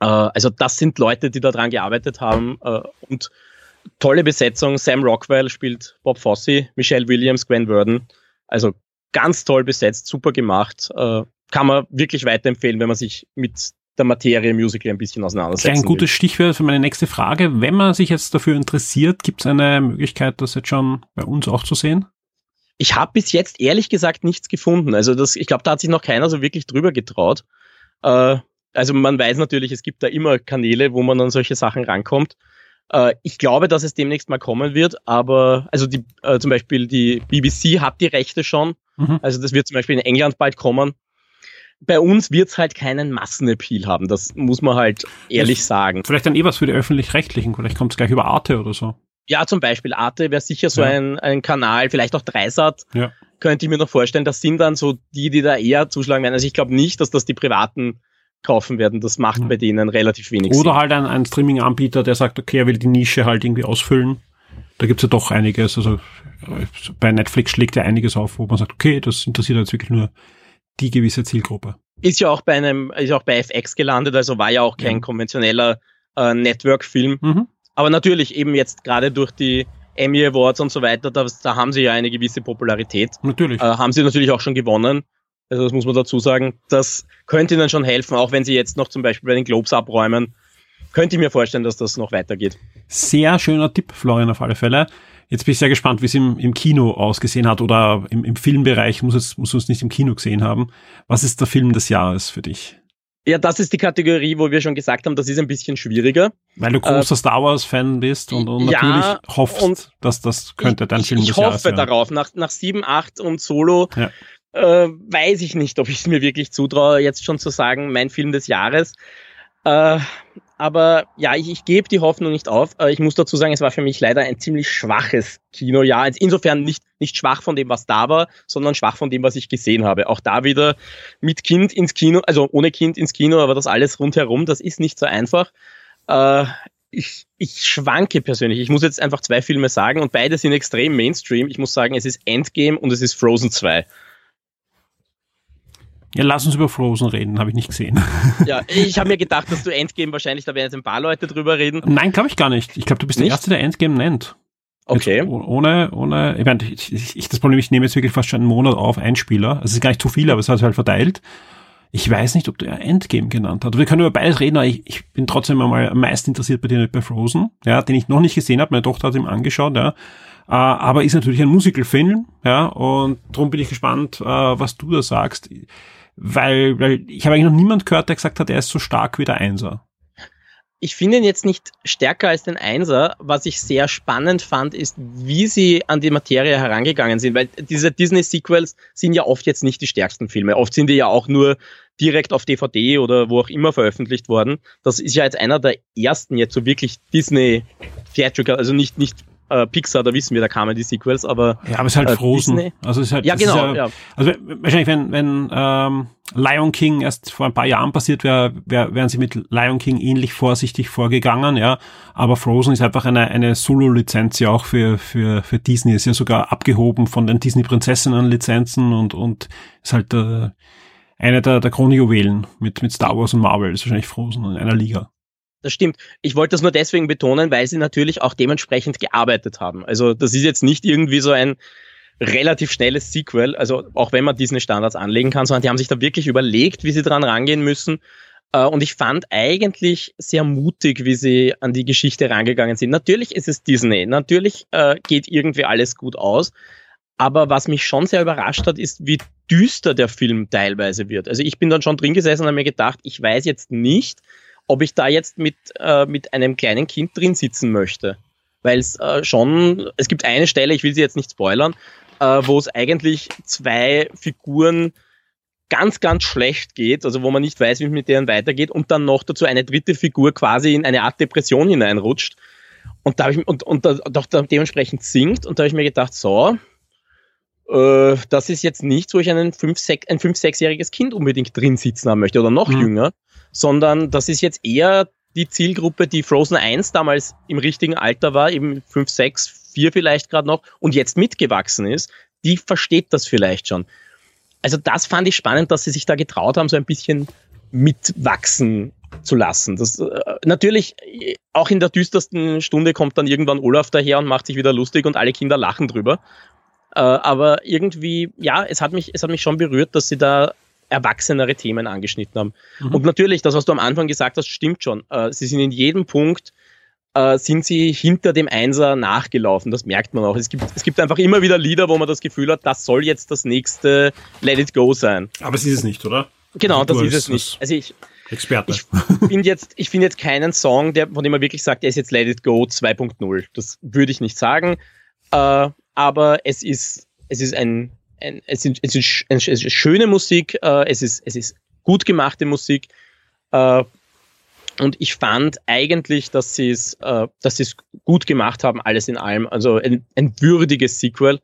Äh, also das sind Leute, die daran gearbeitet haben äh, und tolle Besetzung. Sam Rockwell spielt Bob Fosse, Michelle Williams, Gwen Verdon. Also ganz toll besetzt, super gemacht. Äh, kann man wirklich weiterempfehlen, wenn man sich mit der Materie Musical ein bisschen auseinandersetzt. Ein gutes Stichwort für meine nächste Frage. Wenn man sich jetzt dafür interessiert, gibt es eine Möglichkeit, das jetzt schon bei uns auch zu sehen? Ich habe bis jetzt ehrlich gesagt nichts gefunden. Also das, ich glaube, da hat sich noch keiner so wirklich drüber getraut. Äh, also man weiß natürlich, es gibt da immer Kanäle, wo man an solche Sachen rankommt. Äh, ich glaube, dass es demnächst mal kommen wird, aber also die, äh, zum Beispiel die BBC hat die Rechte schon. Mhm. Also das wird zum Beispiel in England bald kommen. Bei uns wird es halt keinen Massenappeal haben. Das muss man halt ehrlich sagen. Vielleicht dann eh was für die Öffentlich-Rechtlichen. Vielleicht kommt es gleich über Arte oder so. Ja, zum Beispiel Arte wäre sicher so Ja. ein, ein Kanal, vielleicht auch Dreisat. Ja. Könnte ich mir noch vorstellen, das sind dann so die, die da eher zuschlagen werden. Also ich glaube nicht, dass das die Privaten kaufen werden. Das macht Mhm. bei denen relativ wenig Oder Sinn. halt ein, ein Streaming-Anbieter, der sagt, okay, er will die Nische halt irgendwie ausfüllen. Da gibt's ja doch einiges. Also äh, bei Netflix schlägt ja einiges auf, wo man sagt, okay, das interessiert jetzt wirklich nur die gewisse Zielgruppe. Ist ja auch bei einem, ist auch bei FX gelandet, also war ja auch kein Ja. konventioneller äh, Network-Film. Mhm. Aber natürlich eben jetzt gerade durch die Emmy Awards und so weiter, da, da haben sie ja eine gewisse Popularität. Natürlich. Äh, haben sie natürlich auch schon gewonnen. Also das muss man dazu sagen. Das könnte ihnen schon helfen, auch wenn sie jetzt noch zum Beispiel bei den Globes abräumen. Könnte ich mir vorstellen, dass das noch weitergeht. Sehr schöner Tipp, Florian, auf alle Fälle. Jetzt bin ich sehr gespannt, wie es im, im Kino ausgesehen hat oder im, im Filmbereich, muss es, muss uns nicht im Kino gesehen haben. Was ist der Film des Jahres für dich? Ja, das ist die Kategorie, wo wir schon gesagt haben, das ist ein bisschen schwieriger. Weil du großer Star Wars-Fan bist und, und Äh, ja, natürlich hoffst, dass das könnte dein ich, Film ich des hoffe Jahres werden. darauf. Nach, nach 7, 8 und Solo Ja. Äh, weiß ich nicht, ob ich es mir wirklich zutraue, jetzt schon zu sagen, mein Film des Jahres. Äh, aber ja, ich, ich gebe die Hoffnung nicht auf. Äh, ich muss dazu sagen, es war für mich leider ein ziemlich schwaches Kinojahr. Insofern nicht, nicht schwach von dem, was da war, sondern schwach von dem, was ich gesehen habe. Auch da wieder mit Kind ins Kino, also ohne Kind ins Kino, aber das alles rundherum, das ist nicht so einfach. Äh, ich, ich schwanke persönlich. Ich muss jetzt einfach zwei Filme sagen und beide sind extrem Mainstream. Ich muss sagen, es ist Endgame und es ist Frozen 2. Ja, lass uns über Frozen reden, habe ich nicht gesehen. [laughs] Ja, ich habe mir gedacht, dass du Endgame wahrscheinlich, da werden jetzt ein paar Leute drüber reden. Nein, glaube ich gar nicht. Ich glaube, du bist der Nicht? Erste, der Endgame nennt. Okay. Jetzt, oh- ohne, ohne, ich meine, ich, ich, das Problem, ich nehme jetzt wirklich fast schon einen Monat auf, ein Spieler. Es ist gar nicht zu viel, aber es hat sich halt verteilt. Ich weiß nicht, ob der Endgame genannt hat. Wir können über beides reden, aber ich, ich bin trotzdem einmal am meisten interessiert bei dir bei Frozen, ja, den ich noch nicht gesehen habe. Meine Tochter hat ihn angeschaut, ja. Äh, aber ist natürlich ein Musical-Film, ja, und darum bin ich gespannt, äh, was du da sagst. Weil, weil ich habe eigentlich noch niemand gehört, der gesagt hat, er ist so stark wie der Einser. Ich finde ihn jetzt nicht stärker als den Einser. Was ich sehr spannend fand, ist, wie sie an die Materie herangegangen sind, weil diese Disney-Sequels sind ja oft jetzt nicht die stärksten Filme. Oft sind die ja auch nur direkt auf DVD oder wo auch immer veröffentlicht worden. Das ist ja jetzt einer der ersten jetzt so wirklich Disney Theatrical, also nicht, nicht äh, Pixar, da wissen wir, da kamen die Sequels, aber Ja, aber es ist halt Äh, Frozen. Disney? Also es ist halt, ja genau, ja. Also wahrscheinlich, wenn, wenn ähm, Lion King erst vor ein paar Jahren passiert wäre, wär, wären sie mit Lion King ähnlich vorsichtig vorgegangen, ja. Aber Frozen ist einfach eine, eine Solo-Lizenz ja auch für, für, für Disney. Ist ja sogar abgehoben von den Disney-Prinzessinnen-Lizenzen und, und ist halt äh, eine der, der Kronjuwelen mit, mit Star Wars und Marvel. Ist wahrscheinlich Frozen in einer Liga. Das stimmt. Ich wollte das nur deswegen betonen, weil sie natürlich auch dementsprechend gearbeitet haben. Also das ist jetzt nicht irgendwie so ein relativ schnelles Sequel, also auch wenn man Disney Standards anlegen kann, sondern die haben sich da wirklich überlegt, wie sie dran rangehen müssen. Äh, Und ich fand eigentlich sehr mutig, wie sie an die Geschichte rangegangen sind. Natürlich ist es Disney, natürlich äh, geht irgendwie alles gut aus. Aber was mich schon sehr überrascht hat, ist, wie düster der Film teilweise wird. Also ich bin dann schon drin gesessen und habe mir gedacht, ich weiß jetzt nicht, ob ich da jetzt mit, äh, mit einem kleinen Kind drin sitzen möchte. Weil es äh, schon, es gibt eine Stelle, ich will sie jetzt nicht spoilern, äh, wo es eigentlich zwei Figuren ganz, ganz schlecht geht, also wo man nicht weiß, wie es mit denen weitergeht und dann noch dazu eine dritte Figur quasi in eine Art Depression hineinrutscht und da habe ich und, und da, doch dementsprechend singt und da habe ich mir gedacht, so, äh, das ist jetzt nicht, wo ich einen fünf, sech, ein 5-, 6-jähriges Kind unbedingt drin sitzen haben möchte oder noch Mhm. jünger, sondern das ist jetzt eher die Zielgruppe, die Frozen 1 damals im richtigen Alter war, eben 5, 6, 4 vielleicht gerade noch und jetzt mitgewachsen ist, die versteht das vielleicht schon. Also das fand ich spannend, dass sie sich da getraut haben, so ein bisschen mitwachsen zu lassen. Das, äh, natürlich, äh, auch in der düstersten Stunde kommt dann irgendwann Olaf daher und macht sich wieder lustig und alle Kinder lachen drüber. Äh, aber irgendwie, ja, es hat mich, es hat mich schon berührt, dass sie da erwachsenere Themen angeschnitten haben. Mhm. Und natürlich, das, was du am Anfang gesagt hast, stimmt schon. Äh, sie sind in jedem Punkt äh, sind sie hinter dem Einser nachgelaufen. Das merkt man auch. Es gibt, es gibt einfach immer wieder Lieder, wo man das Gefühl hat, das soll jetzt das nächste Let It Go sein. Aber es ist es nicht, oder? Genau, Also das ist es nicht. Also ich, Experte. ich finde jetzt, ich finde jetzt keinen Song, der, von dem man wirklich sagt, der ist jetzt Let It Go 2.0. Das würde ich nicht sagen. Äh, aber es ist, es ist ein, ein es ist, es ist, es ist schöne Musik, äh, es ist, es ist gut gemachte Musik. Äh, Und ich fand eigentlich, dass sie es, äh, dass gut gemacht haben, alles in allem. Also ein, ein würdiges Sequel.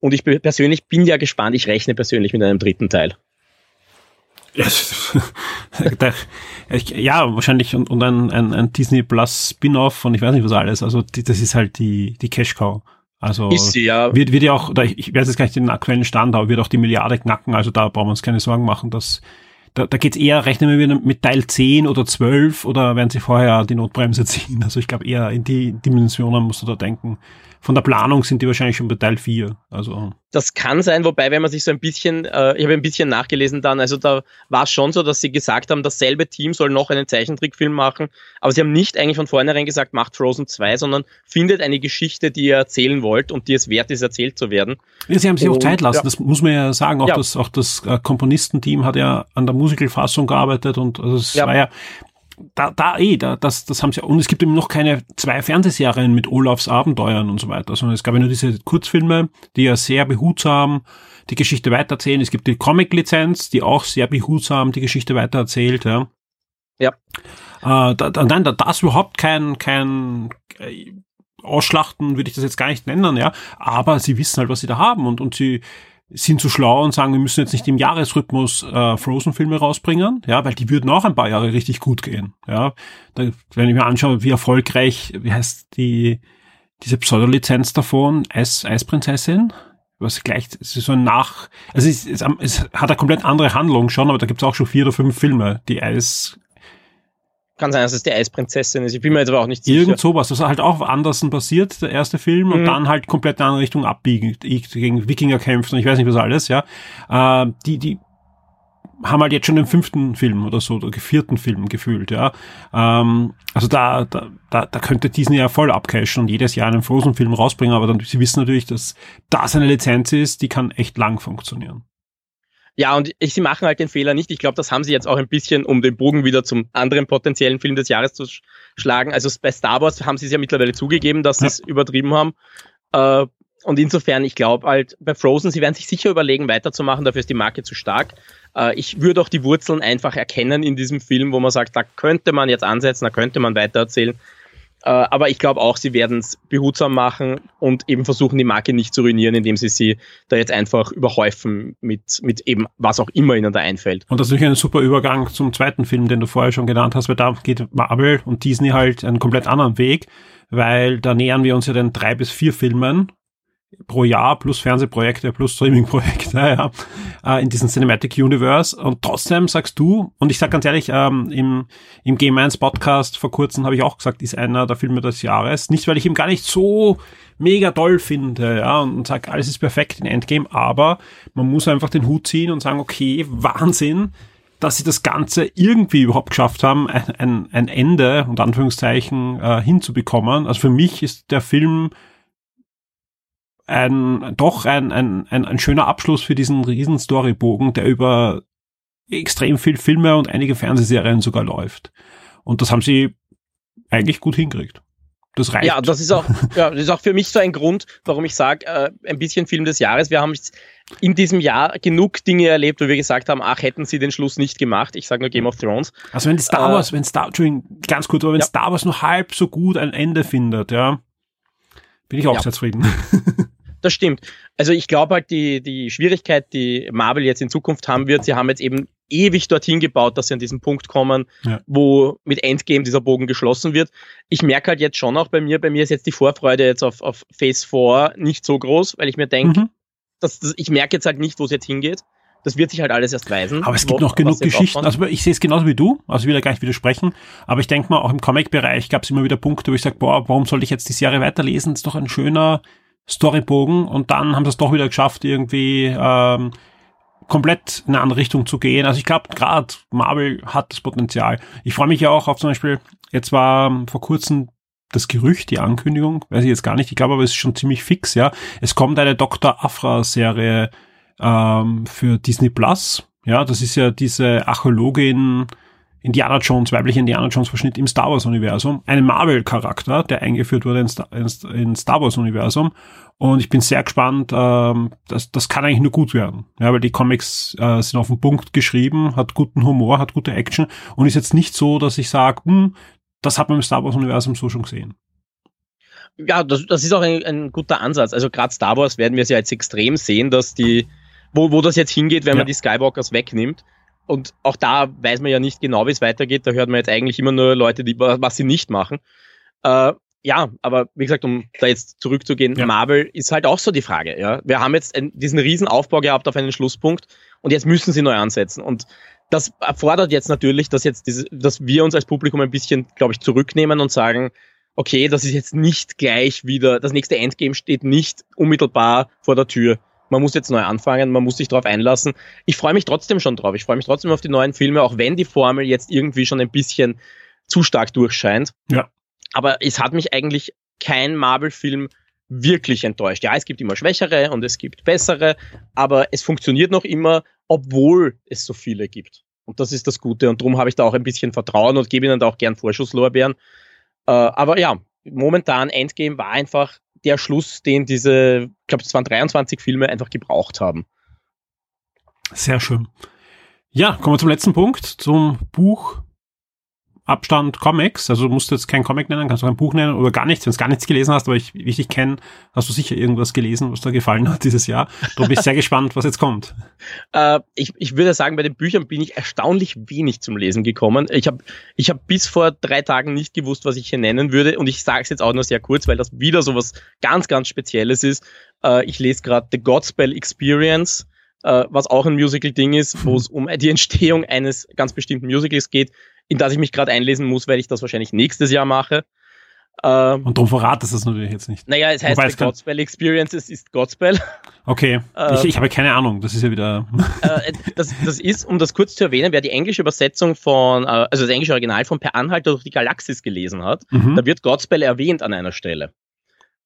Und ich persönlich bin ja gespannt. Ich rechne persönlich mit einem dritten Teil. [laughs] ja, wahrscheinlich und, und ein, ein, ein Disney Plus Spin-off und ich weiß nicht was alles. Also die, das ist halt die, die Cash Cow. Also ist sie, ja. wird, wird ja auch, ich weiß jetzt gar nicht den aktuellen Stand, aber wird auch die Milliarde knacken. Also da brauchen wir uns keine Sorgen machen, dass da, da geht's eher, rechnen wir wieder mit Teil 10 oder 12 oder werden sie vorher die Notbremse [laughs] ziehen? Also ich glaube eher in die Dimensionen musst du da denken von der Planung sind die wahrscheinlich schon bei Teil 4. Also. Das kann sein, wobei, wenn man sich so ein bisschen, äh, ich habe ein bisschen nachgelesen dann, also da war es schon so, dass sie gesagt haben, dasselbe Team soll noch einen Zeichentrickfilm machen, aber sie haben nicht eigentlich von vornherein gesagt, macht Frozen 2, sondern findet eine Geschichte, die ihr erzählen wollt und die es wert ist, erzählt zu werden. Ja, sie haben sich und, auch Zeit lassen, ja. das muss man ja sagen. Auch ja. das, auch das äh, Komponistenteam hat ja an der Musicalfassung gearbeitet und also es ja. war ja da, da eh, da, das, das haben sie, und es gibt eben noch keine zwei Fernsehserien mit Olafs Abenteuern und so weiter, sondern es gab ja nur diese Kurzfilme, die ja sehr behutsam die Geschichte weitererzählen. Es gibt die Comic-Lizenz, die auch sehr behutsam die Geschichte weitererzählt, ja. Ja. Äh, da, da, nein, da, das überhaupt kein, kein, äh, Ausschlachten würde ich das jetzt gar nicht nennen, ja. Aber sie wissen halt, was sie da haben und, und sie, sind zu schlau und sagen, wir müssen jetzt nicht im Jahresrhythmus äh, Frozen-Filme rausbringen, ja, weil die würden auch ein paar Jahre richtig gut gehen. Ja, da, wenn ich mir anschaue, wie erfolgreich, wie heißt die diese Pseudo-Lizenz davon, Eis, Eisprinzessin, was gleich, es ist so ein Nach, also es, es, es hat eine komplett andere Handlung schon, aber da gibt's auch schon vier oder fünf Filme, die Eis kann sein, dass es die Eisprinzessin ist. Ich bin mir jetzt aber auch nicht sicher. Irgend sowas. Das ist halt auch anders passiert, der erste Film, und mhm. dann halt komplett in eine andere Richtung abbiegen, gegen Wikinger kämpft und ich weiß nicht was alles, ja. Äh, die, die haben halt jetzt schon den fünften Film oder so, oder vierten Film gefühlt, ja. Ähm, also da, da, da, da könnte Disney ja voll abcashen und jedes Jahr einen Frozen-Film rausbringen, aber dann, sie wissen natürlich, dass das eine Lizenz ist, die kann echt lang funktionieren. Ja, und ich, sie machen halt den Fehler nicht. Ich glaube, das haben sie jetzt auch ein bisschen, um den Bogen wieder zum anderen potenziellen Film des Jahres zu schlagen. Also bei Star Wars haben sie es ja mittlerweile zugegeben, dass sie es übertrieben haben. Äh, und insofern, ich glaube halt, bei Frozen, sie werden sich sicher überlegen, weiterzumachen, dafür ist die Marke zu stark. Äh, ich würde auch die Wurzeln einfach erkennen in diesem Film, wo man sagt, da könnte man jetzt ansetzen, da könnte man weitererzählen. Äh, aber ich glaube auch, sie werden es behutsam machen und eben versuchen, die Marke nicht zu ruinieren, indem sie sie da jetzt einfach überhäufen mit, mit eben was auch immer ihnen da einfällt. Und das ist natürlich ein super Übergang zum zweiten Film, den du vorher schon genannt hast, weil da geht Marvel und Disney halt einen komplett anderen Weg, weil da nähern wir uns ja den drei bis vier Filmen pro Jahr plus Fernsehprojekte plus Streamingprojekte [laughs] ja, äh, in diesem Cinematic Universe. Und trotzdem sagst du, und ich sag ganz ehrlich, ähm, im, im Game 1 Podcast vor kurzem habe ich auch gesagt, ist einer der Filme des Jahres. Nicht, weil ich ihn gar nicht so mega toll finde, ja, und sag, alles ist perfekt in Endgame, aber man muss einfach den Hut ziehen und sagen, okay, Wahnsinn, dass sie das Ganze irgendwie überhaupt geschafft haben, ein, ein, ein Ende, unter Anführungszeichen, äh, hinzubekommen. Also für mich ist der Film ein, doch ein, ein, ein, ein schöner Abschluss für diesen riesen Storybogen, der über extrem viel Filme und einige Fernsehserien sogar läuft. Und das haben sie eigentlich gut hingekriegt. Das reicht. Ja, das ist auch, ja, das ist auch für mich so ein Grund, warum ich sage, äh, ein bisschen Film des Jahres. Wir haben in diesem Jahr genug Dinge erlebt, wo wir gesagt haben, ach, hätten sie den Schluss nicht gemacht. Ich sage nur Game of Thrones. Also wenn Star äh, Wars, äh, wenn Star, Entschuldigung, ganz kurz, aber wenn ja. Star Wars nur halb so gut ein Ende findet, ja, bin ich auch ja. sehr zufrieden. [laughs] das stimmt. Also ich glaube halt, die, die Schwierigkeit, die Marvel jetzt in Zukunft haben wird, sie haben jetzt eben ewig dorthin gebaut, dass sie an diesen Punkt kommen, ja. wo mit Endgame dieser Bogen geschlossen wird. Ich merke halt jetzt schon auch bei mir, bei mir ist jetzt die Vorfreude jetzt auf, auf Phase 4 nicht so groß, weil ich mir denke, mhm. dass, dass, ich merke jetzt halt nicht, wo es jetzt hingeht. Das wird sich halt alles erst weisen. Aber es gibt noch genug Geschichten. Also ich sehe es genauso wie du, also ich will da gar nicht widersprechen. Aber ich denke mal, auch im Comic-Bereich gab es immer wieder Punkte, wo ich sage, boah, warum soll ich jetzt die Serie weiterlesen? Das ist doch ein schöner Storybogen und dann haben sie es doch wieder geschafft, irgendwie ähm, komplett in eine andere Richtung zu gehen. Also ich glaube, gerade Marvel hat das Potenzial. Ich freue mich ja auch auf zum Beispiel, jetzt war ähm, vor kurzem das Gerücht, die Ankündigung, weiß ich jetzt gar nicht, ich glaube aber es ist schon ziemlich fix, ja. Es kommt eine Dr. Afra-Serie ähm, für Disney Plus. Ja, das ist ja diese Archäologin, Indiana Jones, weiblicher Indiana Jones Verschnitt im Star Wars Universum, einen Marvel Charakter, der eingeführt wurde ins Star, ins Star Wars Universum. Und ich bin sehr gespannt, ähm, das, das kann eigentlich nur gut werden. Ja, weil die Comics äh, sind auf den Punkt geschrieben, hat guten Humor, hat gute Action und ist jetzt nicht so, dass ich sage, hm, das hat man im Star Wars Universum so schon gesehen. Ja, das, das ist auch ein, ein guter Ansatz. Also gerade Star Wars werden wir es ja jetzt extrem sehen, dass die, wo, wo das jetzt hingeht, wenn ja. man die Skywalkers wegnimmt. Und auch da weiß man ja nicht genau, wie es weitergeht. Da hört man jetzt eigentlich immer nur Leute, die was sie nicht machen. Äh, ja, aber wie gesagt, um da jetzt zurückzugehen, ja. Marvel ist halt auch so die Frage. Ja, wir haben jetzt einen, diesen riesen Aufbau gehabt auf einen Schlusspunkt und jetzt müssen sie neu ansetzen. Und das erfordert jetzt natürlich, dass jetzt diese, dass wir uns als Publikum ein bisschen, glaube ich, zurücknehmen und sagen, okay, das ist jetzt nicht gleich wieder, das nächste Endgame steht nicht unmittelbar vor der Tür man muss jetzt neu anfangen, man muss sich darauf einlassen. Ich freue mich trotzdem schon drauf. Ich freue mich trotzdem auf die neuen Filme, auch wenn die Formel jetzt irgendwie schon ein bisschen zu stark durchscheint. Ja. Aber es hat mich eigentlich kein Marvel-Film wirklich enttäuscht. Ja, es gibt immer schwächere und es gibt bessere, aber es funktioniert noch immer, obwohl es so viele gibt. Und das ist das Gute. Und darum habe ich da auch ein bisschen Vertrauen und gebe ihnen da auch gern Vorschusslorbeeren. Äh, aber ja, momentan Endgame war einfach der Schluss, den diese, ich glaube, es waren 23 Filme einfach gebraucht haben. Sehr schön. Ja, kommen wir zum letzten Punkt, zum Buch Abstand Comics. Also du musst jetzt kein Comic nennen, kannst du ein Buch nennen oder gar nichts, wenn du gar nichts gelesen hast, aber ich, wie ich dich kenne, hast du sicher irgendwas gelesen, was dir gefallen hat dieses Jahr. Du bist sehr [laughs] gespannt, was jetzt kommt. Äh, ich, ich würde sagen, bei den Büchern bin ich erstaunlich wenig zum Lesen gekommen. Ich habe ich hab bis vor drei Tagen nicht gewusst, was ich hier nennen würde und ich sage es jetzt auch nur sehr kurz, weil das wieder so was ganz, ganz Spezielles ist. Äh, ich lese gerade The Godspell Experience äh, was auch ein Musical-Ding ist, wo es um die Entstehung eines ganz bestimmten Musicals geht in das ich mich gerade einlesen muss, weil ich das wahrscheinlich nächstes Jahr mache. Ähm, und darum verratest du es natürlich jetzt nicht. Naja, es heißt es Godspell Experience, es ist Godspell. Okay, äh, ich, ich habe keine Ahnung, das ist ja wieder... äh, das, das ist, um das kurz zu erwähnen, wer die englische Übersetzung von, äh, also das englische Original von Per Anhalter durch die Galaxis gelesen hat, mhm. da wird Godspell erwähnt an einer Stelle.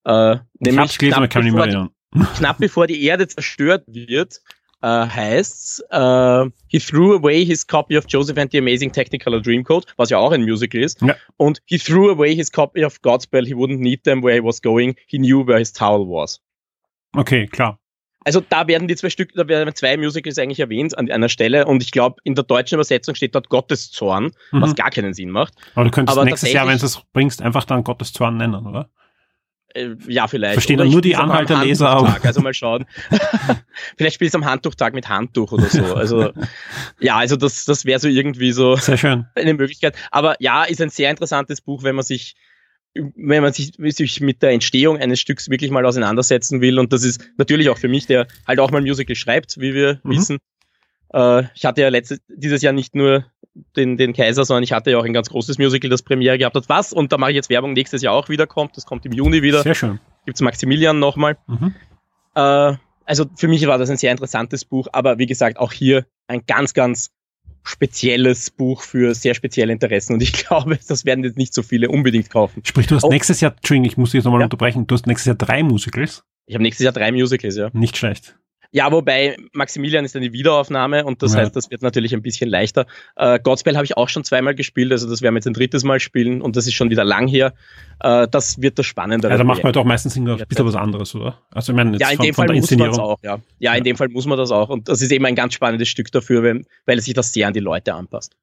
Äh, nämlich ich hab's gelesen, aber kann mich nicht mehr erinnern. Knapp bevor die Erde zerstört wird, äh, heißt äh, He threw away his copy of Joseph and the Amazing Technicolor Dreamcoat, was ja auch ein Musical ist. Ja. Und he threw away his copy of Godspell. He wouldn't need them where he was going. He knew where his towel was. Okay, klar. Also da werden die zwei Stück, da werden zwei Musicals eigentlich erwähnt an einer Stelle und ich glaube, in der deutschen Übersetzung steht dort Gotteszorn, mhm. was gar keinen Sinn macht. Aber du könntest Aber nächstes Jahr, wenn du es bringst, einfach dann Gotteszorn nennen, oder? Äh, ja, vielleicht. Verstehen dann nur die Anhalterleser. Also mal schauen. [laughs] vielleicht spielst du am Handtuchtag mit Handtuch oder so. Also ja, also das, das wäre so irgendwie so sehr schön. [laughs] eine Möglichkeit. Aber ja, ist ein sehr interessantes Buch, wenn man sich wenn man sich, sich mit der Entstehung eines Stücks wirklich mal auseinandersetzen will. Und das ist natürlich auch für mich, der halt auch mal Musical schreibt, wie wir mhm. wissen. Äh, ich hatte ja letztes, dieses Jahr nicht nur den, den Kaiser, sondern ich hatte ja auch ein ganz großes Musical, das Premiere gehabt hat. Was? Und da mache ich jetzt Werbung, nächstes Jahr auch wieder kommt. Das kommt im Juni wieder. Sehr schön. Gibt's Maximilian nochmal. Mhm. Äh, also für mich war das ein sehr interessantes Buch, aber wie gesagt, auch hier ein ganz, ganz spezielles Buch für sehr spezielle Interessen und ich [laughs] glaube, das werden jetzt nicht so viele unbedingt kaufen. Sprich, du hast oh. nächstes Jahr, Entschuldigung, ich muss dich jetzt nochmal ja. unterbrechen, du hast nächstes Jahr drei Musicals. Ich habe nächstes Jahr drei Musicals, ja. Nicht schlecht. Ja, wobei Maximilian ist eine Wiederaufnahme und das ja. heißt, das wird natürlich ein bisschen leichter. Äh, Godspell habe ich auch schon zweimal gespielt, also das werden wir jetzt ein drittes Mal spielen und das ist schon wieder lang her. Äh, das wird das Spannende. Ja, da macht man halt auch meistens ein bisschen was anderes, oder? Also ich meine, jetzt ja, in von, dem Fall muss man das auch, ja. ja. In dem Fall muss man das auch und das ist eben ein ganz spannendes Stück dafür, weil, weil sich das sehr an die Leute anpasst.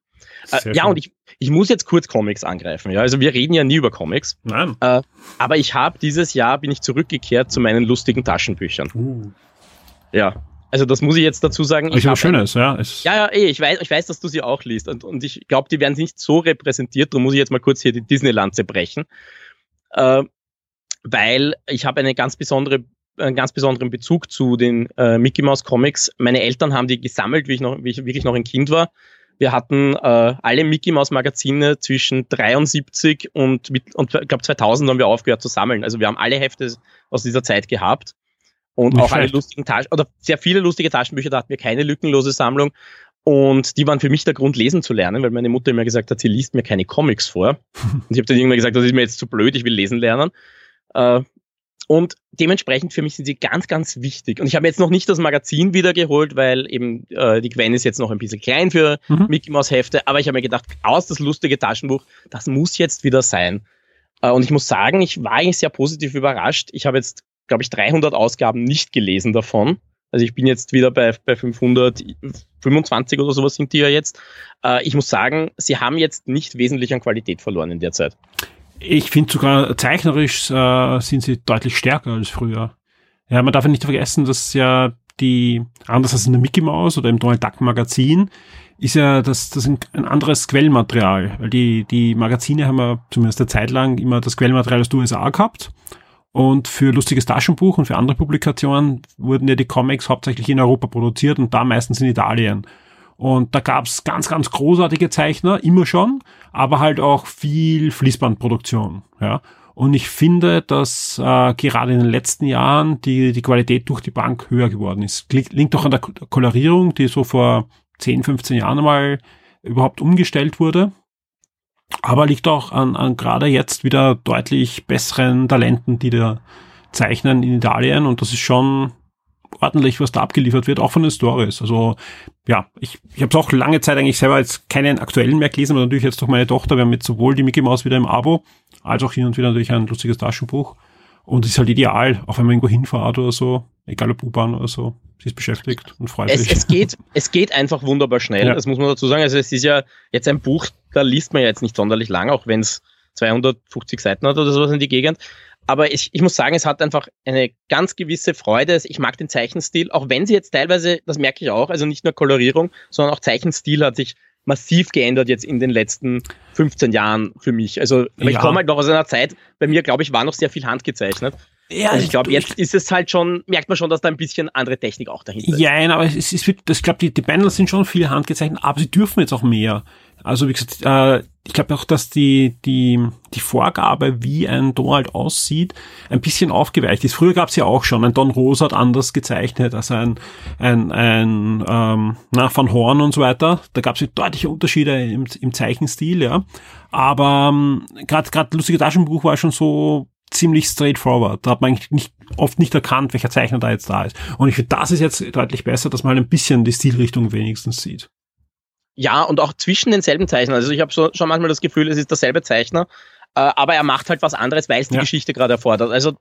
Äh, ja, und ich, ich muss jetzt kurz Comics angreifen. Ja, also wir reden ja nie über Comics. Nein. Äh, aber ich habe dieses Jahr bin ich zurückgekehrt zu meinen lustigen Taschenbüchern. Uh. Ja, also das muss ich jetzt dazu sagen. Ich was Schönes, ja. Es ja, ja, eh, ich weiß, ich weiß, dass du sie auch liest und, und ich glaube, die werden nicht so repräsentiert. Darum muss ich jetzt mal kurz hier die Disney-Lanze brechen, äh, weil ich habe eine ganz besondere einen ganz besonderen Bezug zu den äh, Mickey Mouse Comics. Meine Eltern haben die gesammelt, wie ich noch, wie ich wirklich noch ein Kind war. Wir hatten äh, alle Mickey Mouse Magazine zwischen 73 und, mit, und ich glaube 2000 haben wir aufgehört zu sammeln. Also wir haben alle Hefte aus dieser Zeit gehabt. Und Nicht auch schlecht. alle lustigen Taschen, oder sehr viele lustige Taschenbücher, da hatten wir keine lückenlose Sammlung. Und die waren für mich der Grund, lesen zu lernen, weil meine Mutter immer gesagt hat, sie liest mir keine Comics vor. [laughs] und ich habe dann irgendwann gesagt, das ist mir jetzt zu blöd, ich will lesen lernen. Äh, Und dementsprechend für mich sind sie ganz, ganz wichtig. Und ich habe jetzt noch nicht das Magazin wiedergeholt, weil eben äh, die Gwen ist jetzt noch ein bisschen klein für Mhm. Mickey Mouse Hefte. Aber ich habe mir gedacht, aus das lustige Taschenbuch, das muss jetzt wieder sein. Äh, und ich muss sagen, ich war eigentlich sehr positiv überrascht. Ich habe jetzt, glaube ich, 300 Ausgaben nicht gelesen davon. Also ich bin jetzt wieder bei, bei 525 oder sowas sind die ja jetzt. Äh, ich muss sagen, sie haben jetzt nicht wesentlich an Qualität verloren in der Zeit. Ich finde sogar zeichnerisch äh, sind sie deutlich stärker als früher. Ja, man darf ja nicht vergessen, dass ja die, anders als in der Mickey Mouse oder im Donald Duck Magazin, ist ja das, das ein, ein anderes Quellmaterial. Weil die, die Magazine haben ja zumindest eine Zeit lang immer das Quellmaterial aus den USA gehabt. Und für lustiges Taschenbuch und für andere Publikationen wurden ja die Comics hauptsächlich in Europa produziert und da meistens in Italien. Und da gab's ganz, ganz großartige Zeichner, immer schon, aber halt auch viel Fließbandproduktion. Ja. Und ich finde, dass äh, gerade in den letzten Jahren die, die Qualität durch die Bank höher geworden ist. Liegt, doch an der Ko- Kolorierung, die so vor 10, 15 Jahren mal überhaupt umgestellt wurde. Aber liegt auch an, an gerade jetzt wieder deutlich besseren Talenten, die da zeichnen in Italien. Und das ist schon ordentlich, was da abgeliefert wird, auch von den Stories. Also ja, ich, ich habe es auch lange Zeit eigentlich selber jetzt keinen aktuellen mehr gelesen, aber natürlich jetzt durch meine Tochter, wir haben jetzt sowohl die Mickey Mouse wieder im Abo, als auch hin und wieder natürlich ein lustiges Taschenbuch. Und es ist halt ideal, auch wenn man irgendwo hinfahrt oder so, egal ob U-Bahn oder so, sie ist beschäftigt und freut Es, sich. es, geht, es geht einfach wunderbar schnell, Ja. das muss man dazu sagen. Also es ist ja jetzt ein Buch, da liest man ja jetzt nicht sonderlich lang, auch wenn es 250 Seiten hat oder sowas in die Gegend. Aber ich, ich muss sagen, es hat einfach eine ganz gewisse Freude. Ich mag den Zeichenstil, auch wenn sie jetzt teilweise, das merke ich auch, also nicht nur Kolorierung, sondern auch Zeichenstil hat sich massiv geändert jetzt in den letzten 15 Jahren für mich. Also aber ich Ja. komme halt noch aus einer Zeit, bei mir, glaube ich, war noch sehr viel handgezeichnet. Ja, Also ich glaube, jetzt ist es halt schon, merkt man schon, dass da ein bisschen andere Technik auch dahinter ist. Ja, nein, aber es ist, das, ich glaube, die, die Panels sind schon viel handgezeichnet, aber sie dürfen jetzt auch mehr. Also wie gesagt, äh, ich glaube auch, dass die, die, die Vorgabe, wie ein Donald aussieht, ein bisschen aufgeweicht ist. Früher gab es ja auch schon, ein Don Rosa hat anders gezeichnet als ein, ein, ein ähm, na, Van Horn und so weiter. Da gab es deutliche Unterschiede im, im Zeichenstil, ja. Aber ähm, gerade gerade lustige Taschenbuch war schon so ziemlich straightforward. Da hat man eigentlich nicht, oft nicht erkannt, welcher Zeichner da jetzt da ist. Und ich finde, das ist jetzt deutlich besser, dass man halt ein bisschen die Stilrichtung wenigstens sieht. Ja, und auch zwischen denselben Zeichnern. Also ich habe so, schon manchmal das Gefühl, es ist derselbe Zeichner, äh, aber er macht halt was anderes, weil es die Ja. Geschichte gerade erfordert. Also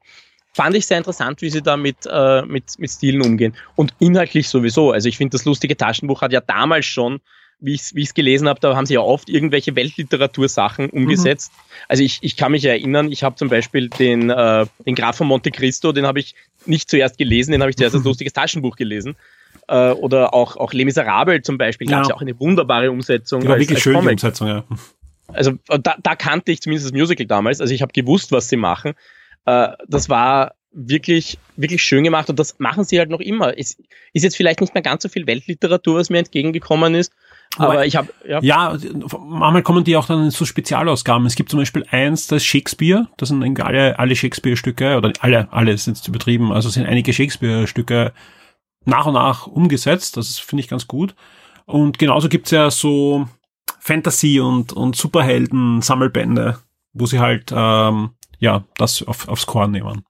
fand ich sehr interessant, wie sie da mit, äh, mit, mit Stilen umgehen. Und inhaltlich sowieso. Also ich finde, das lustige Taschenbuch hat ja damals schon, wie ich es wie ich's gelesen habe, da haben sie ja oft irgendwelche Weltliteratursachen umgesetzt. Also ich, ich kann mich erinnern, ich habe zum Beispiel den, äh, den Graf von Monte Cristo, den habe ich nicht zuerst gelesen, den habe ich zuerst als lustiges Taschenbuch gelesen. Äh, oder auch, auch Les Miserables zum Beispiel, gab es Ja. ja auch eine wunderbare Umsetzung. Die war als- wirklich als schön, die Comic. Umsetzung, ja. Also äh, da, da kannte ich zumindest das Musical damals, also ich habe gewusst, was sie machen. Äh, das war wirklich, wirklich schön gemacht und das machen sie halt noch immer. Es ist jetzt vielleicht nicht mehr ganz so viel Weltliteratur, was mir entgegengekommen ist, aber, Aber- ich habe, ja, Ja, manchmal kommen die auch dann in so Spezialausgaben. Es gibt zum Beispiel eins, das Shakespeare, das sind irgendwie alle, alle Shakespeare-Stücke, oder alle, alle sind zu übertrieben, also sind einige Shakespeare-Stücke nach und nach umgesetzt. Das finde ich ganz gut. Und genauso gibt's ja so Fantasy- und, und Superhelden-Sammelbände, wo sie halt ähm, ja das auf, aufs Korn nehmen.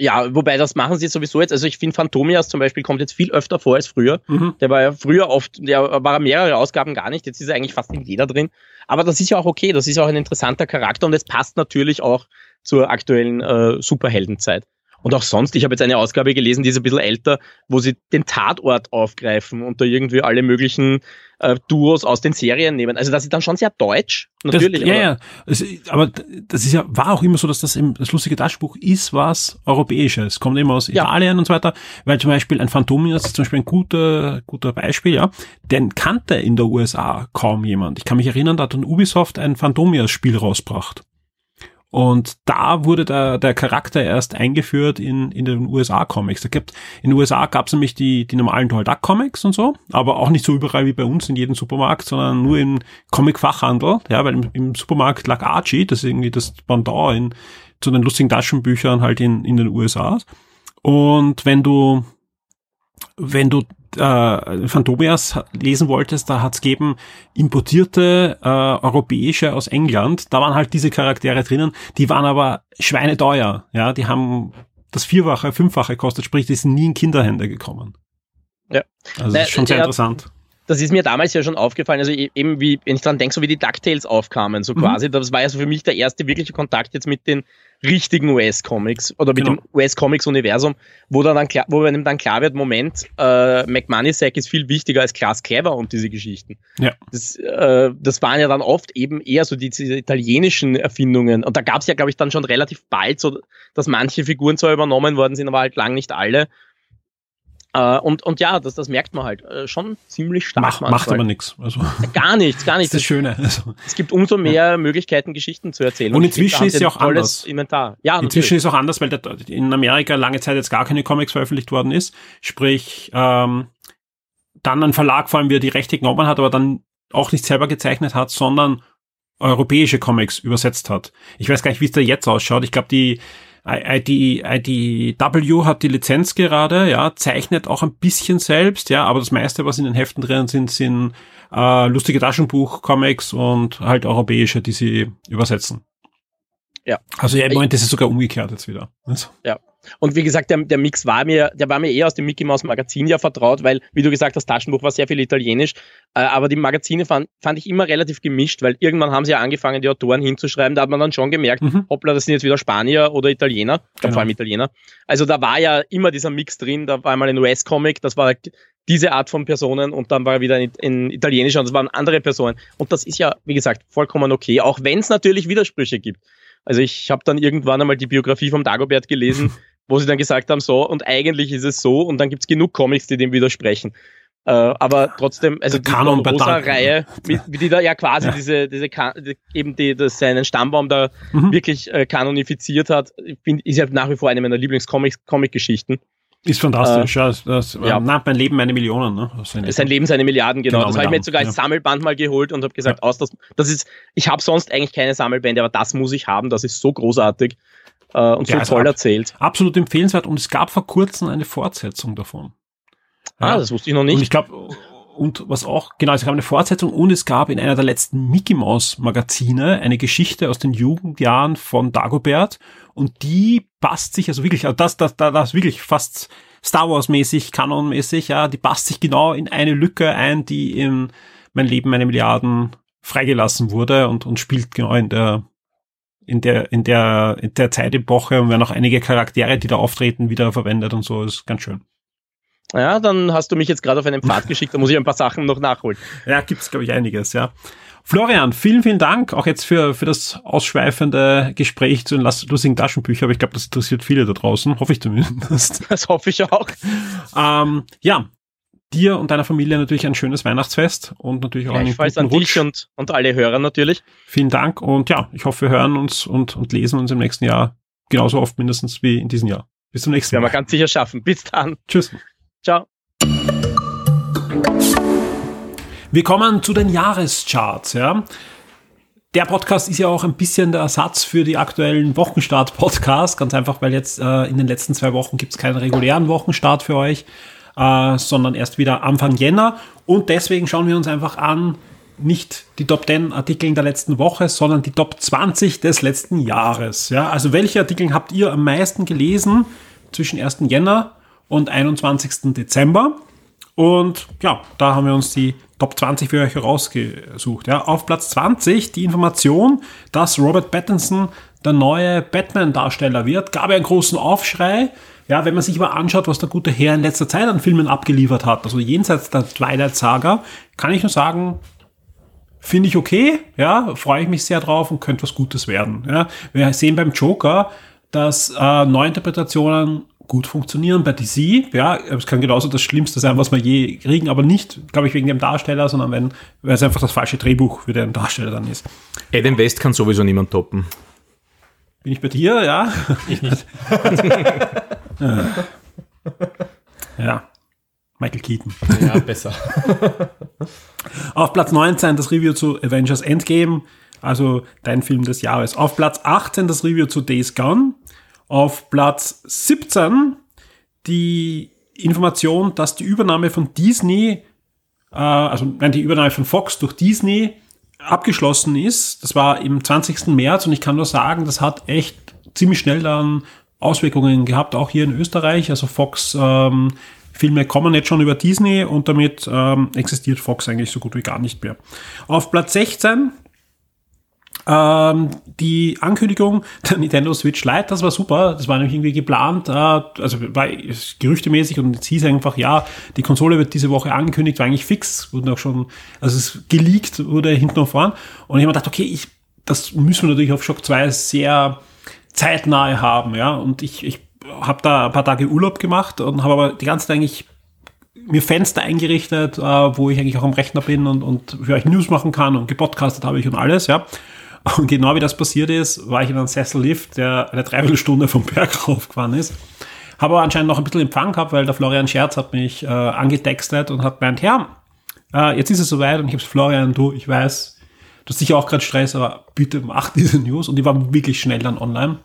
Ja, wobei das machen sie sowieso jetzt. Also ich finde Phantomias zum Beispiel kommt jetzt viel öfter vor als früher. Mhm. Der war ja früher oft, der war mehrere Ausgaben gar nicht, jetzt ist er eigentlich fast in jeder drin. Aber das ist ja auch okay, das ist auch ein interessanter Charakter und es passt natürlich auch zur aktuellen äh, Superheldenzeit. Und auch sonst, ich habe jetzt eine Ausgabe gelesen, die ist ein bisschen älter, wo sie den Tatort aufgreifen und da irgendwie alle möglichen äh, Duos aus den Serien nehmen. Also das ist dann schon sehr deutsch, natürlich. Das, ja, aber- ja. Es, aber das ist ja, war auch immer so, dass das im, das lustige Taschenbuch ist was Europäisches. Kommt immer aus Ja. Italien und so weiter. Weil zum Beispiel ein Phantomias ist zum Beispiel ein guter, guter Beispiel, ja. Den kannte in der USA kaum jemand. Ich kann mich erinnern, da hat dann Ubisoft ein Phantomias-Spiel rausgebracht. Und da wurde der, der Charakter erst eingeführt in, in den USA-Comics. Da gibt, in den USA gab es nämlich die, die normalen Donald Duck Comics und so, aber auch nicht so überall wie bei uns in jedem Supermarkt, sondern nur im Comic-Fachhandel, ja, weil im, im Supermarkt lag Archie, das ist irgendwie das Pendant in, zu den lustigen Taschenbüchern halt in, in den USA. Und wenn du, wenn du äh, Phantomias lesen wolltest, da hat's gegeben importierte äh, europäische aus England. Da waren halt diese Charaktere drinnen, die waren aber schweineteuer. Ja, die haben das Vierfache, Fünffache kostet, sprich, die sind nie in Kinderhände gekommen. Ja. Also das ist schon sehr interessant. Das ist mir damals ja schon aufgefallen, also e- eben wie, wenn ich dran denke, so wie die DuckTales aufkamen, so Mhm. quasi, das war ja so für mich der erste wirkliche Kontakt jetzt mit den richtigen US-Comics oder mit Genau. dem US-Comics-Universum, wo dann, dann klar, wo einem dann klar wird, Moment, äh, McMoneysack ist viel wichtiger als Klaas Clever und diese Geschichten. Ja. Das, äh, das waren ja dann oft eben eher so die, diese italienischen Erfindungen und da gab es ja, glaube ich, dann schon relativ bald so, dass manche Figuren zwar übernommen worden sind, aber halt lang nicht alle. Äh, und, und ja, das, das merkt man halt äh, schon ziemlich stark. Mach, macht aber nichts. Also, [laughs] Gar nichts, gar das nichts. ist das Schöne. Also, Es gibt umso mehr Möglichkeiten, Geschichten zu erzählen. Und inzwischen ist ein auch anders. Inventar. Ja, Inzwischen natürlich. ist auch anders, weil der, in Amerika lange Zeit jetzt gar keine Comics veröffentlicht worden ist. Sprich, ähm, dann ein Verlag, vor allem wie er die Rechte genommen hat, aber dann auch nicht selber gezeichnet hat, sondern europäische Comics übersetzt hat. Ich weiß gar nicht, wie es da jetzt ausschaut. Ich glaube, die ID, IDW hat die Lizenz gerade, ja, zeichnet auch ein bisschen selbst, ja, aber das meiste, was in den Heften drin sind, sind äh, lustige Taschenbuch-Comics und halt europäische, die sie übersetzen. Ja. Also ja, im Moment ist es sogar umgekehrt jetzt wieder. Also, Und wie gesagt, der, der Mix war mir, der war mir eher aus dem Mickey Mouse Magazin ja vertraut, weil, wie du gesagt hast, Taschenbuch war sehr viel Italienisch, äh, aber die Magazine fand, fand ich immer relativ gemischt, weil irgendwann haben sie ja angefangen, die Autoren hinzuschreiben, da hat man dann schon gemerkt, Mhm. hoppla, das sind jetzt wieder Spanier oder Italiener, ich glaub, Genau. vor allem Italiener. Also da war ja immer dieser Mix drin, da war einmal ein US-Comic, das war diese Art von Personen und dann war wieder in, in Italienischer und das waren andere Personen. Und das ist ja, wie gesagt, vollkommen okay, auch wenn es natürlich Widersprüche gibt. Also ich habe dann irgendwann einmal die Biografie vom Dagobert gelesen, [laughs] wo sie dann gesagt haben, so, und eigentlich ist es so, und dann gibt's genug Comics, die dem widersprechen. Äh, aber trotzdem, also Der Kanon bei Duncan. Reihe, wie, wie die da ja quasi Ja. diese, diese die, eben die, das seinen Stammbaum da Mhm. wirklich äh, kanonifiziert hat, find, ist ja nach wie vor eine meiner Lieblings-Comic-Geschichten. ist fantastisch. ja, das, das, ja. Äh, na, mein Leben, meine Millionen. Ne? Sind- Sein Leben, seine Milliarden, genau. Genau, das habe ich mir jetzt sogar als Sammelband mal geholt und habe gesagt, aus, das, das ist, ich habe sonst eigentlich keine Sammelbände, aber das muss ich haben, das ist so großartig äh, und so Ja, also erzählt. Absolut empfehlenswert und es gab vor kurzem eine Fortsetzung davon. Ah, das wusste ich noch Und nicht. ich glaube, und was auch, genau, es gab eine Fortsetzung und es gab in einer der letzten Mickey Mouse Magazine eine Geschichte aus den Jugendjahren von Dagobert und die passt sich, also wirklich, also das, das, das, das wirklich fast Star Wars mäßig, Kanon mäßig, ja, die passt sich genau in eine Lücke ein, die in mein Leben, meine Milliarden freigelassen wurde und, und spielt genau in der, in der, in der, in der Zeitepoche und werden auch einige Charaktere, die da auftreten, wieder verwendet und so, ist ganz schön. Ja, dann hast du mich jetzt gerade auf einen Pfad [laughs] geschickt, da muss ich ein paar Sachen noch nachholen. Ja, gibt's glaube ich, einiges, ja. Florian, vielen, vielen Dank auch jetzt für, für das ausschweifende Gespräch zu den lus- lustigen Taschenbüchern, aber ich glaube, das interessiert viele da draußen, hoffe ich zumindest. Das hoffe ich auch. ähm, ja, dir und deiner Familie natürlich ein schönes Weihnachtsfest und natürlich auch einen guten an Rutsch. dich und, und alle Hörer natürlich. Vielen Dank und ja, ich hoffe, wir hören uns und, und lesen uns im nächsten Jahr genauso oft mindestens wie in diesem Jahr. Bis zum nächsten Werden wir Mal. ganz sicher schaffen. Bis dann. Tschüss. Ciao. Wir kommen zu den Jahrescharts, ja. Der Podcast ist ja auch ein bisschen der Ersatz für die aktuellen Wochenstart-Podcasts. Ganz einfach, weil jetzt äh, in den letzten zwei Wochen gibt es keinen regulären Wochenstart für euch, äh, sondern erst wieder Anfang Jänner. Und deswegen schauen wir uns einfach an, nicht die Top 10 Artikel in der letzten Woche, sondern die Top 20 des letzten Jahres. Ja, also welche Artikel habt ihr am meisten gelesen zwischen 1. Jänner und 21. Dezember? Und ja, da haben wir uns die Top 20 für euch herausgesucht. Ja. Auf Platz 20 die Information, dass Robert Pattinson der neue Batman-Darsteller wird, gab einen großen Aufschrei. Ja, wenn man sich aber anschaut, was der gute Herr in letzter Zeit an Filmen abgeliefert hat, also jenseits der Twilight-Saga, kann ich nur sagen, finde ich okay, ja, freue ich mich sehr drauf und könnte was Gutes werden. Ja. Wir sehen beim Joker, dass äh, Neuinterpretationen gut funktionieren bei DC. Ja, es kann genauso das Schlimmste sein, was wir je kriegen, aber nicht, glaube ich, wegen dem Darsteller, sondern wenn, weil es einfach das falsche Drehbuch für den Darsteller dann ist. Adam West kann sowieso niemand toppen. Bin ich bei dir, ja? Ich nicht. [laughs] ja. Michael Keaton. Ja, besser. [laughs] Auf Platz 19 das Review zu Avengers Endgame, also dein Film des Jahres. Auf Platz 18 das Review zu Days Gone. Auf Platz 17 die Information, dass die Übernahme von Disney, äh, also nein, die Übernahme von Fox durch Disney abgeschlossen ist. Das war im 20. März und ich kann nur sagen, das hat echt ziemlich schnell dann Auswirkungen gehabt, auch hier in Österreich. Also Fox ähm, Filme kommen jetzt schon über Disney und damit ähm, existiert Fox eigentlich so gut wie gar nicht mehr. Auf Platz 16 ähm, die Ankündigung [laughs] der Nintendo Switch Lite, das war super. Das war nämlich irgendwie geplant, äh, also war gerüchtemäßig und es hieß einfach, ja, die Konsole wird diese Woche angekündigt, war eigentlich fix, wurde auch schon, also es geleakt wurde hinten und vorn. Und ich habe mir gedacht, okay, ich, das müssen wir natürlich auf Shock 2 sehr zeitnahe haben, ja. Und ich, ich habe da ein paar Tage Urlaub gemacht und habe aber die ganze Zeit eigentlich mir Fenster eingerichtet, äh, wo ich eigentlich auch am Rechner bin und, und für euch News machen kann und gepodcastet habe ich und alles, ja. Und genau wie das passiert ist, war ich in einem Sessellift, der eine Dreiviertelstunde vom Berg raufgefahren ist. Habe aber anscheinend noch ein bisschen Empfang gehabt, weil der Florian Scherz hat mich äh, angetextet und hat gemeint, ja, äh, jetzt ist es soweit und ich habe Florian, du, ich weiß, du hast sicher auch gerade Stress, aber bitte mach diese News. Und die waren wirklich schnell dann online.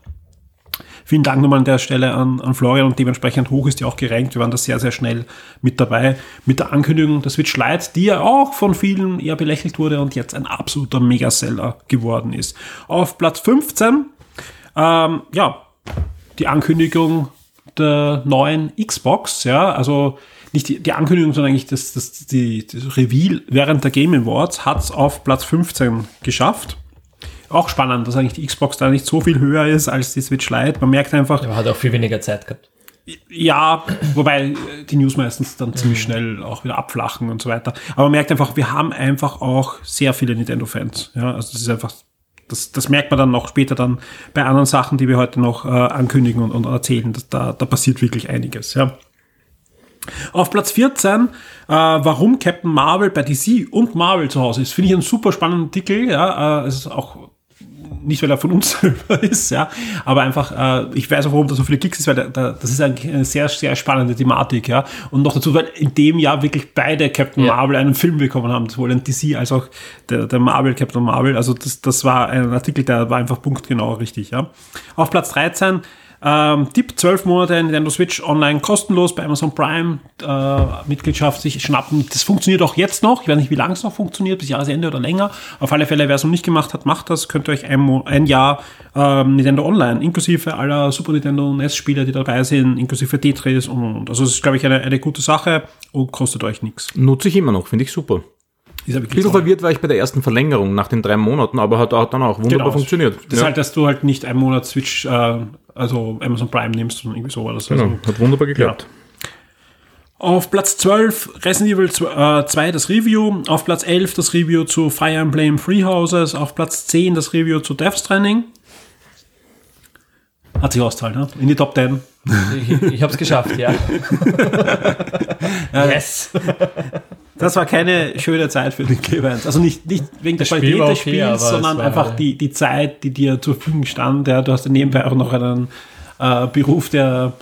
Vielen Dank nochmal an der Stelle an, an Florian und dementsprechend hoch ist die auch gerankt. Wir waren da sehr, sehr schnell mit dabei. Mit der Ankündigung der Switch Lite, die ja auch von vielen eher belächelt wurde und jetzt ein absoluter Megaseller geworden ist. Auf Platz 15, ähm, ja, die Ankündigung der neuen Xbox, ja, also nicht die, die Ankündigung, sondern eigentlich das, das, die, das Reveal während der Game Awards hat es auf Platz 15 geschafft auch spannend, dass eigentlich die Xbox da nicht so viel höher ist als die Switch Lite. Man merkt einfach. Aber hat auch viel weniger Zeit gehabt. Ja, wobei die News meistens dann ziemlich schnell auch wieder abflachen und so weiter. Aber man merkt einfach, wir haben einfach auch sehr viele Nintendo-Fans. Ja, also das ist einfach, das, das merkt man dann noch später dann bei anderen Sachen, die wir heute noch äh, ankündigen und, und erzählen. Dass da, da passiert wirklich einiges. Ja. Auf Platz 14, äh, warum Captain Marvel bei DC und Marvel zu Hause ist, finde ich einen super spannenden Artikel. Ja, äh, es ist auch nicht weil er von uns [laughs] selber ist, ja, aber einfach, äh, ich weiß auch, warum da so viele Klicks ist, weil da, da, das ist eigentlich eine sehr, sehr spannende Thematik, ja. Und noch dazu, weil in dem Jahr wirklich beide Captain ja. Marvel einen Film bekommen haben, sowohl ein DC als auch der, der Marvel, Captain Marvel. Also das, das war ein Artikel, der war einfach punktgenau richtig, ja. Auf Platz 13 ähm, Tipp, 12 Monate Nintendo Switch online kostenlos bei Amazon Prime äh, Mitgliedschaft sich schnappen. Das funktioniert auch jetzt noch. Ich weiß nicht, wie lange es noch funktioniert, bis Jahresende oder länger. Auf alle Fälle, wer es noch nicht gemacht hat, macht das. Könnt ihr euch ein, ein Jahr ähm, Nintendo Online, inklusive aller Super Nintendo NES-Spiele, die dabei sind, inklusive Tetris und, und. Also es ist, glaube ich, eine, eine gute Sache und kostet euch nichts. Nutze ich immer noch, finde ich super. Ein bisschen verwirrt war ich bei der ersten Verlängerung nach den drei Monaten, aber hat auch dann auch wunderbar genau. funktioniert. Das ja. halt, dass du halt nicht einen Monat Switch, äh, also Amazon Prime nimmst und irgendwie so war das. Genau, also, hat wunderbar geklappt. Ja. Auf Platz 12 Resident Evil 2 äh, das Review, auf Platz 11 das Review zu Fire Emblem Free Houses, auf Platz 10 das Review zu Death Stranding. Hat sich ausgezahlt, ne? In die Top 10. Ich, ich habe es geschafft, ja. [laughs] yes. [laughs] Das war keine schöne Zeit für den Clemens. Also nicht, nicht wegen der Qualität des Spiels, sondern einfach die, die Zeit, die dir zur Verfügung stand. Ja, du hast ja nebenbei auch noch einen äh, Beruf, der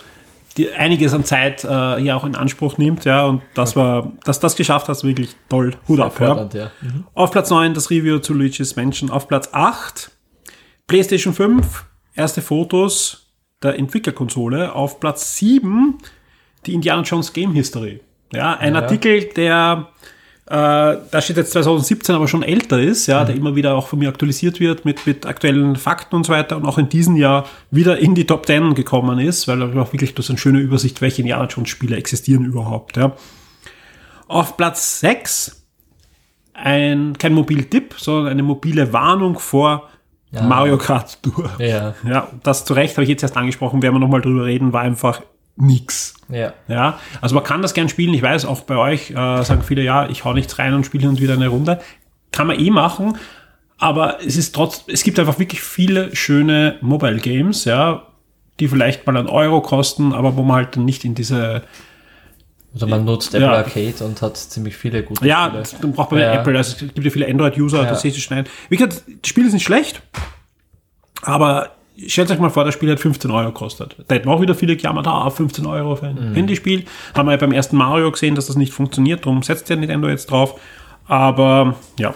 die einiges an Zeit äh, hier auch in Anspruch nimmt, ja, und das war, dass das geschafft hast, wirklich toll. Hut ab, ja. ja. Mhm. Auf Platz 9 das Review zu Luigi's Mansion. Auf Platz 8 PlayStation 5, erste Fotos der Entwicklerkonsole. Auf Platz 7 die Indiana Jones Game History. Ja, ein ja. Artikel, der äh, da steht jetzt 2017, aber schon älter ist, ja, mhm. der immer wieder auch von mir aktualisiert wird mit, mit aktuellen Fakten und so weiter und auch in diesem Jahr wieder in die Top 10 gekommen ist, weil er auch wirklich das eine schöne Übersicht, welche Indiana Jones Spiele existieren überhaupt. Ja. Auf Platz 6 ein, kein Mobiltipp, sondern eine mobile Warnung vor ja. Mario Kart Tour. Ja. ja, das zu Recht habe ich jetzt erst angesprochen, werden wir nochmal drüber reden, war einfach nix. Ja. ja. Also man kann das gern spielen. Ich weiß, auch bei euch äh, sagen viele, ja, ich hau nichts rein und spiele und wieder eine Runde. Kann man eh machen. Aber es ist trotz, es gibt einfach wirklich viele schöne Mobile Games, ja, die vielleicht mal einen Euro kosten, aber wo man halt dann nicht in diese also man nutzt Apple ja. Arcade und hat ziemlich viele gute ja, Spiele. Ja, dann braucht man ja. Apple. Also es gibt ja viele Android-User, ja. ihr schnell. Wie gesagt, das Spiel ist nicht schlecht, aber stellt euch mal vor, das Spiel hat 15 Euro gekostet. Da hätten auch wieder viele gejammert, ah, 15 Euro für ein mhm. Handyspiel. Haben wir ja beim ersten Mario gesehen, dass das nicht funktioniert, darum setzt der Nintendo jetzt drauf. Aber ja,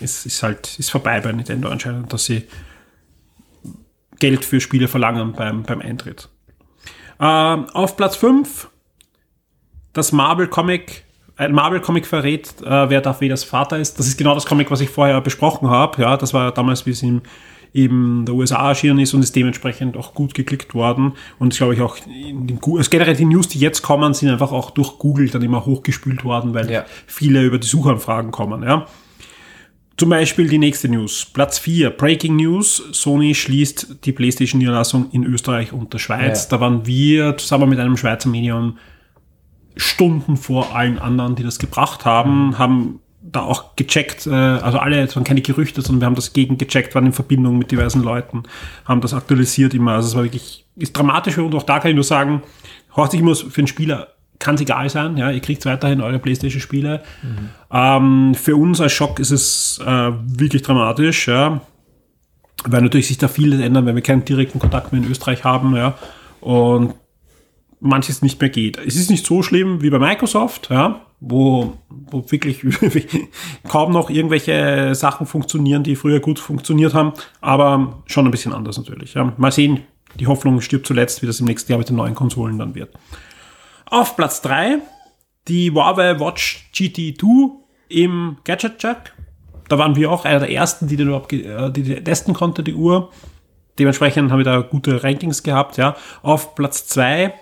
es ist halt, ist vorbei bei Nintendo anscheinend, dass sie Geld für Spiele verlangen beim, beim Eintritt. Ähm, auf Platz 5 das Marvel Comic, ein Marvel Comic verrät, äh, wer Darth Vaders Vater ist. Das ist genau das Comic, was ich vorher besprochen habe. Ja, das war damals, wie es im eben der USA erschienen ist und ist dementsprechend auch gut geklickt worden. Und ich glaube ich auch, in den, also generell die News, die jetzt kommen, sind einfach auch durch Google dann immer hochgespült worden, weil Ja. viele über die Suchanfragen kommen. Ja. Zum Beispiel die nächste News. Platz 4, Breaking News. Sony schließt die PlayStation-Niederlassung in Österreich und der Schweiz. Ja. Da waren wir zusammen mit einem Schweizer Medium Stunden vor allen anderen, die das gebracht haben, haben da auch gecheckt, äh, also alle, es waren keine Gerüchte, sondern wir haben das gegen gecheckt, waren in Verbindung mit diversen Leuten, haben das aktualisiert immer. Also es war wirklich, ist dramatisch und auch da kann ich nur sagen, Horst, ich muss für den Spieler kann es egal sein, ja, ihr kriegt weiterhin eure Playstation-Spiele. Ähm, für uns als Schock ist es äh, wirklich dramatisch, ja, weil natürlich sich da vieles ändern, wenn wir keinen direkten Kontakt mehr in Österreich haben, ja, und manches nicht mehr geht. Es ist nicht so schlimm wie bei Microsoft, ja, wo, wo wirklich [laughs] kaum noch irgendwelche Sachen funktionieren, die früher gut funktioniert haben, aber schon ein bisschen anders natürlich. Ja. Mal sehen, die Hoffnung stirbt zuletzt, wie das im nächsten Jahr mit den neuen Konsolen dann wird. Auf Platz 3 die Huawei Watch GT2 im Gadget Check. Da waren wir auch einer der ersten, die den überhaupt äh, die testen konnte, die Uhr. Dementsprechend haben wir da gute Rankings gehabt, ja. Auf Platz 2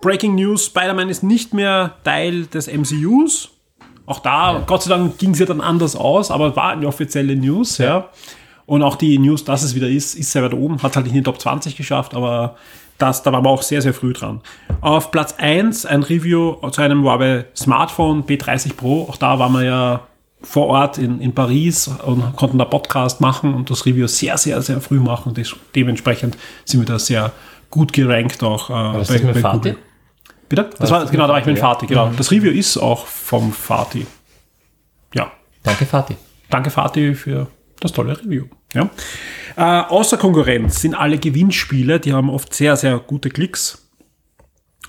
Breaking News, Spider-Man ist nicht mehr Teil des MCUs. Auch da, Gott sei Dank, ging es ja dann anders aus, aber war eine offizielle News, ja. Und auch die News, dass es wieder ist, ist sehr weit oben, hat halt nicht in die Top 20 geschafft, aber das, da waren wir auch sehr, sehr früh dran. Auf Platz 1 ein Review zu einem Huawei Smartphone B30 Pro. Auch da waren wir ja vor Ort in, in Paris und konnten da Podcast machen und das Review sehr, sehr, sehr früh machen. Des, dementsprechend sind wir da sehr gut gerankt auch äh, ist das mit Fatih? Bitte? Das das war, genau, da war ich mit ja? Fatih, genau. Das Review ist auch vom Fatih. Ja. Danke, Fatih. Danke, Fatih, für das tolle Review. Ja. Äh, außer Konkurrenz sind alle Gewinnspiele, die haben oft sehr, sehr gute Klicks.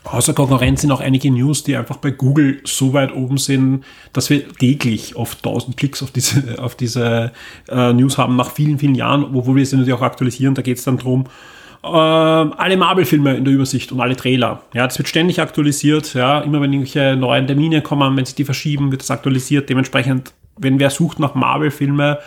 Außer Konkurrenz sind auch einige News, die einfach bei Google so weit oben sind, dass wir täglich oft 1000 Klicks auf diese, auf diese äh, News haben, nach vielen, vielen Jahren, obwohl wir sie natürlich auch aktualisieren. Da geht es dann drum, ähm, alle Marvel-Filme in der Übersicht und alle Trailer. Ja, das wird ständig aktualisiert. Ja, immer wenn irgendwelche neuen Termine kommen, wenn sich die verschieben, wird das aktualisiert. Dementsprechend, wenn wer sucht nach Marvel-Filme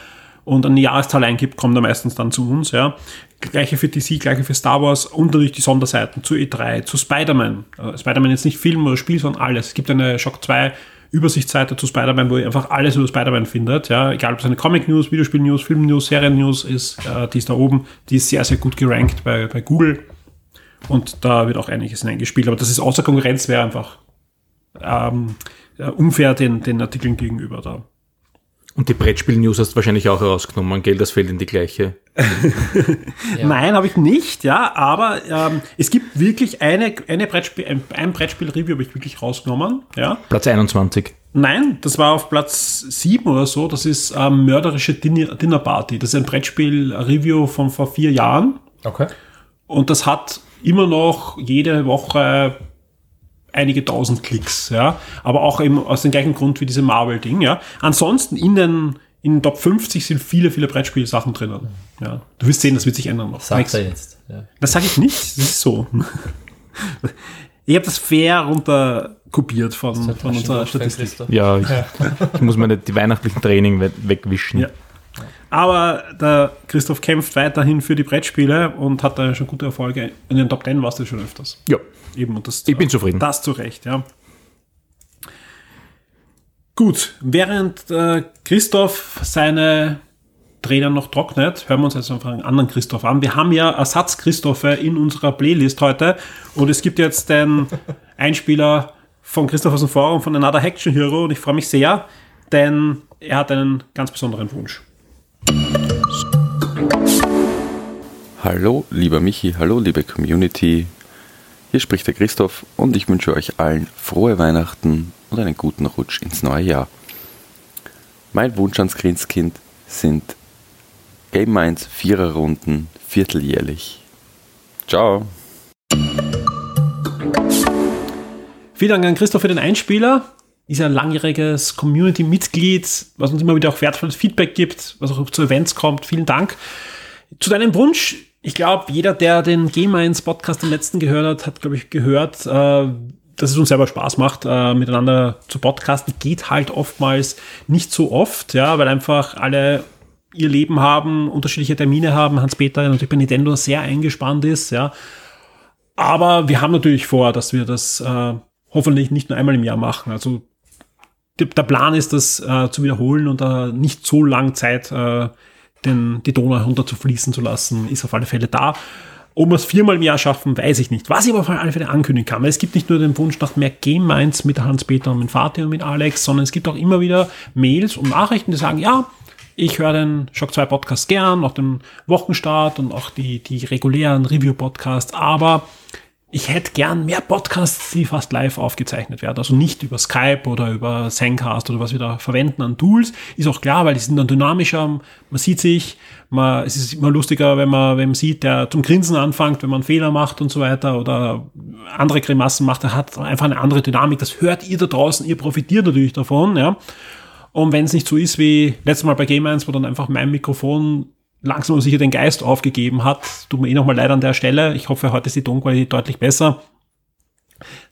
und eine Jahreszahl eingibt, kommt er meistens dann zu uns. Ja, gleiche für DC, gleiche für Star Wars und natürlich die Sonderseiten zu E3, zu Spider-Man. Äh, Spider-Man jetzt nicht Film oder Spiel, sondern alles. Es gibt eine Shock 2 Übersichtsseite zu Spider-Man, wo ihr einfach alles über Spider-Man findet. Ja, egal ob es eine Comic-News, Videospiel-News, Film-News, Serien-News ist, äh, die ist da oben. Die ist sehr, sehr gut gerankt bei, bei Google. Und da wird auch einiges hineingespielt. Aber das ist außer Konkurrenz, wäre einfach ähm, äh, unfair den, den Artikeln gegenüber da. Und die Brettspiel-News hast du wahrscheinlich auch herausgenommen, gell? Das fällt in die gleiche. Ja. Nein, habe ich nicht, ja, aber ähm, es gibt wirklich eine, eine Brettspiel, ein, ein Brettspiel-Review habe ich wirklich rausgenommen, ja. Platz 21. Nein, das war auf Platz 7 oder so, das ist ähm, Mörderische Dinner, Dinner Party. Das ist ein Brettspiel-Review von vor vier Jahren Okay. und das hat immer noch jede Woche einige tausend Klicks, ja, aber auch eben aus dem gleichen Grund wie diese Marvel-Ding, ja. Ansonsten in den, in den Top 50 sind viele, viele Brettspielsachen drinnen, ja. Du wirst sehen, das wird sich ändern noch. Sagt er jetzt. Ja. Das sage ich nicht, das ist so. [laughs] Ich habe das fair runter kopiert von, von unserer Statistik. Ja, ich, [laughs] ich muss meine die weihnachtlichen Training we- wegwischen. Ja. Aber der Christoph kämpft weiterhin für die Brettspiele und hat da schon gute Erfolge. In den Top 10 warst du schon öfters. ja. Eben, und das, Ich bin zufrieden. Das zu Recht, ja. Gut, während äh, Christoph seine Tränen noch trocknet, hören wir uns jetzt einfach einen anderen Christoph an. Wir haben ja Ersatz-Christophe in unserer Playlist heute und es gibt jetzt den [laughs] Einspieler von Christoph aus dem Forum von Another Action Hero und ich freue mich sehr, denn er hat einen ganz besonderen Wunsch. Hallo, lieber Michi, hallo, liebe Community. Hier spricht der Christoph und ich wünsche euch allen frohe Weihnachten und einen guten Rutsch ins neue Jahr. Mein Wunsch ans Christkind sind Game Minds Viererrunden vierteljährlich. Ciao. Vielen Dank an Christoph für den Einspieler. Ist ein langjähriges Community-Mitglied, was uns immer wieder auch wertvolles Feedback gibt, was auch zu Events kommt. Vielen Dank. Zu deinem Wunsch. Ich glaube, jeder, der den Game 1 Podcast im letzten gehört hat, hat, glaube ich, gehört, äh, dass es uns selber Spaß macht, äh, miteinander zu podcasten. Geht halt oftmals nicht so oft, ja, weil einfach alle ihr Leben haben, unterschiedliche Termine haben. Hans-Peter natürlich bei Nintendo sehr eingespannt ist, ja. Aber wir haben natürlich vor, dass wir das äh, hoffentlich nicht nur einmal im Jahr machen. Also der Plan ist, das äh, zu wiederholen und äh, nicht so lang Zeit äh, den, die Donau runterzufließen zu lassen, ist auf alle Fälle da. Ob wir es viermal im Jahr schaffen, weiß ich nicht. Was ich aber auf alle Fälle ankündigen kann, weil es gibt nicht nur den Wunsch nach mehr Game Minds mit Hans-Peter und mit Fatih und mit Alex, sondern es gibt auch immer wieder Mails und Nachrichten, die sagen, ja, ich höre den Shock 2 Podcast gern, auch den Wochenstart und auch die, die regulären Review-Podcasts, aber ich hätte gern mehr Podcasts, die fast live aufgezeichnet werden. Also nicht über Skype oder über Zencast oder was wir da verwenden an Tools. Ist auch klar, weil die sind dann dynamischer. Man sieht sich. Man, es ist immer lustiger, wenn man, wenn man sieht, der zum Grinsen anfängt, wenn man Fehler macht und so weiter oder andere Grimassen macht. Er hat einfach eine andere Dynamik. Das hört ihr da draußen. Ihr profitiert natürlich davon, ja. Und wenn es nicht so ist wie letztes Mal bei Game 1, wo dann einfach mein Mikrofon langsam und sicher den Geist aufgegeben hat, tut mir eh nochmal leid an der Stelle. Ich hoffe, heute ist die Tonqualität deutlich besser.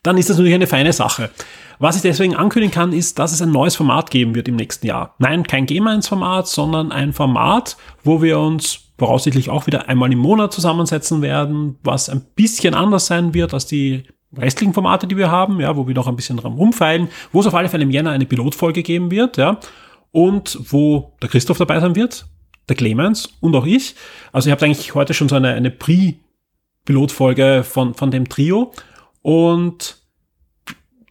Dann ist das natürlich eine feine Sache. Was ich deswegen ankündigen kann, ist, dass es ein neues Format geben wird im nächsten Jahr. Nein, kein Game-1-Format, sondern ein Format, wo wir uns voraussichtlich auch wieder einmal im Monat zusammensetzen werden, was ein bisschen anders sein wird als die restlichen Formate, die wir haben, ja, wo wir noch ein bisschen dran rumfeilen, wo es auf alle Fälle im Jänner eine Pilotfolge geben wird, ja, und wo der Christoph dabei sein wird, der Clemens und auch ich. Also ihr habt eigentlich heute schon so eine, eine Pre-Pilotfolge von, von dem Trio und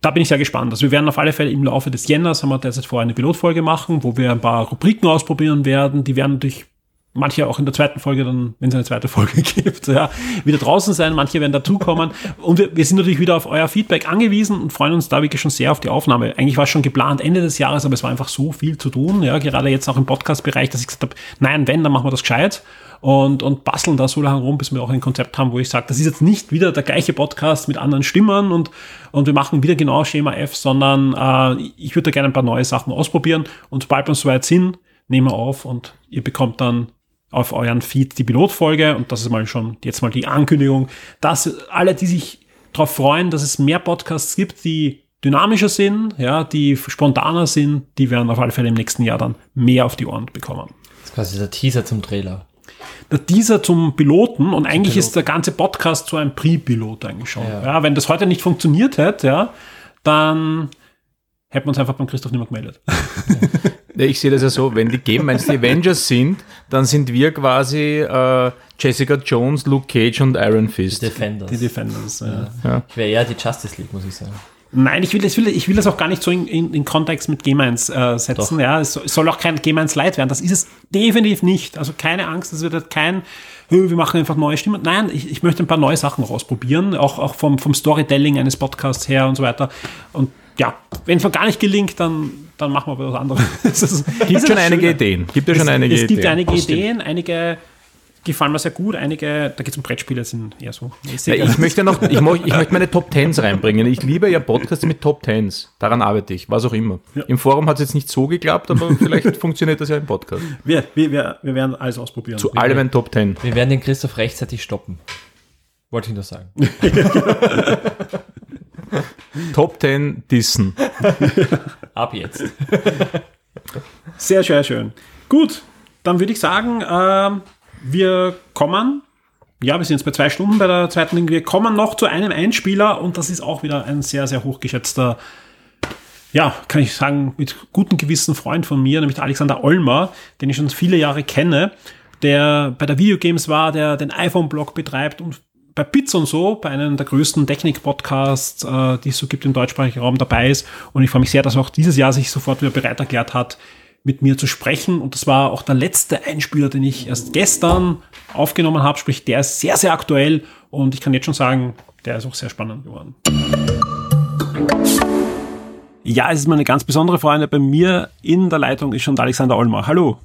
da bin ich sehr gespannt. Also wir werden auf alle Fälle im Laufe des Jänners, haben wir derzeit vor, eine Pilotfolge machen, wo wir ein paar Rubriken ausprobieren werden. Die werden natürlich manche auch in der zweiten Folge dann, wenn es eine zweite Folge [laughs] gibt, ja, wieder draußen sein, manche werden dazukommen. Und wir, wir sind natürlich wieder auf euer Feedback angewiesen und freuen uns da wirklich schon sehr auf die Aufnahme. Eigentlich war es schon geplant Ende des Jahres, aber es war einfach so viel zu tun, ja, gerade jetzt auch im Podcast-Bereich, dass ich gesagt habe, nein, wenn, dann machen wir das gescheit und, und basteln da so lange rum, bis wir auch ein Konzept haben, wo ich sage, das ist jetzt nicht wieder der gleiche Podcast mit anderen Stimmen und, und wir machen wieder genau Schema F, sondern äh, ich würde da gerne ein paar neue Sachen ausprobieren und sobald wir soweit sind, nehmen wir auf und ihr bekommt dann auf euren Feed die Pilotfolge und das ist mal schon jetzt mal die Ankündigung, dass alle, die sich darauf freuen, dass es mehr Podcasts gibt, die dynamischer sind, ja, die spontaner sind, die werden auf alle Fälle im nächsten Jahr dann mehr auf die Ohren bekommen. Das ist quasi der Teaser zum Trailer. Der Teaser zum Piloten und eigentlich Pilot. ist der ganze Podcast so ein Pre-Pilot eigentlich schon. Ja. ja. wenn das heute nicht funktioniert hätte, ja, dann hätten wir uns einfach beim Christoph nicht mehr gemeldet. Ja. [laughs] [laughs] Ich sehe das ja so, wenn die Game Minds die Avengers sind, dann sind wir quasi äh, Jessica Jones, Luke Cage und Iron Fist. Die Defenders. Die Defenders, ja. ja. Ich wäre eher die Justice League, muss ich sagen. Nein, ich will, das, will, ich will das auch gar nicht so in, in, in Kontext mit Game 1 äh, setzen. Doch. Ja, es soll auch kein Game 1 Light werden. Das ist es definitiv nicht. Also keine Angst, es wird halt kein, wir machen einfach neue Stimmen. Nein, ich, ich möchte ein paar neue Sachen ausprobieren, auch, auch vom, vom Storytelling eines Podcasts her und so weiter. Und ja, wenn es mir gar nicht gelingt, dann, dann machen wir was anderes. [laughs] es gibt schon einige Schöne. Ideen. Gibt ja schon es, einige es Ideen. Es gibt einige Ideen, einige gefallen mir sehr gut. Einige, da geht es um Brettspiele, sind eher so. Ja, ich möchte noch, ich, mo, ich möchte meine Top Tens reinbringen. Ich liebe ja Podcasts mit Top Tens. Daran arbeite ich, was auch immer. Ja. Im Forum hat es jetzt nicht so geklappt, aber [laughs] vielleicht funktioniert das ja im Podcast. Wir, wir, wir, wir werden alles ausprobieren. Zu allem ein Top Ten. Wir werden den Christoph rechtzeitig stoppen. Wollte ich nur sagen. [laughs] Top 10 Dissen. [laughs] Ab jetzt. Sehr, sehr schön. Gut, dann würde ich sagen, äh, wir kommen. Ja, wir sind jetzt bei zwei Stunden bei der zweiten Liga. Wir kommen noch zu einem Einspieler und das ist auch wieder ein sehr, sehr hochgeschätzter, ja, kann ich sagen, mit gutem Gewissen Freund von mir, nämlich der Alexander Olmer, den ich schon viele Jahre kenne, der bei der Videogames war, der den iPhone-Blog betreibt und bei Bits und so, bei einem der größten Technik-Podcasts, äh, die es so gibt im deutschsprachigen Raum, dabei ist. Und ich freue mich sehr, dass er auch dieses Jahr sich sofort wieder bereit erklärt hat, mit mir zu sprechen. Und das war auch der letzte Einspieler, den ich erst gestern aufgenommen habe. Sprich, der ist sehr, sehr aktuell und ich kann jetzt schon sagen, der ist auch sehr spannend geworden. Ja, es ist meine ganz besondere Freunde. Bei mir in der Leitung ist schon der Alexander Olmer. Hallo.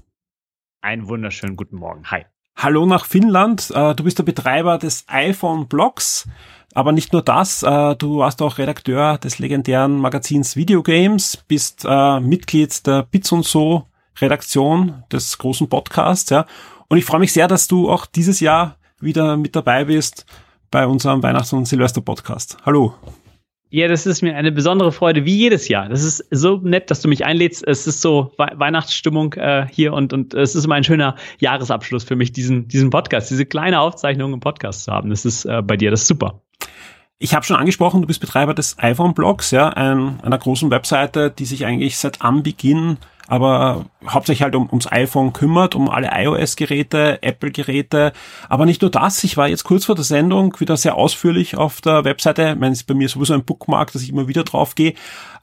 Einen wunderschönen guten Morgen. Hi. Hallo nach Finnland. Äh, du bist der Betreiber des iPhone-Blogs. Aber nicht nur das, äh, du warst auch Redakteur des legendären Magazins Videogames, bist äh, Mitglied der Bits und so Redaktion des großen Podcasts, ja. Und ich freue mich sehr, dass du auch dieses Jahr wieder mit dabei bist bei unserem Weihnachts- und Silvester-Podcast. Hallo. Ja, das ist mir eine besondere Freude, wie jedes Jahr. Das ist so nett, dass du mich einlädst. Es ist so We Weihnachtsstimmung äh, hier und, und es ist immer ein schöner Jahresabschluss für mich, diesen, diesen Podcast, diese kleine Aufzeichnung im Podcast zu haben. Das ist äh, bei dir, das ist super. Ich habe schon angesprochen, du bist Betreiber des iPhone-Blogs, ja, ein, einer großen Webseite, die sich eigentlich seit Anbeginn aber hauptsächlich halt um, ums iPhone kümmert, um alle iOS-Geräte, Apple-Geräte. Aber nicht nur das, ich war jetzt kurz vor der Sendung wieder sehr ausführlich auf der Webseite. Ich meine, es ist bei mir sowieso ein Bookmark, dass ich immer wieder drauf gehe.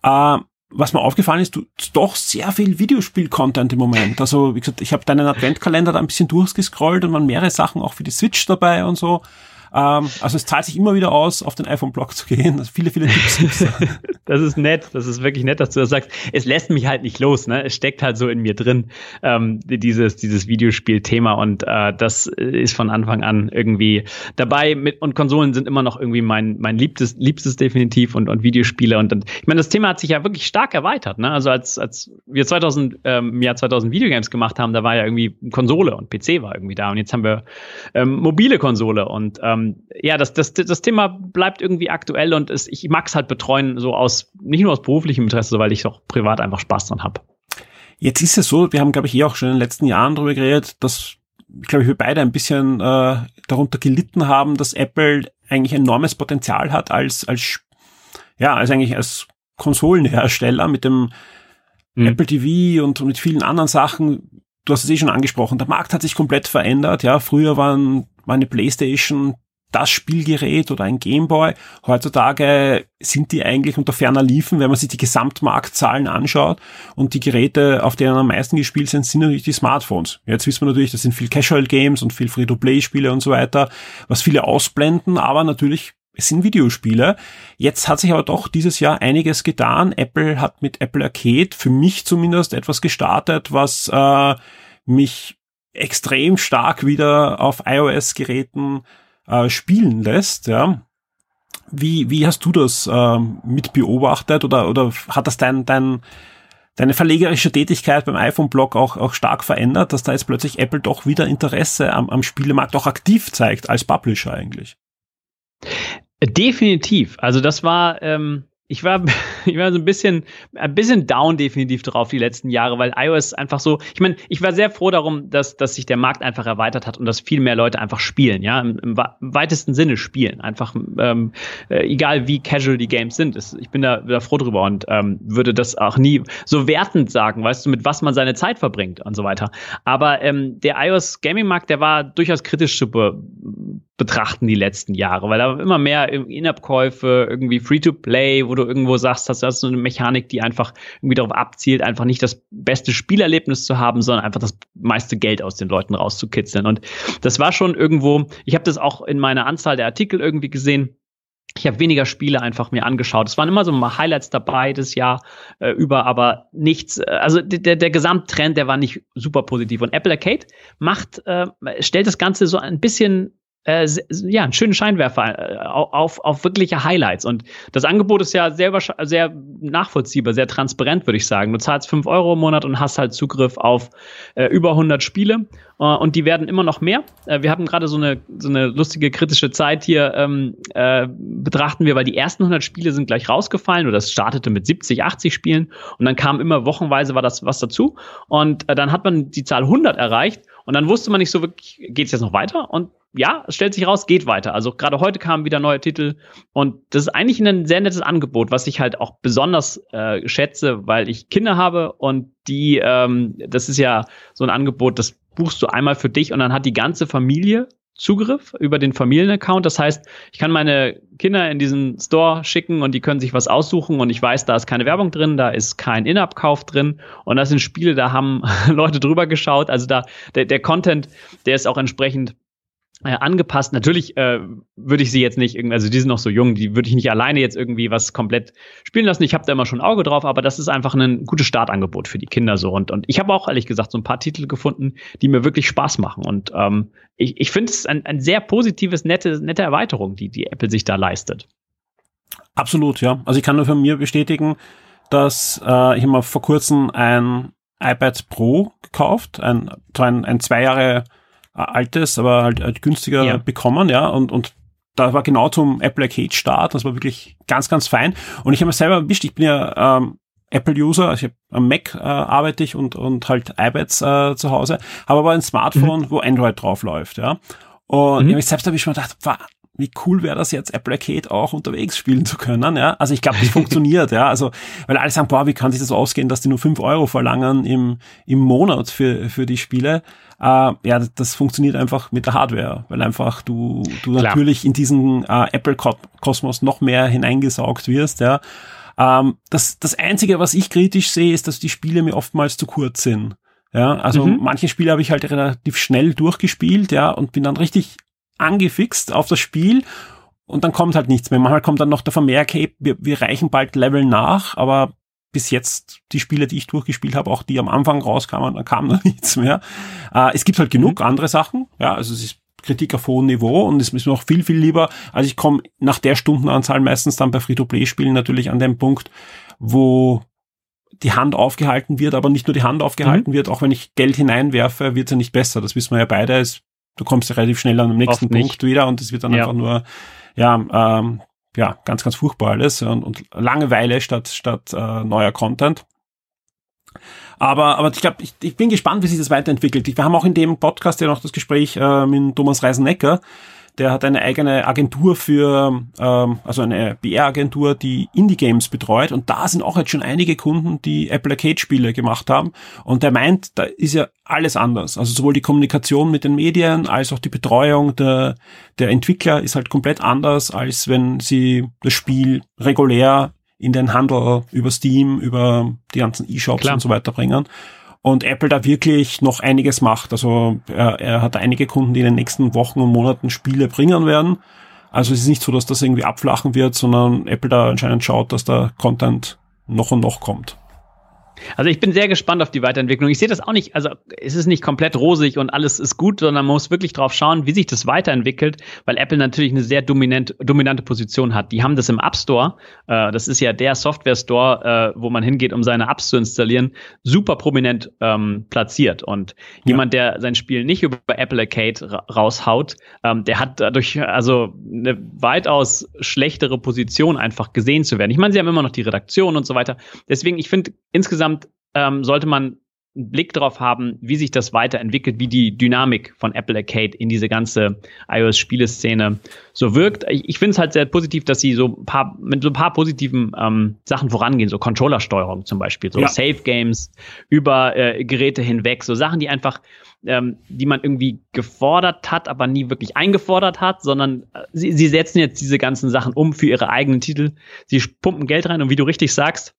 Äh, was mir aufgefallen ist, du doch sehr viel Videospiel-Content im Moment. Also, wie gesagt, ich habe deinen Adventkalender da ein bisschen durchgescrollt und waren mehrere Sachen auch für die Switch dabei und so. Ähm, also es zahlt sich immer wieder aus, auf den iPhone-Blog zu gehen. Also viele, viele Tipps. [laughs] das ist nett. Das ist wirklich nett, dass du das sagst. Es lässt mich halt nicht los. Ne? Es steckt halt so in mir drin, ähm, dieses, dieses Videospiel-Thema. Und äh, das ist von Anfang an irgendwie dabei. Mit, und Konsolen sind immer noch irgendwie mein, mein liebstes, liebstes definitiv und, und Videospiele. Und, und ich meine, das Thema hat sich ja wirklich stark erweitert. Ne? Also als, als wir 2000, ähm, im Jahr 2000 Videogames gemacht haben, da war ja irgendwie Konsole und PC war irgendwie da. Und jetzt haben wir ähm, mobile Konsole und ähm, ähm, ja, das, das, das Thema bleibt irgendwie aktuell und es, ich mag es halt betreuen, so aus, nicht nur aus beruflichem Interesse, weil ich auch privat einfach Spaß dran habe. Jetzt ist es so, wir haben, glaube ich, eh auch schon in den letzten Jahren darüber geredet, dass, glaube ich, wir beide ein bisschen äh, darunter gelitten haben, dass Apple eigentlich enormes Potenzial hat als, als ja, als eigentlich als Konsolenhersteller mit dem mhm. Apple TV und mit vielen anderen Sachen. Du hast es eh schon angesprochen, der Markt hat sich komplett verändert. Ja, früher waren, war eine Playstation das Spielgerät oder ein Gameboy. Heutzutage sind die eigentlich unter ferner Liefen, wenn man sich die Gesamtmarktzahlen anschaut. Und die Geräte, auf denen am meisten gespielt sind, sind natürlich die Smartphones. Jetzt wissen wir natürlich, das sind viel Casual Games und viel Free-to-Play-Spiele und so weiter, was viele ausblenden, aber natürlich es sind Videospiele. Jetzt hat sich aber doch dieses Jahr einiges getan. Apple hat mit Apple Arcade für mich zumindest etwas gestartet, was äh, mich extrem stark wieder auf iOS-Geräten äh, spielen lässt, ja. Wie, wie hast du das äh, mit beobachtet oder, oder hat das dein, dein, deine verlegerische Tätigkeit beim iPhone-Blog auch, auch stark verändert, dass da jetzt plötzlich Apple doch wieder Interesse am, am Spielemarkt auch aktiv zeigt als Publisher eigentlich? Definitiv. Also das war, ähm, ich war, [laughs] ich war so ein bisschen, ein bisschen down definitiv drauf die letzten Jahre, weil iOS einfach so, ich meine, ich war sehr froh darum, dass, dass sich der Markt einfach erweitert hat und dass viel mehr Leute einfach spielen, ja, im, im weitesten Sinne spielen, einfach, ähm, äh, egal wie casual die Games sind. Ich bin da, da froh drüber und ähm, würde das auch nie so wertend sagen, weißt du, mit was man seine Zeit verbringt und so weiter. Aber ähm, der iOS Gaming Markt, der war durchaus kritisch zu be betrachten die letzten Jahre, weil da immer mehr In-App-Käufe, irgendwie Free-to-Play, wo du irgendwo sagst, hast, ist so eine Mechanik, die einfach irgendwie darauf abzielt, einfach nicht das beste Spielerlebnis zu haben, sondern einfach das meiste Geld aus den Leuten rauszukitzeln. Und das war schon irgendwo, ich habe das auch in meiner Anzahl der Artikel irgendwie gesehen, ich habe weniger Spiele einfach mir angeschaut. Es waren immer so mal Highlights dabei das Jahr äh, über, aber nichts. Äh, also der, der Gesamttrend, der war nicht super positiv. Und Apple Arcade macht, äh, stellt das Ganze so ein bisschen äh, ja, einen schönen Scheinwerfer äh, auf, auf wirkliche Highlights. Und das Angebot ist ja sehr, sehr nachvollziehbar, sehr transparent, würde ich sagen. Du zahlst fünf Euro im Monat und hast halt Zugriff auf äh, über 100 Spiele. Äh, und die werden immer noch mehr. Äh, wir haben gerade so eine, so eine lustige kritische Zeit hier, ähm, äh, betrachten wir, weil die ersten 100 Spiele sind gleich rausgefallen oder das startete mit 70, 80 Spielen. Und dann kam immer wochenweise war das was dazu. Und dann hat man die Zahl 100 erreicht. Und dann wusste man nicht so wirklich, geht es jetzt noch weiter? Und ja, es stellt sich raus, geht weiter. Also gerade heute kamen wieder neue Titel und das ist eigentlich ein sehr nettes Angebot, was ich halt auch besonders äh, schätze, weil ich Kinder habe und die, ähm, das ist ja so ein Angebot, das buchst du einmal für dich und dann hat die ganze Familie Zugriff über den Familienaccount. Das heißt, ich kann meine Kinder in diesen Store schicken und die können sich was aussuchen und ich weiß, da ist keine Werbung drin, da ist kein In-App-Kauf drin und das sind Spiele, da haben [laughs] Leute drüber geschaut. Also da, der, der Content, der ist auch entsprechend äh, angepasst. Natürlich äh, würde ich sie jetzt nicht, irgendwie, also die sind noch so jung, die würde ich nicht alleine jetzt irgendwie was komplett spielen lassen. Ich habe da immer schon ein Auge drauf, aber das ist einfach ein gutes Startangebot für die Kinder so. Und, und ich habe auch ehrlich gesagt so ein paar Titel gefunden, die mir wirklich Spaß machen. Und ähm, ich, ich finde es ein, ein sehr positives, nette, nette Erweiterung, die, die Apple sich da leistet. Absolut, ja. Also ich kann nur von mir bestätigen, dass äh, ich habe vor kurzem ein iPad Pro gekauft, ein, ein, ein zwei Jahre altes, aber halt, halt günstiger ja. bekommen, ja, und, und da war genau zum Apple Arcade Start, das war wirklich ganz, ganz fein. Und ich habe mir selber erwischt, ich bin ja ähm, Apple-User, also ich hab, am Mac äh, arbeite ich und, und halt iPads äh, zu Hause, habe aber ein Smartphone, mhm. wo Android drauf läuft, ja. Und mhm. ich selbst habe ich schon gedacht, wie cool wäre das jetzt, Apple Arcade auch unterwegs spielen zu können, ja. Also ich glaube, das [laughs] funktioniert, ja. Also, weil alle sagen, boah, wie kann sich das ausgehen, dass die nur fünf Euro verlangen im, im Monat für, für die Spiele. Äh, ja, das funktioniert einfach mit der Hardware, weil einfach du, du natürlich in diesen äh, Apple-Kosmos noch mehr hineingesaugt wirst, ja. Ähm, das, das Einzige, was ich kritisch sehe, ist, dass die Spiele mir oftmals zu kurz sind. Ja, also mhm. manche Spiele habe ich halt relativ schnell durchgespielt, ja, und bin dann richtig angefixt auf das Spiel und dann kommt halt nichts mehr. Manchmal kommt dann noch der Vermerk, hey, wir, wir reichen bald Level nach, aber bis jetzt die Spiele, die ich durchgespielt habe, auch die am Anfang rauskamen, dann kam [laughs] da nichts mehr. Äh, es gibt halt genug mhm. andere Sachen, ja, also es ist Kritik auf hohem Niveau und es ist mir auch viel, viel lieber. Also ich komme nach der Stundenanzahl meistens dann bei Free-to-Play-Spielen natürlich an den Punkt, wo die Hand aufgehalten wird, aber nicht nur die Hand aufgehalten mhm. wird, auch wenn ich Geld hineinwerfe, wird es ja nicht besser. Das wissen wir ja beide. Es, du kommst ja relativ schnell an dem nächsten Oft Punkt nicht. wieder und es wird dann ja. einfach nur, ja, ähm, ja, ganz, ganz furchtbar alles und, und Langeweile statt, statt äh, neuer Content. Aber, aber ich glaube, ich, ich bin gespannt, wie sich das weiterentwickelt. Wir haben auch in dem Podcast ja noch das Gespräch äh, mit Thomas Reisenecker. Der hat eine eigene Agentur für, ähm, also eine BR-Agentur, die Indie-Games betreut. Und da sind auch jetzt schon einige Kunden, die Apple Arcade-Spiele gemacht haben. Und der meint, da ist ja alles anders. Also sowohl die Kommunikation mit den Medien als auch die Betreuung der, der Entwickler ist halt komplett anders, als wenn sie das Spiel regulär in den Handel über Steam, über die ganzen E-Shops und so weiter bringen. Und Apple da wirklich noch einiges macht. Also er, er hat einige Kunden, die in den nächsten Wochen und Monaten Spiele bringen werden. Also es ist nicht so, dass das irgendwie abflachen wird, sondern Apple da anscheinend schaut, dass da Content noch und noch kommt. Also ich bin sehr gespannt auf die Weiterentwicklung. Ich sehe das auch nicht, also es ist nicht komplett rosig und alles ist gut, sondern man muss wirklich drauf schauen, wie sich das weiterentwickelt, weil Apple natürlich eine sehr dominant, dominante Position hat. Die haben das im App Store, äh, das ist ja der Software Store, äh, wo man hingeht, um seine Apps zu installieren, super prominent ähm, platziert. Und ja. jemand, der sein Spiel nicht über Apple Arcade ra raushaut, ähm, der hat dadurch also eine weitaus schlechtere Position einfach gesehen zu werden. Ich meine, sie haben immer noch die Redaktion und so weiter. Deswegen, ich finde insgesamt insgesamt ähm, sollte man einen Blick darauf haben, wie sich das weiterentwickelt, wie die Dynamik von Apple Arcade in diese ganze iOS-Spieleszene so wirkt. Ich, ich finde es halt sehr positiv, dass sie so ein paar, mit so ein paar positiven ähm, Sachen vorangehen, so Controllersteuerung zum Beispiel, so ja. Safe Games über äh, Geräte hinweg, so Sachen, die einfach, ähm, die man irgendwie gefordert hat, aber nie wirklich eingefordert hat, sondern äh, sie, sie setzen jetzt diese ganzen Sachen um für ihre eigenen Titel. Sie pumpen Geld rein und wie du richtig sagst,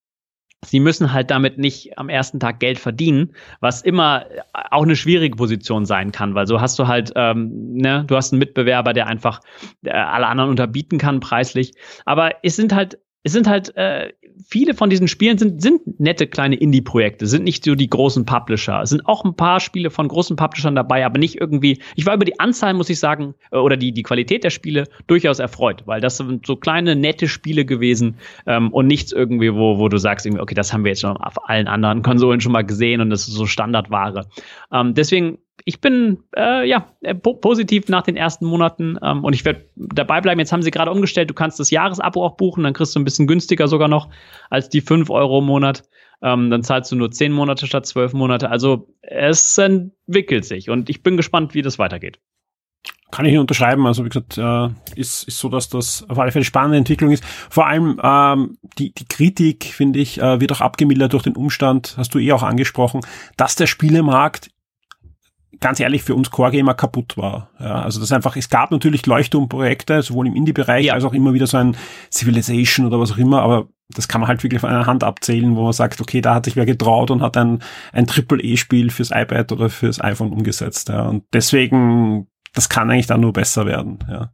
Sie müssen halt damit nicht am ersten Tag Geld verdienen, was immer auch eine schwierige Position sein kann, weil so hast du halt, ähm, ne, du hast einen Mitbewerber, der einfach äh, alle anderen unterbieten kann preislich. Aber es sind halt es sind halt, äh, viele von diesen Spielen sind, sind nette kleine Indie-Projekte, sind nicht so die großen Publisher. Es sind auch ein paar Spiele von großen Publishern dabei, aber nicht irgendwie, ich war über die Anzahl, muss ich sagen, äh, oder die, die Qualität der Spiele durchaus erfreut, weil das sind so kleine, nette Spiele gewesen ähm, und nichts irgendwie, wo, wo du sagst, okay, das haben wir jetzt schon auf allen anderen Konsolen schon mal gesehen und das ist so Standardware. Ähm, deswegen ich bin äh, ja äh, po positiv nach den ersten Monaten ähm, und ich werde dabei bleiben. Jetzt haben sie gerade umgestellt, du kannst das Jahresabo auch buchen, dann kriegst du ein bisschen günstiger sogar noch als die 5 Euro im Monat. Ähm, dann zahlst du nur 10 Monate statt 12 Monate. Also es entwickelt sich und ich bin gespannt, wie das weitergeht. Kann ich unterschreiben. Also wie gesagt, äh, ist, ist so, dass das auf alle Fälle spannende Entwicklung ist. Vor allem ähm, die, die Kritik, finde ich, äh, wird auch abgemildert durch den Umstand, hast du eh auch angesprochen, dass der Spielemarkt ganz ehrlich für uns Core-Gamer kaputt war. Ja, also das einfach, es gab natürlich Leuchtturmprojekte, sowohl im Indie-Bereich ja. als auch immer wieder so ein Civilization oder was auch immer, aber das kann man halt wirklich von einer Hand abzählen, wo man sagt, okay, da hat sich wer getraut und hat ein, ein Triple-E-Spiel fürs iPad oder fürs iPhone umgesetzt. Ja. Und deswegen, das kann eigentlich dann nur besser werden. Ja.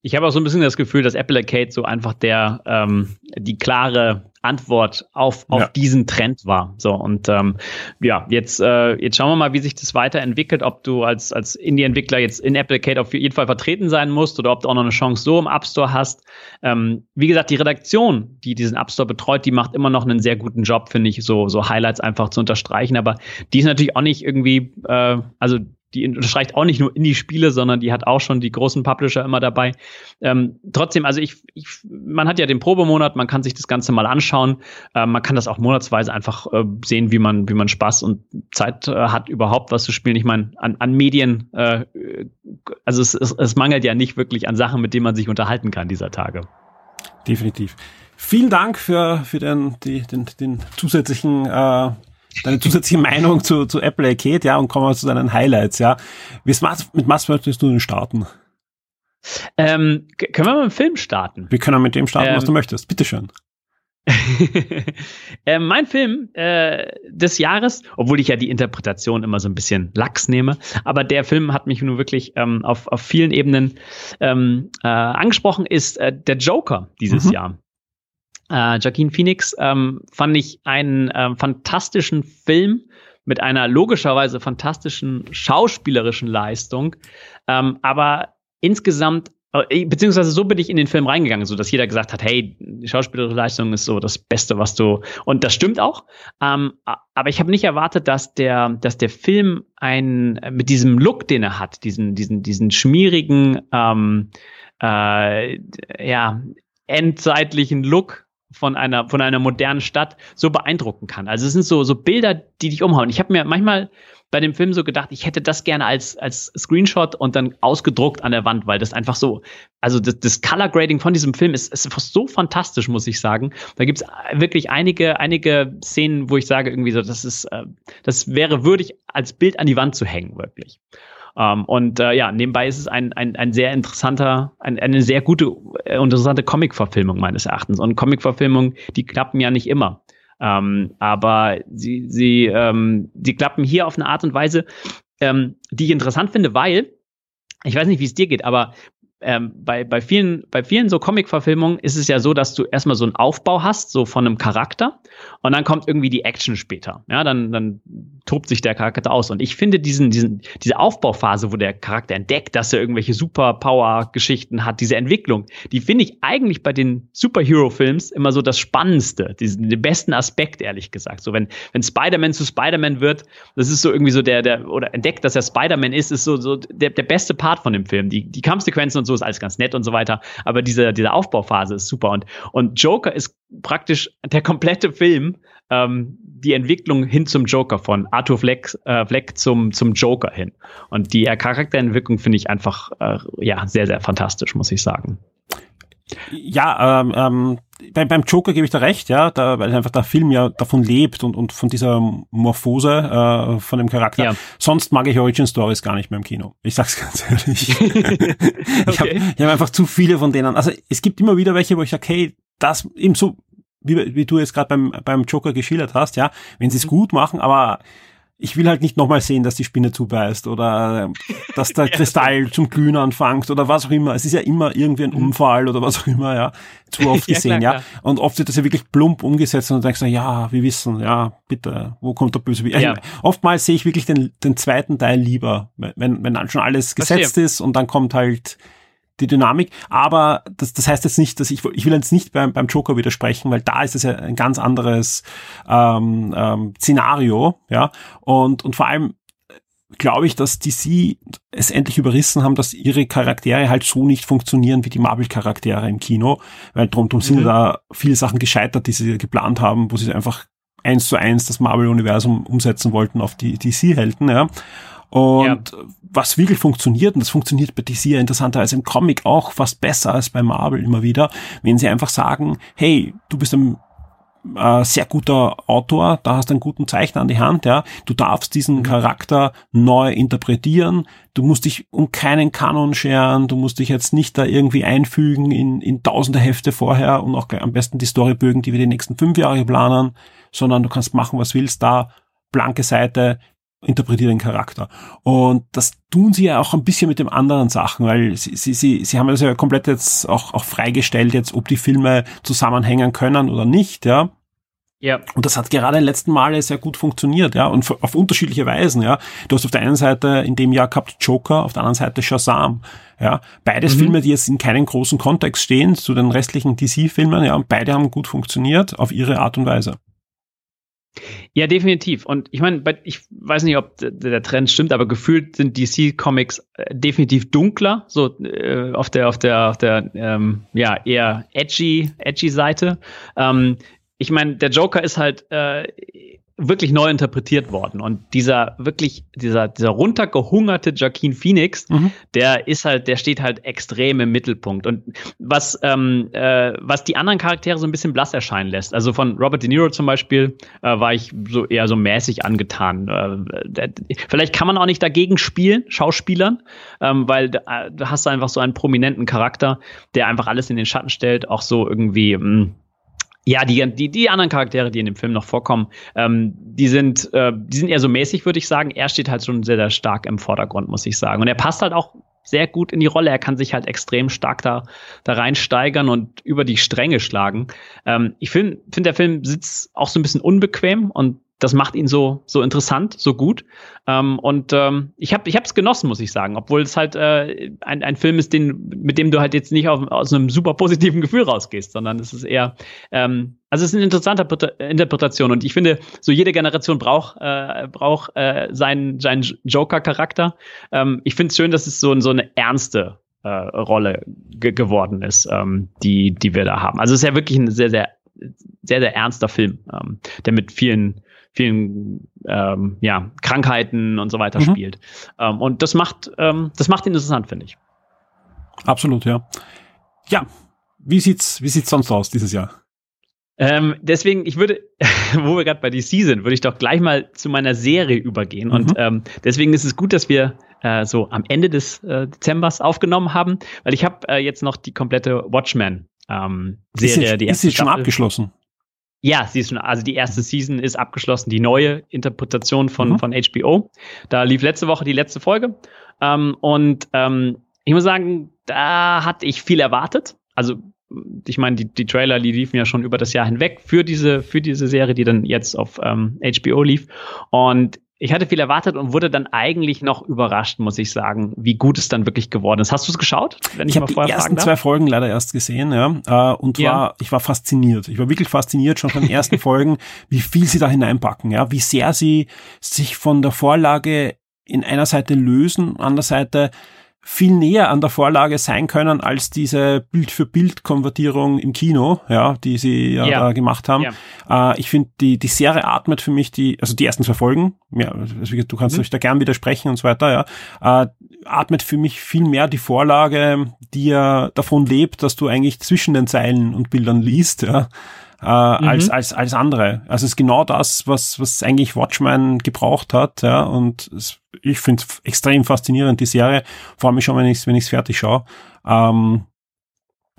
Ich habe auch so ein bisschen das Gefühl, dass Apple Arcade so einfach der ähm, die klare Antwort auf, auf ja. diesen Trend war. So und ähm, ja, jetzt äh, jetzt schauen wir mal, wie sich das weiterentwickelt. Ob du als als Indie-Entwickler jetzt in Apple Arcade auf jeden Fall vertreten sein musst oder ob du auch noch eine Chance so im App Store hast. Ähm, wie gesagt, die Redaktion, die diesen App Store betreut, die macht immer noch einen sehr guten Job, finde ich, so so Highlights einfach zu unterstreichen. Aber die ist natürlich auch nicht irgendwie, äh, also die unterstreicht auch nicht nur Indie-Spiele, sondern die hat auch schon die großen Publisher immer dabei. Ähm, trotzdem, also ich, ich, man hat ja den Probemonat, man kann sich das Ganze mal anschauen. Äh, man kann das auch monatsweise einfach äh, sehen, wie man, wie man Spaß und Zeit äh, hat, überhaupt was zu spielen. Ich meine, an, an Medien, äh, also es, es, es mangelt ja nicht wirklich an Sachen, mit denen man sich unterhalten kann dieser Tage. Definitiv. Vielen Dank für, für den, die, den, den zusätzlichen äh, deine zusätzliche Meinung zu, zu Apple Arcade, ja, und kommen wir zu deinen Highlights, ja. Mit was möchtest du denn starten? Ähm, können wir mit dem Film starten? Wir können mit dem starten, ähm, was du möchtest. Bitteschön. [laughs] äh, mein Film äh, des Jahres, obwohl ich ja die Interpretation immer so ein bisschen lax nehme, aber der Film hat mich nun wirklich ähm, auf, auf vielen Ebenen ähm, äh, angesprochen, ist äh, der Joker dieses mhm. Jahr. Äh, Joaquin Phoenix ähm, fand ich einen äh, fantastischen Film mit einer logischerweise fantastischen schauspielerischen Leistung, ähm, aber insgesamt äh, beziehungsweise so bin ich in den Film reingegangen, so dass jeder gesagt hat, hey, die schauspielerische Leistung ist so das Beste, was du und das stimmt auch. Ähm, aber ich habe nicht erwartet, dass der, dass der Film ein mit diesem Look, den er hat, diesen diesen diesen schmierigen, ähm, äh, ja endzeitlichen Look von einer, von einer modernen Stadt so beeindrucken kann. Also es sind so, so Bilder, die dich umhauen. Ich habe mir manchmal bei dem Film so gedacht, ich hätte das gerne als, als Screenshot und dann ausgedruckt an der Wand, weil das einfach so, also das, das Color Grading von diesem Film ist, ist so fantastisch, muss ich sagen. Da gibt's wirklich einige, einige Szenen, wo ich sage irgendwie so, das ist, äh, das wäre würdig als Bild an die Wand zu hängen, wirklich. Ähm, und äh, ja, nebenbei ist es ein, ein, ein sehr interessanter, ein, eine sehr gute, äh, interessante Comic-Verfilmung meines Erachtens. Und Comic-Verfilmungen, die klappen ja nicht immer. Ähm, aber sie, sie, ähm, die klappen hier auf eine Art und Weise, ähm, die ich interessant finde, weil, ich weiß nicht, wie es dir geht, aber ähm, bei, bei vielen, bei vielen so Comic-Verfilmungen ist es ja so, dass du erstmal so einen Aufbau hast, so von einem Charakter, und dann kommt irgendwie die Action später. Ja, dann, dann tobt sich der Charakter aus. Und ich finde diesen, diesen, diese Aufbauphase, wo der Charakter entdeckt, dass er irgendwelche Superpower-Geschichten hat, diese Entwicklung, die finde ich eigentlich bei den Superhero-Films immer so das Spannendste, diesen, den besten Aspekt, ehrlich gesagt. So, wenn, wenn Spider-Man zu Spider-Man wird, das ist so irgendwie so der, der, oder entdeckt, dass er Spider-Man ist, ist so, so der, der beste Part von dem Film. Die, die Kampfsequenzen und so ist alles ganz nett und so weiter. Aber diese, diese Aufbauphase ist super. Und, und Joker ist praktisch der komplette Film, ähm, die Entwicklung hin zum Joker, von Arthur Fleck, äh, Fleck zum, zum Joker hin. Und die äh, Charakterentwicklung finde ich einfach äh, ja, sehr, sehr fantastisch, muss ich sagen. Ja, ähm, ähm, beim, beim Joker gebe ich da recht, ja, da, weil einfach der Film ja davon lebt und, und von dieser Morphose äh, von dem Charakter. Ja. Sonst mag ich Origin Stories gar nicht mehr im Kino. Ich sag's [laughs] ganz ehrlich. okay. Ich habe hab einfach zu viele von denen. Also es gibt immer wieder welche, wo ich sage, hey, das eben so, wie, wie du jetzt gerade beim, beim Joker geschildert hast, ja, wenn sie es mhm. gut machen, aber ich will halt nicht nochmal sehen, dass die Spinne zubeißt oder dass der [laughs] Kristall zum Glühen anfängt oder was auch immer. Es ist ja immer irgendwie ein mhm. Unfall oder was auch immer, ja. Zu [laughs] oft gesehen, ja. Klar, ja. Und oft wird das ja wirklich plump umgesetzt und du denkst, ja, wir wissen, ja, bitte, wo kommt der Böse? Ja. Oftmals sehe ich wirklich den, den zweiten Teil lieber, wenn, wenn dann schon alles gesetzt ist und dann kommt halt die Dynamik. Aber das, das heißt jetzt nicht, dass ich, ich will jetzt nicht beim, beim Joker widersprechen, weil da ist es ja ein ganz anderes ähm, ähm, Szenario, ja. Und, und vor allem glaube ich, dass DC es endlich überrissen haben, dass ihre Charaktere halt so nicht funktionieren wie die Marvel-Charaktere im Kino, weil drum, drum sind mhm. da viele Sachen gescheitert, die sie geplant haben, wo sie einfach eins zu eins das Marvel-Universum umsetzen wollten auf die DC-Helden, ja. Und ja. was wirklich funktioniert, und das funktioniert bei DC ja interessanterweise im Comic auch fast besser als bei Marvel immer wieder, wenn sie einfach sagen, hey, du bist ein äh, sehr guter Autor, da hast du einen guten Zeichner an die Hand, ja. Du darfst diesen mhm. Charakter neu interpretieren. Du musst dich um keinen Kanon scheren. Du musst dich jetzt nicht da irgendwie einfügen in, in tausende Hefte vorher und auch am besten die Storybögen, die wir die nächsten fünf Jahre planen, sondern du kannst machen, was willst, da blanke Seite, interpretiere den Charakter. Und das tun sie ja auch ein bisschen mit den anderen Sachen, weil sie, sie, sie, sie haben das ja komplett jetzt auch, auch freigestellt, jetzt ob die Filme zusammenhängen können oder nicht, ja. Ja. Und das hat gerade in den letzten Male sehr gut funktioniert, ja, und auf unterschiedliche Weisen, ja. Du hast auf der einen Seite in dem Jahr gehabt Joker, auf der anderen Seite Shazam, ja. Beides mhm. Filme, die jetzt in keinem großen Kontext stehen zu den restlichen DC-Filmen, ja, und beide haben gut funktioniert auf ihre Art und Weise. Ja, definitiv. Und ich meine, ich weiß nicht, ob der Trend stimmt, aber gefühlt sind DC-Comics äh, definitiv dunkler, so äh, auf der, auf der, auf der ähm, ja, eher edgy, edgy Seite. Ähm, ich meine, der Joker ist halt äh, wirklich neu interpretiert worden. Und dieser wirklich, dieser, dieser runtergehungerte Joaquin Phoenix, mhm. der ist halt, der steht halt extrem im Mittelpunkt. Und was, ähm, äh, was die anderen Charaktere so ein bisschen blass erscheinen lässt. Also von Robert De Niro zum Beispiel äh, war ich so eher so mäßig angetan. Äh, vielleicht kann man auch nicht dagegen spielen, Schauspielern, ähm, weil da, da hast du einfach so einen prominenten Charakter, der einfach alles in den Schatten stellt, auch so irgendwie. Mh, hm, ja, die, die, die anderen Charaktere, die in dem Film noch vorkommen, ähm, die sind, äh, die sind eher so mäßig, würde ich sagen. Er steht halt schon sehr, sehr stark im Vordergrund, muss ich sagen. Und er passt halt auch sehr gut in die Rolle. Er kann sich halt extrem stark da, da reinsteigern und über die Stränge schlagen. Ähm, ich finde, find der Film sitzt auch so ein bisschen unbequem und das macht ihn so, so interessant, so gut. Ähm, und ähm, ich habe es genossen, muss ich sagen, obwohl es halt äh, ein, ein Film ist, den, mit dem du halt jetzt nicht auf, aus einem super positiven Gefühl rausgehst, sondern es ist eher, ähm, also es ist eine interessante Interpretation und ich finde, so jede Generation braucht äh, braucht äh, seinen, seinen Joker-Charakter. Ähm, ich finde es schön, dass es so, so eine ernste äh, Rolle ge geworden ist, ähm, die, die wir da haben. Also es ist ja wirklich ein sehr, sehr sehr, sehr ernster Film, ähm, der mit vielen vielen ähm, ja, Krankheiten und so weiter mhm. spielt. Ähm, und das macht, ähm, das macht ihn interessant, finde ich. Absolut, ja. Ja, wie sieht's, wie sieht's sonst aus dieses Jahr? Ähm, deswegen, ich würde, [laughs] wo wir gerade bei DC sind, würde ich doch gleich mal zu meiner Serie übergehen. Mhm. Und ähm, deswegen ist es gut, dass wir äh, so am Ende des äh, Dezembers aufgenommen haben, weil ich habe äh, jetzt noch die komplette Watchmen ähm, Serie. Ist sie, ist sie schon abgeschlossen? Ja, sie ist schon, also die erste Season ist abgeschlossen, die neue Interpretation von, mhm. von HBO. Da lief letzte Woche die letzte Folge. Ähm, und ähm, ich muss sagen, da hatte ich viel erwartet. Also, ich meine, die, die Trailer, die liefen ja schon über das Jahr hinweg für diese, für diese Serie, die dann jetzt auf ähm, HBO lief. Und ich hatte viel erwartet und wurde dann eigentlich noch überrascht, muss ich sagen, wie gut es dann wirklich geworden ist. Hast du es geschaut? Wenn ich, ich habe die ersten zwei Folgen leider erst gesehen, ja, äh, und ja. war ich war fasziniert. Ich war wirklich fasziniert schon von den ersten [laughs] Folgen, wie viel sie da hineinpacken, ja, wie sehr sie sich von der Vorlage in einer Seite lösen, an der Seite viel näher an der Vorlage sein können als diese Bild-für-Bild-Konvertierung im Kino, ja, die sie ja, ja. da gemacht haben. Ja. Äh, ich finde, die, die Serie atmet für mich die, also die ersten zwei Folgen, ja, also du kannst mhm. euch da gern widersprechen und so weiter, ja, äh, atmet für mich viel mehr die Vorlage, die ja davon lebt, dass du eigentlich zwischen den Zeilen und Bildern liest, ja äh, mhm. als, als, als andere. Also es ist genau das, was, was eigentlich Watchmen gebraucht hat, ja, und es, ich finde es extrem faszinierend, die Serie, vor allem schon, wenn ich es wenn ich's fertig schaue. Ähm,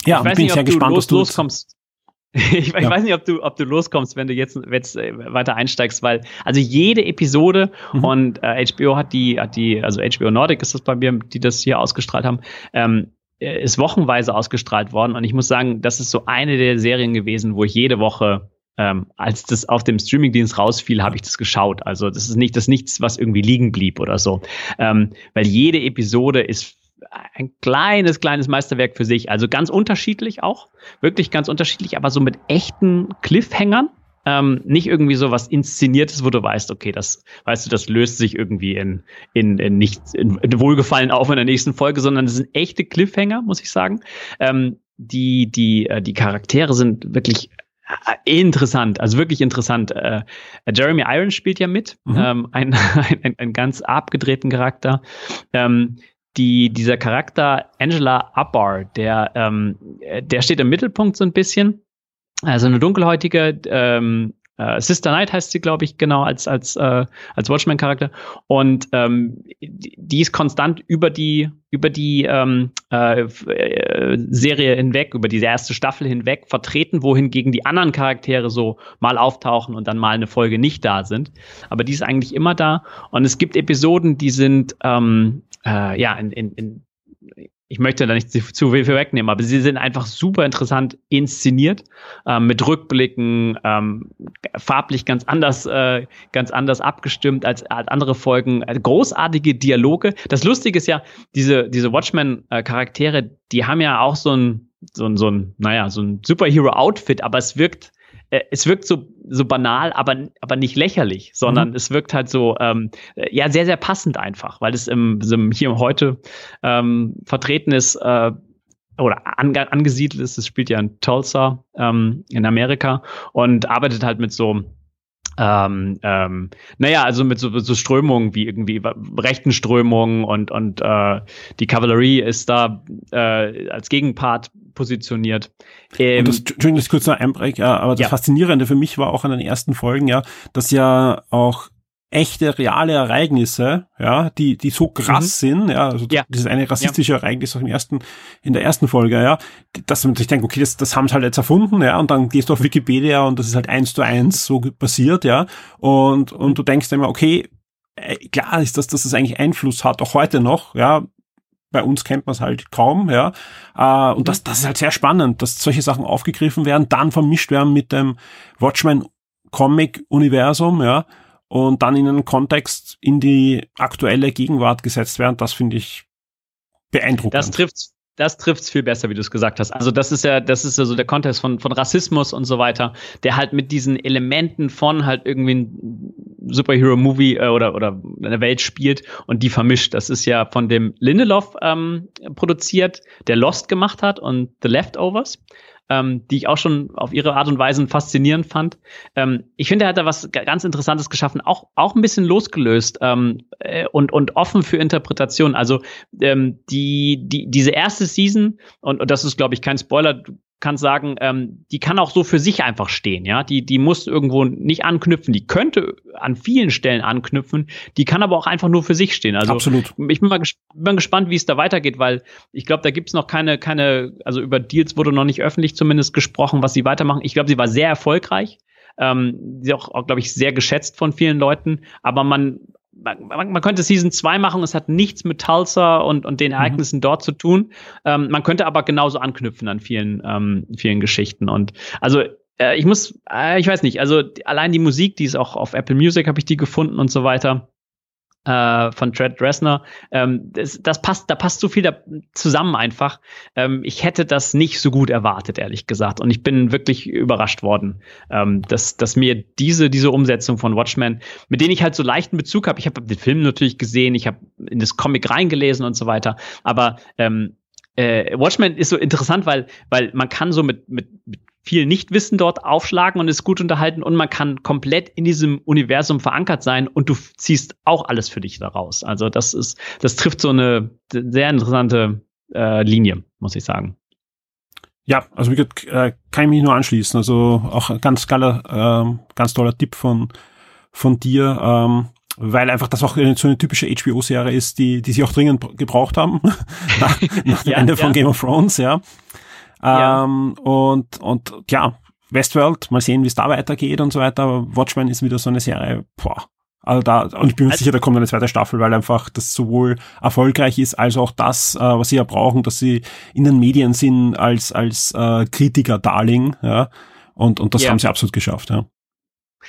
ja, ich bin nicht, sehr gespannt, los, was du loskommst. [laughs] ich, ich ja. weiß nicht, ob du, ob du loskommst, wenn du jetzt, jetzt äh, weiter einsteigst, weil also jede Episode mhm. und äh, HBO hat die, hat die, also HBO Nordic ist das bei mir, die das hier ausgestrahlt haben, ähm, äh, ist wochenweise ausgestrahlt worden. Und ich muss sagen, das ist so eine der Serien gewesen, wo ich jede Woche ähm, als das auf dem Streamingdienst rausfiel, habe ich das geschaut. Also das ist nicht das nichts, was irgendwie liegen blieb oder so, ähm, weil jede Episode ist ein kleines, kleines Meisterwerk für sich. Also ganz unterschiedlich auch, wirklich ganz unterschiedlich, aber so mit echten Cliffhangern. Ähm, nicht irgendwie so was Inszeniertes, wo du weißt, okay, das, weißt du, das löst sich irgendwie in, in, in nicht in, in Wohlgefallen auf in der nächsten Folge, sondern es sind echte Cliffhanger, muss ich sagen. Ähm, die, die, äh, die Charaktere sind wirklich äh, interessant, also wirklich interessant. Äh, Jeremy Irons spielt ja mit, mhm. ähm, ein, [laughs] ein, ein, ganz abgedrehten Charakter. Ähm, die, dieser Charakter Angela Abbar, der, ähm, der steht im Mittelpunkt so ein bisschen also eine dunkelhäutige ähm, äh, Sister Knight heißt sie, glaube ich, genau, als, als, äh, als Watchmen-Charakter. Und ähm, die, ist konstant über die, über die ähm, äh, äh, Serie hinweg, über diese erste Staffel hinweg vertreten, wohingegen die anderen Charaktere so mal auftauchen und dann mal eine Folge nicht da sind. Aber die ist eigentlich immer da. Und es gibt Episoden, die sind ähm, äh, ja in, in, in ich möchte da nicht zu viel wegnehmen, aber sie sind einfach super interessant inszeniert, ähm, mit Rückblicken, ähm, farblich ganz anders, äh, ganz anders abgestimmt als, als andere Folgen, äh, großartige Dialoge. Das Lustige ist ja, diese, diese Watchmen-Charaktere, die haben ja auch so ein, so ein, so ein, naja, so ein Superhero-Outfit, aber es wirkt, äh, es wirkt so, so banal, aber, aber nicht lächerlich, sondern mhm. es wirkt halt so, ähm, ja, sehr, sehr passend einfach, weil es im, im Hier und Heute ähm, vertreten ist, äh, oder an, angesiedelt ist, es spielt ja in Tulsa ähm, in Amerika und arbeitet halt mit so ähm, ähm, naja, also mit so, so Strömungen wie irgendwie rechten Strömungen und, und äh, die Kavallerie ist da äh, als Gegenpart positioniert. Ähm, und das, Entschuldigung, das kurz noch einbrechen, ja, aber das ja. Faszinierende für mich war auch an den ersten Folgen, ja, dass ja auch echte, reale Ereignisse, ja, die, die so krass mhm. sind, ja, also ja. dieses eine rassistische ja. Ereignis auch im ersten, in der ersten Folge, ja, dass man sich denkt, okay, das, das haben sie halt jetzt erfunden, ja, und dann gehst du auf Wikipedia und das ist halt eins zu eins so passiert, ja, und, und du denkst immer, okay, äh, klar ist das, dass das eigentlich Einfluss hat, auch heute noch, ja, bei uns kennt man es halt kaum, ja. Äh, und das, das ist halt sehr spannend, dass solche Sachen aufgegriffen werden, dann vermischt werden mit dem Watchmen Comic-Universum, ja und dann in einen Kontext in die aktuelle Gegenwart gesetzt werden, das finde ich beeindruckend. Das trifft das trifft's viel besser, wie du es gesagt hast. Also das ist ja, das ist ja so der Kontext von, von Rassismus und so weiter, der halt mit diesen Elementen von halt irgendwie ein Superhero-Movie äh, oder, oder eine Welt spielt und die vermischt. Das ist ja von dem Lindelof ähm, produziert, der Lost gemacht hat und The Leftovers ähm, die ich auch schon auf ihre Art und Weise faszinierend fand. Ähm, ich finde, er hat da was ganz Interessantes geschaffen, auch, auch ein bisschen losgelöst ähm, äh, und, und offen für Interpretation. Also ähm, die, die, diese erste Season, und, und das ist, glaube ich, kein Spoiler, kann sagen, ähm, die kann auch so für sich einfach stehen, ja. Die, die muss irgendwo nicht anknüpfen, die könnte an vielen Stellen anknüpfen, die kann aber auch einfach nur für sich stehen. Also Absolut. ich bin mal ges bin gespannt, wie es da weitergeht, weil ich glaube, da gibt es noch keine, keine, also über Deals wurde noch nicht öffentlich zumindest gesprochen, was sie weitermachen. Ich glaube, sie war sehr erfolgreich. Ähm, sie auch, auch glaube ich, sehr geschätzt von vielen Leuten, aber man man, man, könnte Season 2 machen, es hat nichts mit Tulsa und, und den mhm. Ereignissen mhm. dort zu tun. Ähm, man könnte aber genauso anknüpfen an vielen, ähm, vielen Geschichten. Und also äh, ich muss, äh, ich weiß nicht, also allein die Musik, die ist auch auf Apple Music, habe ich die gefunden und so weiter äh, von Trent Reznor. Ähm, das, das, passt, da passt so viel da zusammen einfach. Ähm, ich hätte das nicht so gut erwartet, ehrlich gesagt. Und ich bin wirklich überrascht worden, ähm, dass, dass mir diese, diese Umsetzung von Watchmen, mit denen ich halt so leichten Bezug habe, ich habe den Film natürlich gesehen, ich habe in das Comic reingelesen und so weiter, aber ähm, äh, Watchmen ist so interessant, weil, weil man kann so mit, mit, mit viel Nichtwissen dort aufschlagen und ist gut unterhalten und man kann komplett in diesem Universum verankert sein und du ziehst auch alles für dich daraus. Also das ist, das trifft so eine sehr interessante äh, Linie, muss ich sagen. Ja, also wie gesagt, äh, kann ich mich nur anschließen. Also auch ein ganz geiler, äh, ganz toller Tipp von, von dir. Ähm, weil einfach das auch so eine typische HBO-Serie ist, die, die sie auch dringend gebraucht haben, [laughs] nach, nach dem ja, Ende ja. von Game of Thrones, ja. Ja. Ähm, und, und ja, Westworld, mal sehen, wie es da weitergeht und so weiter. Watchmen ist wieder so eine Serie, boah. Also da, und ich bin mir also, sicher, da kommt eine zweite Staffel, weil einfach das sowohl erfolgreich ist, als auch das, äh, was sie ja brauchen, dass sie in den Medien sind als, als äh, Kritiker-Darling, ja. Und, und das ja. haben sie absolut geschafft, ja.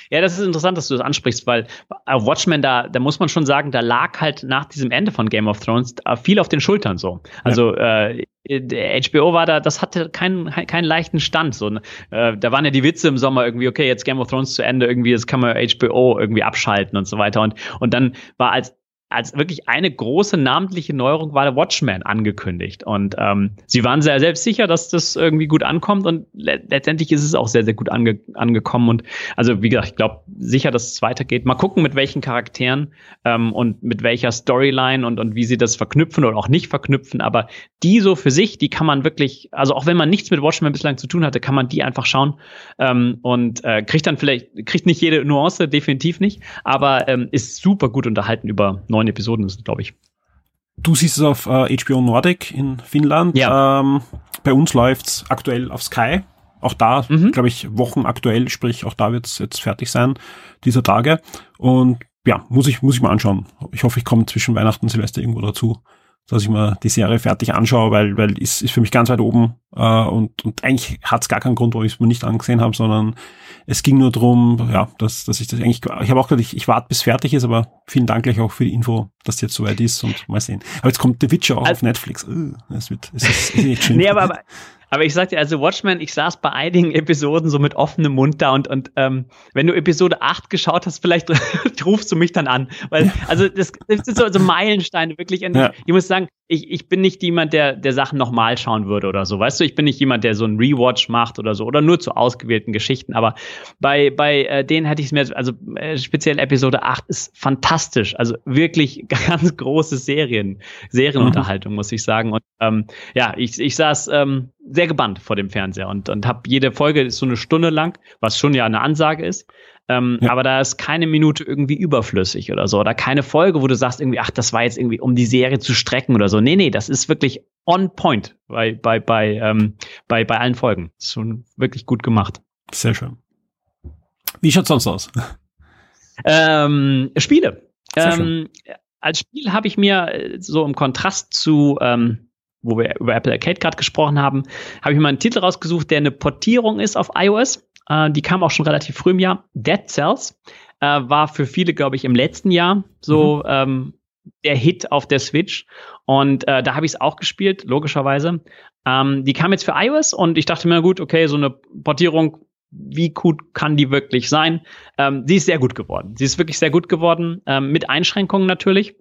Ja, das ist interessant, dass du das ansprichst, weil äh, Watchmen, da, da muss man schon sagen, da lag halt nach diesem Ende von Game of Thrones äh, viel auf den Schultern so. Also ja. äh, HBO war da, das hatte keinen, keinen leichten Stand. So, ne? äh, da waren ja die Witze im Sommer irgendwie, okay, jetzt Game of Thrones zu Ende, irgendwie, jetzt kann man HBO irgendwie abschalten und so weiter. Und, und dann war als als wirklich eine große namentliche Neuerung war der Watchman angekündigt. Und ähm, sie waren sehr selbstsicher, dass das irgendwie gut ankommt und le letztendlich ist es auch sehr, sehr gut ange angekommen. Und also, wie gesagt, ich glaube sicher, dass es weitergeht. Mal gucken, mit welchen Charakteren ähm, und mit welcher Storyline und, und wie sie das verknüpfen oder auch nicht verknüpfen. Aber die so für sich, die kann man wirklich, also auch wenn man nichts mit Watchmen bislang zu tun hatte, kann man die einfach schauen ähm, und äh, kriegt dann vielleicht, kriegt nicht jede Nuance, definitiv nicht, aber ähm, ist super gut unterhalten über neun Episoden, ist glaube ich. Du siehst es auf äh, HBO Nordic in Finnland. Ja. Ähm, bei uns läuft's aktuell auf Sky. Auch da, mhm. glaube ich, Wochen aktuell, sprich, auch da wird's jetzt fertig sein, dieser Tage. Und ja, muss ich, muss ich mal anschauen. Ich hoffe, ich komme zwischen Weihnachten und Silvester irgendwo dazu dass ich mir die Serie fertig anschaue, weil, weil ist, ist für mich ganz weit oben äh, und, und eigentlich hat es gar keinen Grund, warum ich es mir nicht angesehen habe, sondern es ging nur drum, ja, dass, dass ich das eigentlich, ich habe auch gedacht, ich, ich warte bis fertig ist, aber vielen Dank gleich auch für die Info, das jetzt so weit ist und mal sehen. Aber jetzt kommt The Witcher auch Also- auf Netflix. Uh, das wird, es ist, es ist echt schön. Nee, aber, aber, aber ich sag dir, also Watchmen, ich saß bei einigen [laughs] Episoden so mit offenem Mund da und, und ähm, wenn du Episode 8 geschaut hast, vielleicht [laughs] rufst du mich dann an. Weil, also das, das sind so, so Meilensteine, wirklich. Und Ja. ich, muss sagen, ich, ich bin nicht jemand, der, der Sachen nochmal schauen würde oder so. Weißt du, ich bin nicht jemand, der so einen Rewatch macht oder so, oder nur zu ausgewählten Geschichten. Aber bei, bei äh, denen hätte ich es mir, also äh, speziell Episode 8 ist fantastisch. Also wirklich [laughs] ganz große Serien, Serienunterhaltung, muss ich sagen. Und ähm, ja, ich, ich saß ähm, sehr gebannt vor dem Fernseher und, und habe jede Folge ist so eine Stunde lang, was schon ja eine Ansage ist. Ähm, Ja. Aber da ist keine Minute irgendwie überflüssig oder so. Oder keine Folge, wo du sagst irgendwie, ach, das war jetzt irgendwie, um die Serie zu strecken oder so. Nee, nee, das ist wirklich on point bei, bei, bei, ähm, bei, bei allen Folgen. Ist schon wirklich gut gemacht. Sehr schön. Wie schaut sonst aus? Ähm, Spiele. Ähm, als Spiel habe ich mir äh, so im Kontrast zu, ähm, wo wir über Apple Arcade gerade gesprochen haben, habe ich mir mal einen Titel rausgesucht, der eine Portierung ist auf iOS. Äh, die kam auch schon relativ früh im Jahr. Dead Cells äh, war für viele, glaube ich, im letzten Jahr so ähm, der Hit auf der Switch. Und äh, da habe ich es auch gespielt, logischerweise. Ähm, die kam jetzt für iOS und ich dachte mir, gut, okay, so eine Portierung, wie gut kann die wirklich sein? Ähm, sie ist sehr gut geworden. Sie ist wirklich sehr gut geworden, ähm, mit Einschränkungen natürlich.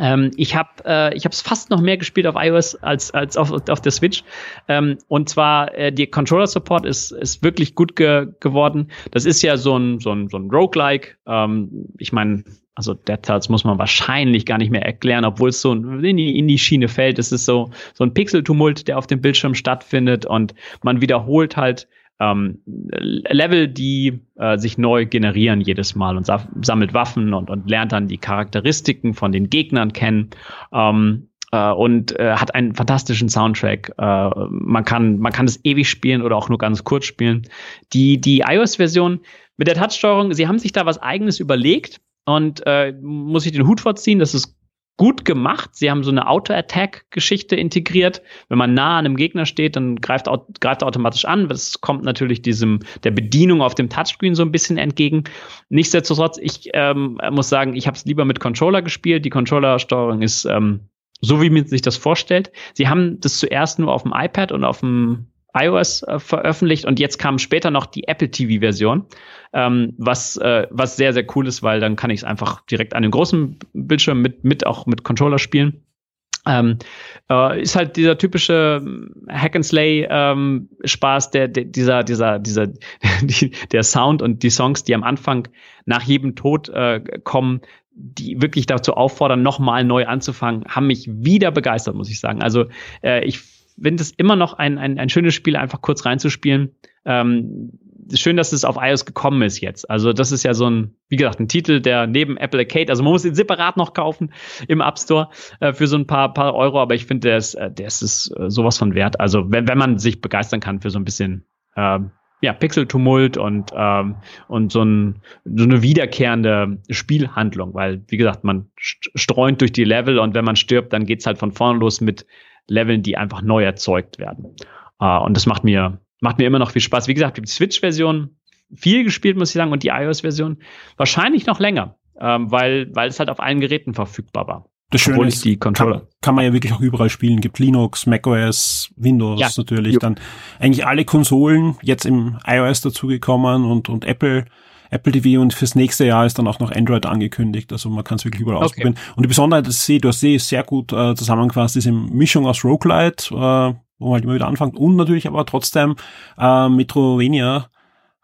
Ähm, ich habe äh, ich habe es fast noch mehr gespielt auf iOS als als auf, auf der Switch. Ähm, und zwar äh, die Controller Support ist ist wirklich gut ge geworden. Das ist ja so ein so ein so ein Roguelike. Ähm, ich meine also Dead Cells muss man wahrscheinlich gar nicht mehr erklären, obwohl es so in die, in die Schiene fällt. Es ist so, so ein Pixeltumult, der auf dem Bildschirm stattfindet und man wiederholt halt ähm, Level, die äh, sich neu generieren jedes Mal und sa sammelt Waffen und, und lernt dann die Charakteristiken von den Gegnern kennen. Ähm, äh, und äh, hat einen fantastischen Soundtrack. Äh, man kann man kann es ewig spielen oder auch nur ganz kurz spielen. Die die iOS-Version mit der Touchsteuerung, sie haben sich da was Eigenes überlegt und äh, muss ich den Hut vorziehen, das ist gut gemacht. Sie haben so eine Auto-Attack-Geschichte integriert. Wenn man nah an einem Gegner steht, dann greift, greift er automatisch an. Das kommt natürlich diesem der Bedienung auf dem Touchscreen so ein bisschen entgegen. Nichtsdestotrotz, ich ähm, muss sagen, ich habe es lieber mit Controller gespielt. Die Controller-Steuerung ist ähm, so, wie man sich das vorstellt. Sie haben das zuerst nur auf dem iPad und auf dem iOS äh, veröffentlicht und jetzt kam später noch die Apple TV-Version, ähm, was, äh, was sehr, sehr cool ist, weil dann kann ich es einfach direkt an den großen Bildschirm mit, mit auch mit Controller spielen. Ähm, äh, ist halt dieser typische Hack and Slay ähm, Spaß, der, der dieser dieser dieser [laughs] die, der Sound und die Songs, die am Anfang nach jedem Tod äh, kommen, die wirklich dazu auffordern, nochmal neu anzufangen, haben mich wieder begeistert, muss ich sagen. Also äh, ich finde es immer noch ein, ein, ein schönes Spiel, einfach kurz reinzuspielen. Ähm, schön, dass es auf iOS gekommen ist jetzt. Also das ist ja so ein, wie gesagt, ein Titel, der neben Apple Arcade, also man muss ihn separat noch kaufen im App Store äh, für so ein paar, paar Euro, aber ich finde, der ist, äh, der ist, ist äh, sowas von wert. Also wenn, wenn man sich begeistern kann für so ein bisschen ähm, ja, Pixel-Tumult und, ähm, und so, ein, so eine wiederkehrende Spielhandlung, weil, wie gesagt, man st- streunt durch die Level und wenn man stirbt, dann geht's halt von vorne los mit Leveln, die einfach neu erzeugt werden. Äh, und das macht mir, macht mir immer noch viel Spaß. Wie gesagt, die Switch-Version viel gespielt, muss ich sagen, und die iOS-Version wahrscheinlich noch länger, ähm, weil, weil es halt auf allen Geräten verfügbar war. Das Schöne ist, die Controller. Kann, kann man ja wirklich auch überall spielen. Gibt Linux, macOS, Windows Ja. natürlich. Jo. Dann eigentlich alle Konsolen jetzt im iOS dazugekommen und, und Apple, Apple TV und fürs nächste Jahr ist dann auch noch Android angekündigt. Also man kann es wirklich überall Okay. ausprobieren. Und die Besonderheit, das sehe, du hast sie sehr gut äh, zusammengefasst, diese Mischung aus Roguelite, äh, wo man halt immer wieder anfängt und natürlich aber trotzdem äh, Metrovania,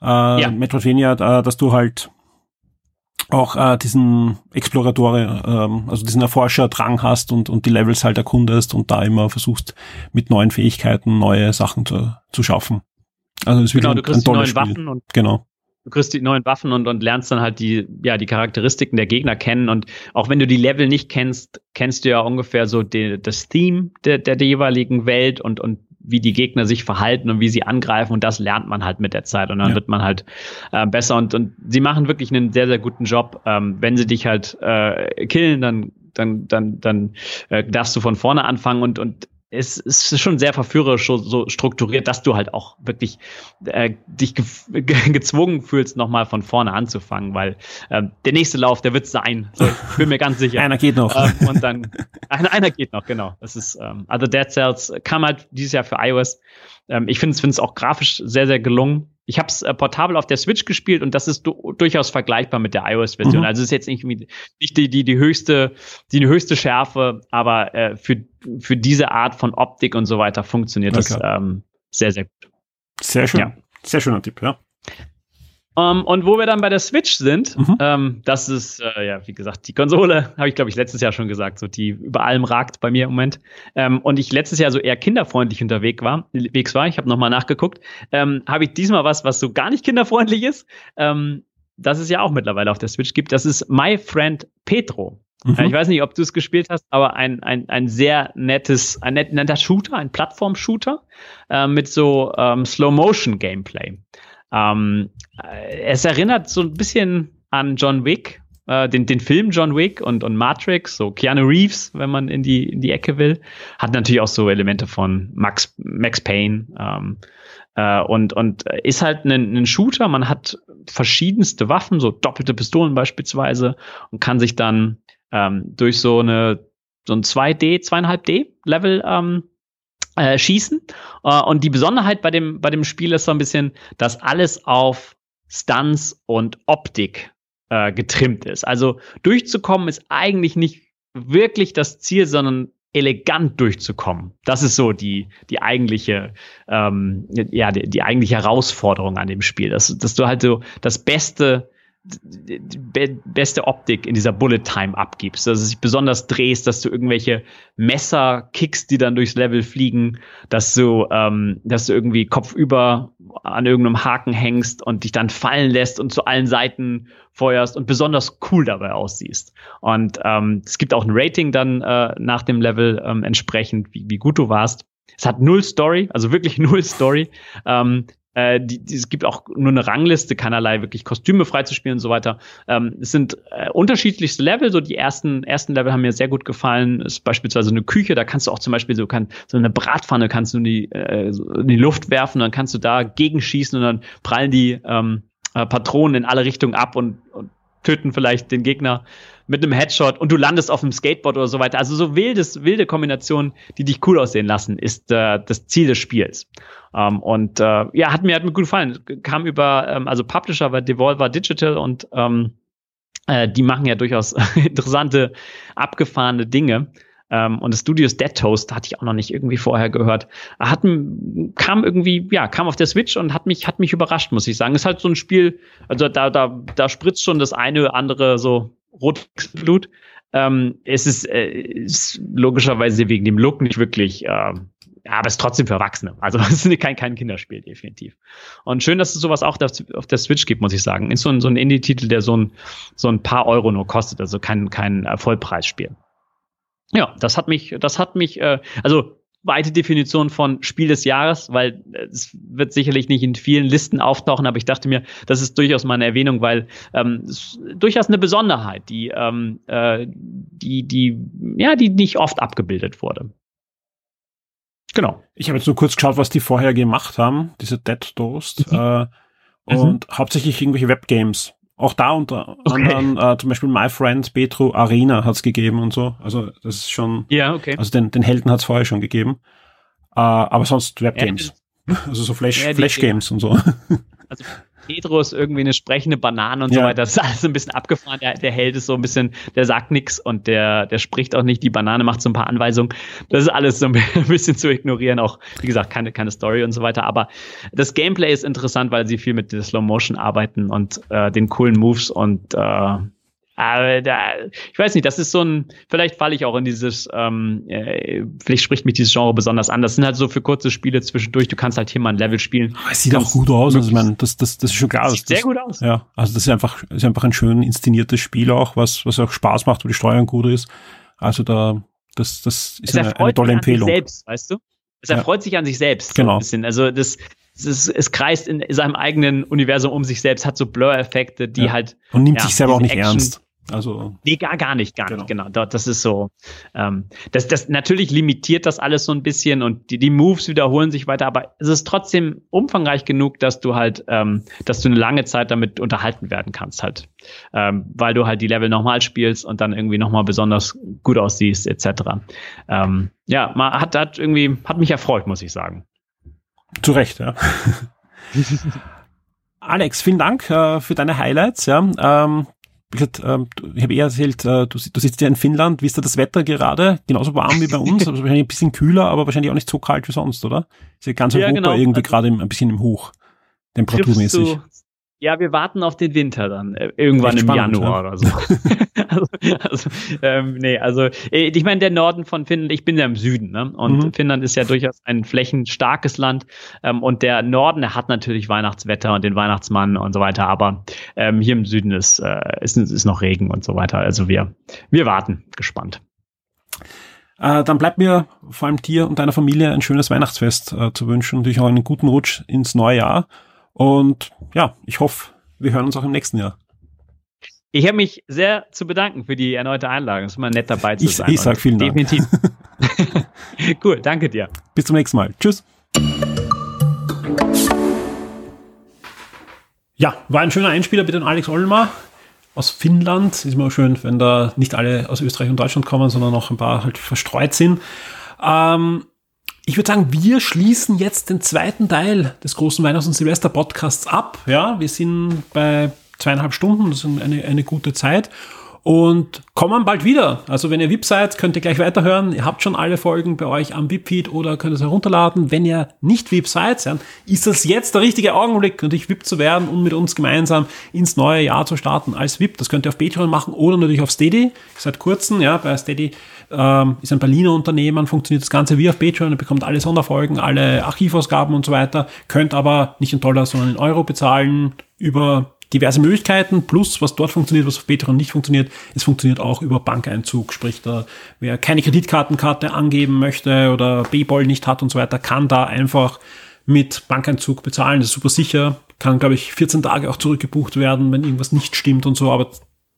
äh, Ja. Metroidvania, äh, dass du halt auch äh, diesen Exploratore, ähm, also diesen Erforscher-Drang hast und, und die Levels halt erkundest und da immer versuchst, mit neuen Fähigkeiten neue Sachen zu, zu schaffen. Also das ist Genau, wirklich du kriegst die ein neuen tolles Spiel. Waffen und Genau. Du kriegst die neuen Waffen und, und lernst dann halt die, ja, die Charakteristiken der Gegner kennen. Und auch wenn du die Level nicht kennst, kennst du ja ungefähr so die, das Theme der, der, der jeweiligen Welt und, und wie die Gegner sich verhalten und wie sie angreifen. Und das lernt man halt mit der Zeit. Und dann Ja. wird man halt äh, besser. Und, und sie machen wirklich einen sehr, sehr guten Job. Ähm, wenn sie dich halt äh, killen, dann dann, dann, dann äh, darfst du von vorne anfangen und, und es ist schon sehr verführerisch so, so strukturiert, dass du halt auch wirklich äh, dich ge ge gezwungen fühlst, nochmal von vorne anzufangen, weil äh, der nächste Lauf, der wird sein. So, ich bin mir ganz sicher. [laughs] einer geht noch. Ähm, und dann [laughs] einer, einer geht noch, genau. Das ist ähm, also Dead Cells kam halt dieses Jahr für iOS. Ähm, ich finde es auch grafisch sehr sehr gelungen. Ich habe es äh, portabel auf der Switch gespielt und das ist du durchaus vergleichbar mit der iOS-Version. Mhm. Also es ist jetzt nicht, nicht die, die, die höchste, die höchste Schärfe, aber äh, für, für diese Art von Optik und so weiter funktioniert das Okay. ähm, sehr, sehr gut. Sehr schön. Ja. Sehr schöner Tipp, ja. Ähm, und wo wir dann bei der Switch sind, Mhm. ähm, das ist, äh, ja, wie gesagt, die Konsole, [laughs] habe ich, glaube ich, letztes Jahr schon gesagt, so die über allem ragt bei mir im Moment. Ähm, und ich letztes Jahr so eher kinderfreundlich unterwegs war, unterwegs war ich habe nochmal nachgeguckt, ähm, habe ich diesmal was, was so gar nicht kinderfreundlich ist, ähm, das es ja auch mittlerweile auf der Switch gibt. Das ist My Friend Petro. Mhm. Äh, Ich weiß nicht, ob du es gespielt hast, aber ein, ein, ein sehr nettes, ein net, netter Shooter, ein Plattform-Shooter äh, mit so ähm, Slow-Motion-Gameplay. Ähm, äh, es erinnert so ein bisschen an John Wick, äh, den, den Film John Wick und, und Matrix, so Keanu Reeves, wenn man in die, in die Ecke will. Hat natürlich auch so Elemente von Max, Max Payne. Ähm, äh, und, und ist halt ein, ein Shooter. Man hat verschiedenste Waffen, so doppelte Pistolen beispielsweise, und kann sich dann ähm, durch so eine so ein 2D, 2,5D Level ähm, äh, schießen. Äh, und die Besonderheit bei dem, bei dem Spiel ist so ein bisschen, dass alles auf Stunts und Optik äh, getrimmt ist. Also durchzukommen ist eigentlich nicht wirklich das Ziel, sondern elegant durchzukommen. Das ist so die, die eigentliche, ähm, ja, die, die eigentliche Herausforderung an dem Spiel. Dass, dass du halt so das Beste, be beste Optik in dieser Bullet Time abgibst, dass du dich besonders drehst, dass du irgendwelche Messer kickst, die dann durchs Level fliegen, dass du, ähm, dass du irgendwie kopfüber an irgendeinem Haken hängst und dich dann fallen lässt und zu allen Seiten feuerst und besonders cool dabei aussiehst. Und ähm, es gibt auch ein Rating dann äh, nach dem Level ähm, entsprechend, wie, wie gut du warst. Es hat null Story, also wirklich [laughs] null Story. Ähm, äh, die, die, es gibt auch nur eine Rangliste, keinerlei wirklich Kostüme freizuspielen und so weiter. Ähm, es sind äh, unterschiedlichste Level. So die ersten ersten Level haben mir sehr gut gefallen. Ist beispielsweise eine Küche. Da kannst du auch zum Beispiel so kann so eine Bratpfanne kannst du in die äh, in die Luft werfen. Dann kannst du da gegenschießen und dann prallen die ähm, äh, Patronen in alle Richtungen ab und, und töten vielleicht den Gegner mit einem Headshot und du landest auf dem Skateboard oder so weiter. Also so wildes, wilde Kombinationen, die dich cool aussehen lassen, ist äh, das Ziel des Spiels. Ähm, und äh, ja, hat mir, hat mir gut gefallen. Kam über, ähm, also Publisher war Devolver Digital und ähm, äh, die machen ja durchaus [laughs] interessante, abgefahrene Dinge. Ähm, und das Studio ist Dead Toast, hatte ich auch noch nicht irgendwie vorher gehört. Hat, kam irgendwie, ja, kam auf der Switch und hat mich, hat mich überrascht, muss ich sagen. Ist halt so ein Spiel, also da, da, da spritzt schon das eine oder andere so rotes Blut. Ähm, es ist, äh, ist logischerweise wegen dem Look nicht wirklich, äh, aber es ist trotzdem für Erwachsene. Also [laughs] es ist kein, kein Kinderspiel, definitiv. Und schön, dass es sowas auch auf auf der Switch gibt, muss ich sagen. Ist so ein, so ein Indie-Titel, der so ein, so ein paar Euro nur kostet, also kein, kein äh, Vollpreisspiel. Ja, das hat mich, das hat mich, äh, also weite Definition von Spiel des Jahres, weil äh, es wird sicherlich nicht in vielen Listen auftauchen, aber ich dachte mir, das ist durchaus mal eine Erwähnung, weil ähm, es durchaus eine Besonderheit, die, ähm, äh, die, die, ja, die nicht oft abgebildet wurde. Genau. Ich habe jetzt nur kurz geschaut, was die vorher gemacht haben, diese Dead Toast. Äh, Mhm. und hauptsächlich irgendwelche Webgames. Auch da unter Okay. anderem äh, zum Beispiel My Friend Petro Arena hat's gegeben und so. Also das ist schon, Ja, okay. also den, den Helden hat's vorher schon gegeben. Äh, aber sonst Webgames. [laughs] Also so Flash, Ja, Flash Games und so. Also [laughs] Pedro ist irgendwie eine sprechende Banane und Ja. so weiter. Das ist alles ein bisschen abgefahren. Der, der Held ist so ein bisschen, der sagt nichts und der, der spricht auch nicht. Die Banane macht so ein paar Anweisungen. Das ist alles so [laughs] ein bisschen zu ignorieren. Auch, wie gesagt, keine, keine Story und so weiter. Aber das Gameplay ist interessant, weil sie viel mit der Slow Motion arbeiten und äh, den coolen Moves und äh, aber da, ich weiß nicht, das ist so ein, vielleicht falle ich auch in dieses, ähm, äh, vielleicht spricht mich dieses Genre besonders an. Das sind halt so für kurze Spiele zwischendurch. Du kannst halt hier mal ein Level spielen. Es sieht auch gut aus. Also ich meine, das, das, das ist schon klar. Sieht das, sehr gut aus. Ja, also das ist einfach, ist einfach ein schön inszeniertes Spiel auch, was, was auch Spaß macht, wo die Steuerung gut ist. Also da, das, das ist eine, eine tolle sich Empfehlung. An sich selbst, weißt du? Es Ja. erfreut sich an sich selbst Genau. so ein bisschen. Also das, es, es kreist in seinem eigenen Universum um sich selbst, hat so Blur-Effekte, die Ja. halt Und nimmt ja, sich selber auch nicht Action- ernst. Also Nee, gar, gar nicht, gar nicht, genau. Da- Das ist so. Ähm, das, das natürlich limitiert das alles so ein bisschen und die, die Moves wiederholen sich weiter, aber es ist trotzdem umfangreich genug, dass du halt, ähm, dass du eine lange Zeit damit unterhalten werden kannst, halt. Ähm, weil du halt die Level nochmal spielst und dann irgendwie nochmal besonders gut aussiehst, etc. Ähm, ja, man hat, hat irgendwie, hat mich erfreut, muss ich sagen. zu Recht, ja. [laughs] Alex, vielen Dank äh, für deine Highlights. Ja. Ähm, wie gesagt, ähm, ich habe eher erzählt, äh, du, si- du sitzt ja in Finnland. Wie ist da das Wetter gerade? Genauso warm wie bei uns, [laughs] also wahrscheinlich ein bisschen kühler, aber wahrscheinlich auch nicht so kalt wie sonst, oder? Ist ja ganz Ja, Europa genau. irgendwie Also- gerade ein bisschen im Hoch, temperaturmäßig. du, ja, wir warten auf den Winter dann, äh, irgendwann im Januar ja. oder so. [laughs] also, also, ähm, nee, also äh, ich meine, der Norden von Finnland, ich bin ja im Süden, ne? Und Mhm. Finnland ist ja durchaus ein flächenstarkes Land. Ähm, und der Norden, der hat natürlich Weihnachtswetter und den Weihnachtsmann und so weiter, aber ähm, hier im Süden ist, äh, ist, ist noch Regen und so weiter. Also wir, wir warten gespannt. Äh, dann bleibt mir vor allem dir und deiner Familie ein schönes Weihnachtsfest äh, zu wünschen. Natürlich auch einen guten Rutsch ins neue Jahr. Und ja, ich hoffe, wir hören uns auch im nächsten Jahr. Ich habe mich sehr zu bedanken für die erneute Einladung. Es ist immer nett dabei zu Ich- sein. ich sag Und vielen Dank. Definitiv. [laughs] cool, danke dir. Bis zum nächsten Mal. Tschüss. Ja, war ein schöner Einspieler mit dem Alex Olmer aus Finnland. Ist immer schön, wenn da nicht alle aus Österreich und Deutschland kommen, sondern auch ein paar halt verstreut sind. Ähm, ich würde sagen, wir schließen jetzt den zweiten Teil des großen Weihnachts- und Silvester-Podcasts ab. Ja, wir sind bei zweieinhalb Stunden, das ist eine, eine gute Zeit. Und kommen bald wieder. Also wenn ihr VIP seid, könnt ihr gleich weiterhören. Ihr habt schon alle Folgen bei euch am VIP-Feed oder könnt es herunterladen. Wenn ihr nicht VIP seid, dann ist das jetzt der richtige Augenblick, natürlich VIP zu werden und mit uns gemeinsam ins neue Jahr zu starten als VIP. Das könnt ihr auf Patreon machen oder natürlich auf Steady. Seit kurzem, ja, bei Steady ähm, ist ein Berliner Unternehmen, funktioniert das Ganze wie auf Patreon. Ihr bekommt alle Sonderfolgen, alle Archivausgaben und so weiter. Könnt aber nicht in Dollar, sondern in Euro bezahlen über diverse Möglichkeiten, plus was dort funktioniert, was auf Patreon nicht funktioniert. Es funktioniert auch über Bankeinzug, sprich, da, wer keine Kreditkartenkarte angeben möchte oder PayPal nicht hat und so weiter, kann da einfach mit Bankeinzug bezahlen. Das ist super sicher. Kann, glaube ich, 14 Tage auch zurückgebucht werden, wenn irgendwas nicht stimmt und so, aber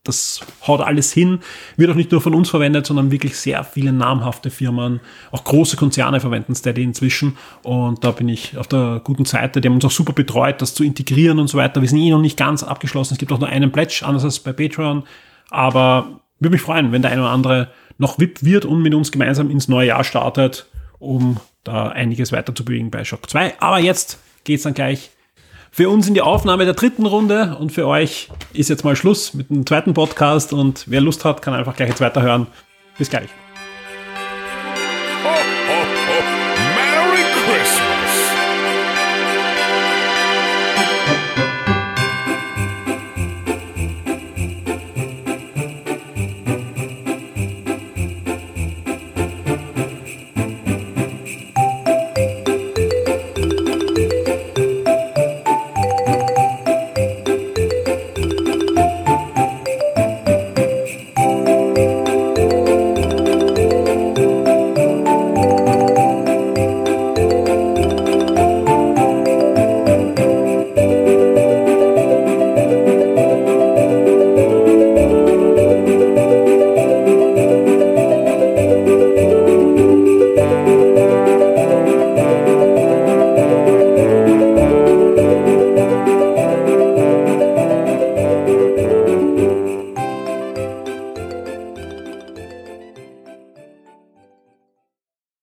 das haut alles hin. Wird auch nicht nur von uns verwendet, sondern wirklich sehr viele namhafte Firmen, auch große Konzerne verwenden Steady inzwischen. Und da bin ich auf der guten Seite. Die haben uns auch super betreut, das zu integrieren und so weiter. Wir sind eh noch nicht ganz abgeschlossen. Es gibt auch nur einen Pledge, anders als bei Patreon. Aber würde mich freuen, wenn der eine oder andere noch VIP wird und mit uns gemeinsam ins neue Jahr startet, um da einiges weiter zu bewegen bei Shock 2. Aber jetzt geht's dann gleich für uns in die Aufnahme der dritten Runde und für euch ist jetzt mal Schluss mit dem zweiten Podcast und wer Lust hat, kann einfach gleich jetzt weiterhören. Bis gleich.